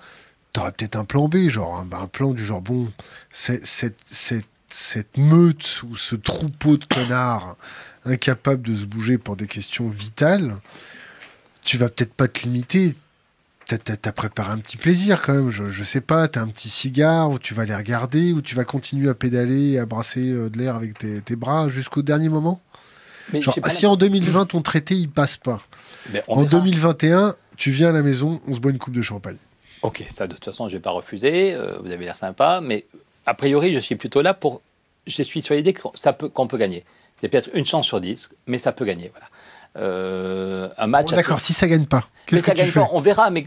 t'aurais peut-être un plan B, genre un, un, plan du genre, bon, cette, cette, meute ou ce troupeau de connards incapables de se bouger pour des questions vitales, tu vas peut-être pas te limiter. T'as as, préparé un petit plaisir quand même, je, je sais pas, t'as un petit cigare où tu vas les regarder, ou tu vas continuer à pédaler et à brasser euh, de l'air avec tes, tes bras jusqu'au dernier moment mais Genre, si en 2020 ton traité il passe pas, en 2021 tu viens à la maison, on se boit une coupe de champagne. Ok, ça de toute façon, je ne vais pas refuser. Euh, vous avez l'air sympa, mais a priori, je suis plutôt là pour. Je suis sur l'idée qu'on peut gagner. Il y a peut-être une chance sur dix, mais ça peut gagner. Voilà. Euh, un match. D'accord, si ça gagne pas. Qu'est-ce que tu fais On verra, mais,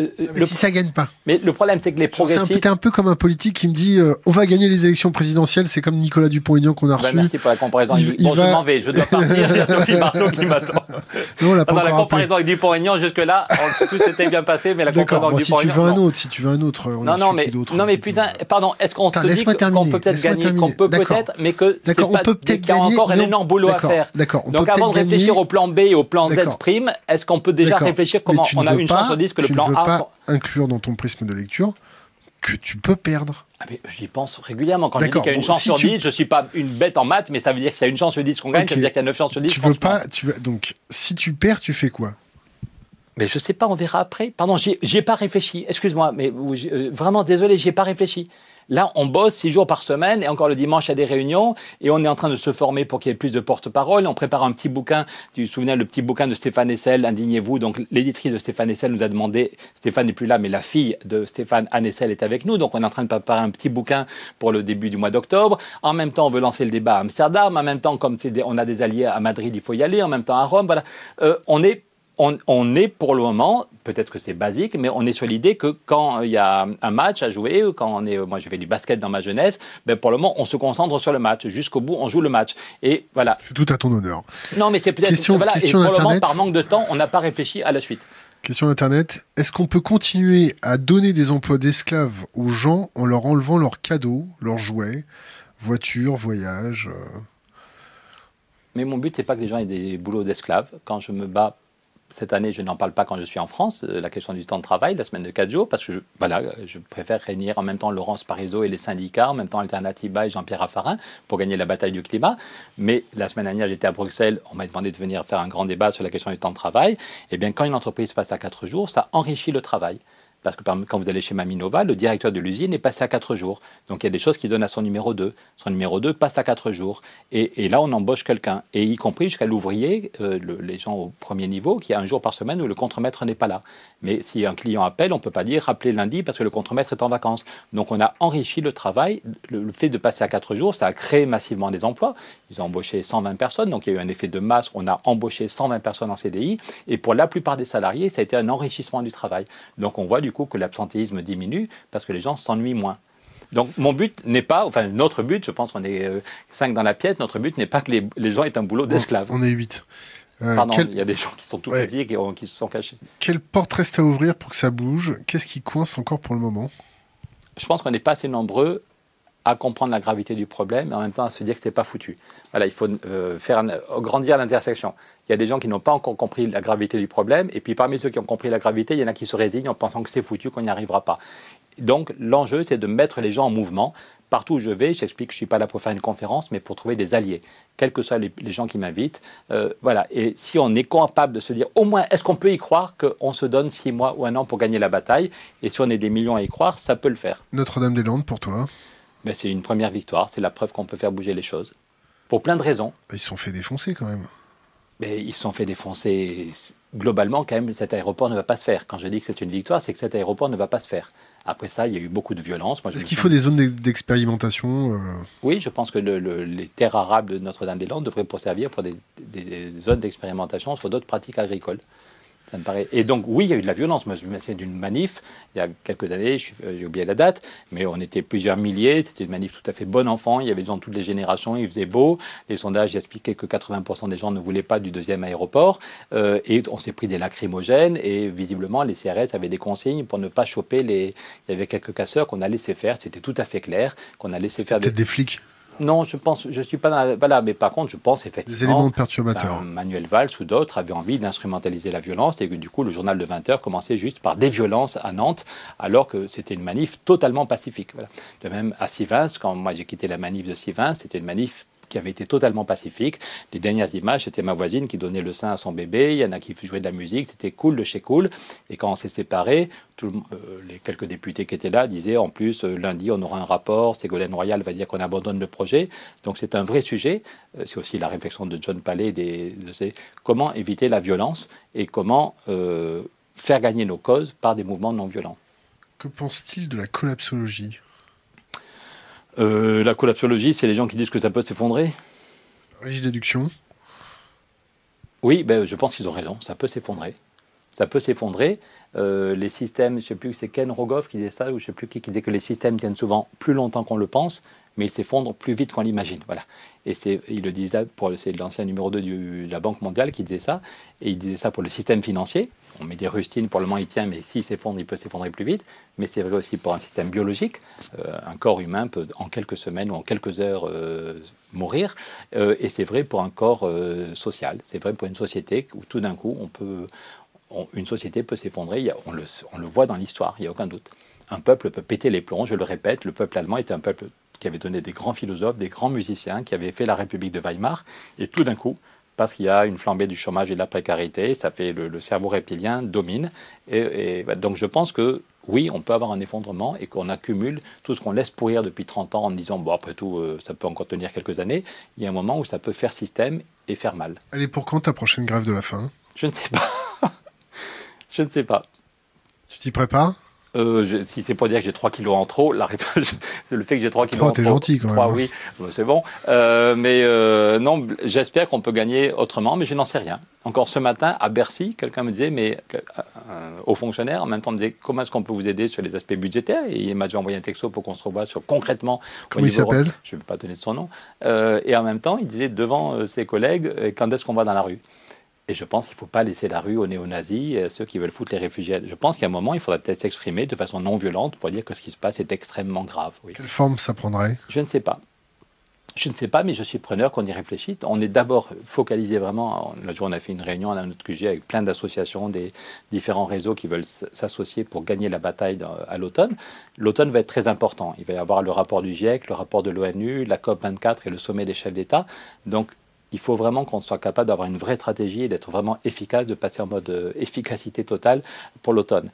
euh, si ça gagne pas. Mais le problème, c'est que les progressistes. C'est un, peu comme un politique qui me dit on va gagner les élections présidentielles. C'est comme Nicolas Dupont-Aignan qu'on a bah, reçu. merci pour la comparaison. bon, je m'en vais, je dois partir. Il y a Sophie Marceau qui m'attend. Non, la comparaison avec Dupont-Aignan, jusque-là, tout s'était bien passé, mais la comparaison avec Dupont-Aignan. Si tu veux un autre, si tu veux un autre, on non, non, mais, non, mais putain, pardon, est-ce qu'on se dit qu'on peut peut-être gagner, qu'on peut peut-être, mais que c'est pas, qu'il y a encore un énorme boulot à faire. Donc avant de réfléchir au plan B et au plan Z prime, est-ce qu'on peut déjà réfléchir comment on a une chance sur 10 que le plan A... Tu ne veux pas inclure dans ton prisme de lecture que tu peux perdre. Ah J'y pense régulièrement. Quand je dis qu'il y a une chance sur 10, je ne suis pas une bête en maths, mais ça veut dire qu'il y a une chance sur 10 qu'on gagne, ça veut dire qu'il y a 9 chances sur 10 tu veux pas, tu veux, Donc, si tu perds, tu fais quoi? Mais je sais pas, on verra après. Pardon, j'y ai pas réfléchi. Excuse-moi, mais euh, vraiment désolé, j'y ai pas réfléchi. Là, on bosse six jours par semaine et encore le dimanche, il y a des réunions et on est en train de se former pour qu'il y ait plus de porte-parole. On prépare un petit bouquin. Tu te souviens le petit bouquin de Stéphane Essel, Indignez-vous. Donc, l'éditrice de Stéphane Essel nous a demandé, Stéphane n'est plus là, mais la fille de Stéphane, Anne Essel, est avec nous. Donc, on est en train de préparer un petit bouquin pour le début du mois d'octobre. En même temps, on veut lancer le débat à Amsterdam. En même temps, comme on a des alliés à Madrid, il faut y aller. En même temps, à Rome. Voilà. Euh, on est on, est pour le moment, peut-être que c'est basique, mais on est sur l'idée que quand il y a un match à jouer, ou quand on est, moi j'ai fait du basket dans ma jeunesse, ben pour le moment on se concentre sur le match. Jusqu'au bout, on joue le match. Et voilà. C'est tout à ton honneur. Non, mais c'est peut-être. Question, voilà, et pour le moment, par manque de temps, on n'a pas réfléchi à la suite. Question d'Internet. Est-ce qu'on peut continuer à donner des emplois d'esclaves aux gens en leur enlevant leurs cadeaux, leurs jouets, voitures, voyages euh? Mais mon but, c'est pas que les gens aient des boulots d'esclaves. Quand je me bats cette année, je n'en parle pas quand je suis en France, euh, la question du temps de travail, la semaine de 4 jours, parce que je, voilà, je préfère réunir en même temps Laurence Parisot et les syndicats, en même temps Alternativa et Jean-Pierre Raffarin pour gagner la bataille du climat. Mais la semaine dernière, j'étais à Bruxelles, on m'a demandé de venir faire un grand débat sur la question du temps de travail. Et eh bien, quand une entreprise passe à 4 jours, ça enrichit le travail. Parce que quand vous allez chez Maminova, le directeur de l'usine est passé à 4 jours. Donc il y a des choses qui donnent à son numéro 2. Son numéro 2 passe à 4 jours. Et, là, on embauche quelqu'un. Et y compris jusqu'à l'ouvrier, euh, les gens au premier niveau, qui a un jour par semaine où le contremaître n'est pas là. Mais si un client appelle, on ne peut pas dire rappelez lundi parce que le contremaître est en vacances. Donc on a enrichi le travail. Le, fait de passer à 4 jours, ça a créé massivement des emplois. Ils ont embauché 120 personnes. Donc il y a eu un effet de masse. On a embauché 120 personnes en CDI. Et pour la plupart des salariés, ça a été un enrichissement du travail. Donc on voit du que l'absentéisme diminue parce que les gens s'ennuient moins. Donc mon but n'est pas, enfin notre but, je pense qu'on est euh, cinq dans la pièce, notre but n'est pas que les, gens aient un boulot d'esclave. On est huit. Euh, Pardon, il y a des gens qui sont tout petits et qui, se sont cachés. Quelle porte reste à ouvrir pour que ça bouge? Qu'est-ce qui coince encore pour le moment? Je pense qu'on n'est pas assez nombreux à comprendre la gravité du problème et en même temps à se dire que c'est pas foutu. Voilà, il faut euh, faire grandir l'intersection. Il y a des gens qui n'ont pas encore compris la gravité du problème et puis parmi ceux qui ont compris la gravité, il y en a qui se résignent en pensant que c'est foutu, qu'on n'y arrivera pas. Donc l'enjeu, c'est de mettre les gens en mouvement. Partout où je vais, j'explique que je ne suis pas là pour faire une conférence, mais pour trouver des alliés, quels que soient les, gens qui m'invitent. Euh, voilà. Et si on est capable de se dire, au moins, est-ce qu'on peut y croire qu'on se donne six mois ou un an pour gagner la bataille? Et si on est des millions à y croire, ça peut le faire. Notre-Dame-des-Landes, pour toi? Ben, c'est une première victoire, c'est la preuve qu'on peut faire bouger les choses. Pour plein de raisons. Ils se sont fait défoncer quand même. Mais ils se sont fait défoncer. Globalement, quand même, cet aéroport ne va pas se faire. Quand je dis que c'est une victoire, c'est que cet aéroport ne va pas se faire. Après ça, il y a eu beaucoup de violence. Est-ce qu'il faut des zones d'expérimentation euh Oui, je pense que les terres arables de Notre-Dame-des-Landes devraient pour servir pour des zones d'expérimentation sur d'autres pratiques agricoles. Ça me paraît. Et donc, oui, il y a eu de la violence. Moi, je me souviens d'une manif, il y a quelques années, euh, j'ai oublié la date, mais on était plusieurs milliers. C'était une manif tout à fait bon enfant. Il y avait des gens de toutes les générations, il faisait beau. Les sondages expliquaient que 80% des gens ne voulaient pas du deuxième aéroport. Euh, et on s'est pris des lacrymogènes. Et visiblement, les CRS avaient des consignes pour ne pas choper les. Il y avait quelques casseurs qu'on a laissé faire. C'était tout à fait clair qu'on a laissé faire. Peut-être des flics? Non, je pense, je suis pas dans voilà, mais par contre, je pense effectivement. Des éléments perturbateurs. Manuel Valls ou d'autres avaient envie d'instrumentaliser la violence et que du coup, le journal de 20 heures commençait juste par des violences à Nantes, alors que c'était une manif totalement pacifique. De même, à Sivins, quand moi j'ai quitté la manif de Sivins, c'était une manif qui avait été totalement pacifique. Les dernières images, c'était ma voisine qui donnait le sein à son bébé, il y en a qui jouaient de la musique, c'était cool de chez cool. Et quand on s'est séparés, euh, les quelques députés qui étaient là disaient en plus, euh, lundi, on aura un rapport, Ségolène Royal va dire qu'on abandonne le projet. Donc c'est un vrai sujet. Euh, c'est aussi la réflexion de John Palais de comment éviter la violence et comment faire gagner nos causes par des mouvements non violents. Que pense-t-il de la collapsologie? Euh, la collapsologie, c'est les gens qui disent que ça peut s'effondrer? Régie déduction Oui, ben, je pense qu'ils ont raison, ça peut s'effondrer. Ça peut s'effondrer. Euh, les systèmes, je ne sais plus, c'est Ken Rogoff qui disait ça, ou je ne sais plus qui, qui disait que les systèmes tiennent souvent plus longtemps qu'on le pense, mais ils s'effondrent plus vite qu'on l'imagine. Voilà. Et il le disait, pour, c'est l'ancien numéro 2 de la Banque mondiale qui disait ça, et il disait ça pour le système financier. On met des rustines, pour le moment il tient, mais s'il s'effondre, il peut s'effondrer plus vite. Mais c'est vrai aussi pour un système biologique. Euh, un corps humain peut en quelques semaines ou en quelques heures euh, mourir. et c'est vrai pour un corps social. C'est vrai pour une société où tout d'un coup, on peut, une société peut s'effondrer, on le, on le, voit dans l'histoire, il n'y a aucun doute. Un peuple peut péter les plombs, je le répète, le peuple allemand était un peuple qui avait donné des grands philosophes, des grands musiciens, qui avait fait la République de Weimar, et tout d'un coup, parce qu'il y a une flambée du chômage et de la précarité. Ça fait le, cerveau reptilien domine. Et, donc je pense que oui, on peut avoir un effondrement et qu'on accumule tout ce qu'on laisse pourrir depuis 30 ans en disant, bon, après tout, euh, ça peut encore tenir quelques années. Il y a un moment où ça peut faire système et faire mal. Allez, pour quand ta prochaine grève de la faim? Je ne sais pas. *laughs* je ne sais pas. Tu t'y prépares? Euh, si c'est pour dire que j'ai 3 kilos en trop, la *laughs* c'est le fait que j'ai 3 kilos en trop. 3, t'es gentil quand même. 3, hein. oui, c'est bon. Euh, mais euh, non, j'espère qu'on peut gagner autrement, mais je n'en sais rien. Encore ce matin, à Bercy, quelqu'un me disait, mais aux fonctionnaires, en même temps, me disait comment est-ce qu'on peut vous aider sur les aspects budgétaires? Et il m'a déjà envoyé un texto pour qu'on se revoie sur concrètement. Comment il s'appelle? Je ne vais pas donner son nom. et en même temps, il disait devant ses collègues, quand est-ce qu'on va dans la rue? Et je pense qu'il ne faut pas laisser la rue aux néo-nazis, à ceux qui veulent foutre les réfugiés. Je pense qu'à un moment, il faudrait peut-être s'exprimer de façon non violente pour dire que ce qui se passe est extrêmement grave. Quelle forme ça prendrait? Je ne sais pas. Je ne sais pas, mais je suis preneur qu'on y réfléchisse. On est d'abord focalisé vraiment. La jour, on a fait une réunion à notre QG avec plein d'associations, des différents réseaux qui veulent s'associer pour gagner la bataille à l'automne. L'automne va être très important. Il va y avoir le rapport du GIEC, le rapport de l'ONU, la COP 24 et le sommet des chefs d'État. Donc, il faut vraiment qu'on soit capable d'avoir une vraie stratégie et d'être vraiment efficace, de passer en mode euh, efficacité totale pour l'automne.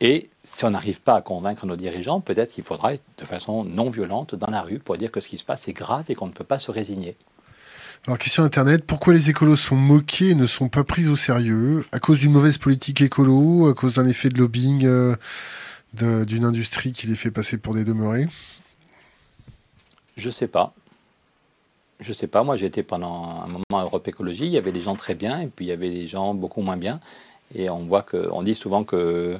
Et si on n'arrive pas à convaincre nos dirigeants, peut-être qu'il faudra être de façon non violente dans la rue pour dire que ce qui se passe est grave et qu'on ne peut pas se résigner. Alors, question Internet, pourquoi les écolos sont moqués et ne sont pas pris au sérieux? À cause d'une mauvaise politique écolo À cause d'un effet de lobbying euh, d'une industrie qui les fait passer pour des demeurés? Je ne sais pas je sais pas, moi j'étais pendant un moment à Europe Écologie, il y avait des gens très bien et puis il y avait des gens beaucoup moins bien. Et on voit que, on dit souvent que euh,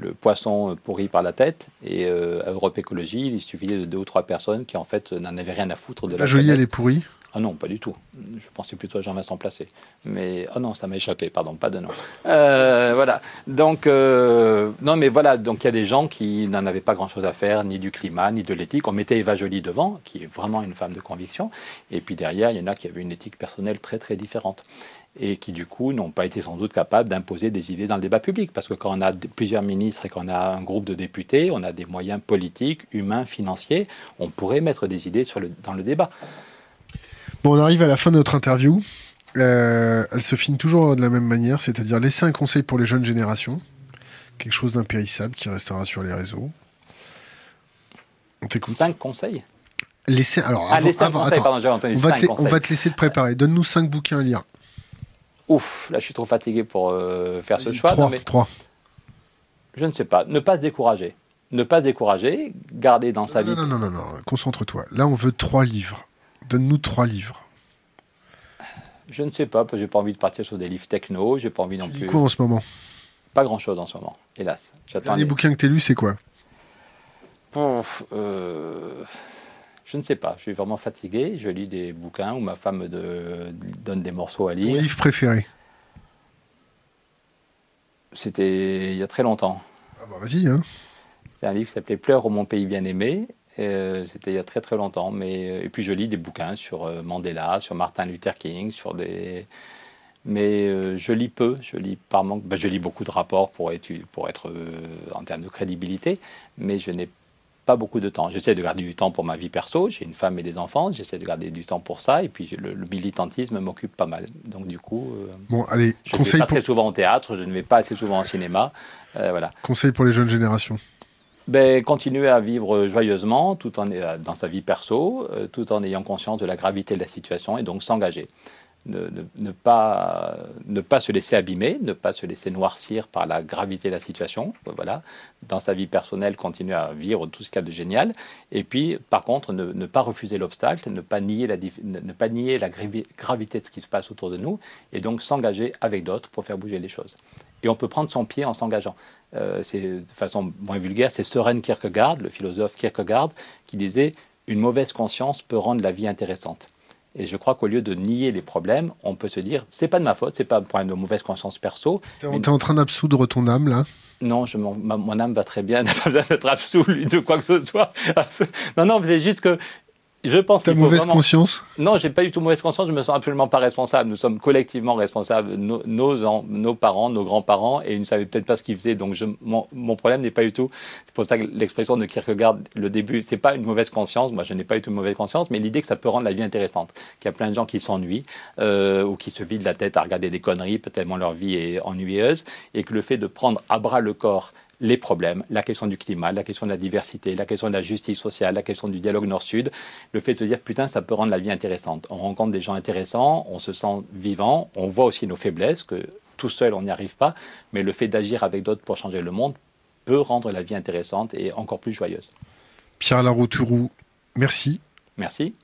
le poisson pourrit par la tête. Et euh, à Europe Écologie, il suffisait de deux ou trois personnes qui en fait n'en avaient rien à foutre de la. La jolie, elle est pourrie. Ah non, pas du tout. Je pensais plutôt à Jean-Vincent Placé. Mais oh non, ça m'a échappé, pardon, pas de nom. *laughs* Euh, voilà. Donc euh, non, mais voilà. Donc il y a des gens qui n'en avaient pas grand-chose à faire, ni du climat, ni de l'éthique. On mettait Eva Jolie devant, qui est vraiment une femme de conviction. Et puis derrière, il y en a qui avaient une éthique personnelle très très différente et qui du coup n'ont pas été sans doute capables d'imposer des idées dans le débat public. Parce que quand on a plusieurs ministres et qu'on a un groupe de députés, on a des moyens politiques, humains, financiers, on pourrait mettre des idées sur le, dans le débat. Bon, on arrive à la fin de notre interview. Euh, elle se finit toujours de la même manière, c'est-à-dire laisser un conseil pour les jeunes générations, quelque chose d'impérissable qui restera sur les réseaux. On t'écoute. Cinq conseils? Laisser, alors, ah, laisser conseil, pardon, on, va te, on va te laisser te préparer. Donne-nous cinq bouquins à lire. Ouf, là je suis trop fatigué pour euh, faire ce choix. Trois, trois. Je ne sais pas. Ne pas se décourager. Ne pas se décourager, garder dans sa vie. Non, non, non, non, concentre-toi. Là, on veut trois livres. Donne-nous trois livres. Je ne sais pas, j'ai pas envie de partir sur des livres techno, j'ai pas envie non tu plus. Lis quoi en ce moment? Pas grand-chose en ce moment, hélas. Le dernier bouquin que tu as lu, c'est quoi? Euh, Je ne sais pas, je suis vraiment fatigué. Je lis des bouquins où ma femme me donne des morceaux à lire. Ton livre préféré? C'était il y a très longtemps. Ah bah vas-y, hein. C'est un livre qui s'appelait Pleure au mon pays bien-aimé. Euh, c'était il y a très très longtemps. Mais, euh, et puis je lis des bouquins sur euh, Mandela, sur Martin Luther King, sur des... Mais je lis peu, je lis par manque. Ben, je lis beaucoup de rapports pour, pour être en termes de crédibilité, mais je n'ai pas beaucoup de temps. J'essaie de garder du temps pour ma vie perso. J'ai une femme et des enfants. J'essaie de garder du temps pour ça. Et puis le, militantisme m'occupe pas mal. Donc du coup, bon, allez, je ne vais pas très souvent au théâtre. Je ne vais pas assez souvent au cinéma. voilà. Conseil pour les jeunes générations ben, Continuer à vivre joyeusement tout en, euh, dans sa vie perso, euh, tout en ayant conscience de la gravité de la situation et donc s'engager. Ne, pas, ne pas se laisser abîmer, ne pas se laisser noircir par la gravité de la situation. Voilà. Dans sa vie personnelle, continuer à vivre tout ce qu'il y a de génial. Et puis, par contre, ne, ne pas refuser l'obstacle, ne, pas nier la, ne pas nier la gravité de ce qui se passe autour de nous, et donc s'engager avec d'autres pour faire bouger les choses. Et on peut prendre son pied en s'engageant. Euh, c'est de façon moins vulgaire, c'est Søren Kierkegaard, le philosophe Kierkegaard, qui disait Une mauvaise conscience peut rendre la vie intéressante. Et je crois qu'au lieu de nier les problèmes, on peut se dire c'est pas de ma faute, c'est pas un problème de mauvaise conscience perso. Tu es, en train d'absoudre ton âme là? Non, je, mon, âme va très bien, *laughs* n'a pas besoin d'être absoute de quoi que ce soit. *laughs* non, non, c'est juste que je pense T'as mauvaise conscience Non, j'ai pas du tout mauvaise conscience. Je me sens absolument pas responsable. Nous sommes collectivement responsables, nos, nos, parents, nos grands-parents, et ils ne savaient peut-être pas ce qu'ils faisaient. Donc, je, mon, problème n'est pas du tout. C'est pour ça que l'expression de Kierkegaard, le début, c'est pas une mauvaise conscience. Moi, je n'ai pas du tout une mauvaise conscience, mais l'idée que ça peut rendre la vie intéressante. Qu'il y a plein de gens qui s'ennuient euh, ou qui se vident la tête à regarder des conneries, peut-être tellement leur vie est ennuyeuse, et que le fait de prendre à bras le corps les problèmes, la question du climat, la question de la diversité, la question de la justice sociale, la question du dialogue nord-sud, le fait de se dire putain ça peut rendre la vie intéressante. On rencontre des gens intéressants, on se sent vivant, on voit aussi nos faiblesses, que tout seul on n'y arrive pas, mais le fait d'agir avec d'autres pour changer le monde peut rendre la vie intéressante et encore plus joyeuse. Pierre Laroutourou, merci. Merci.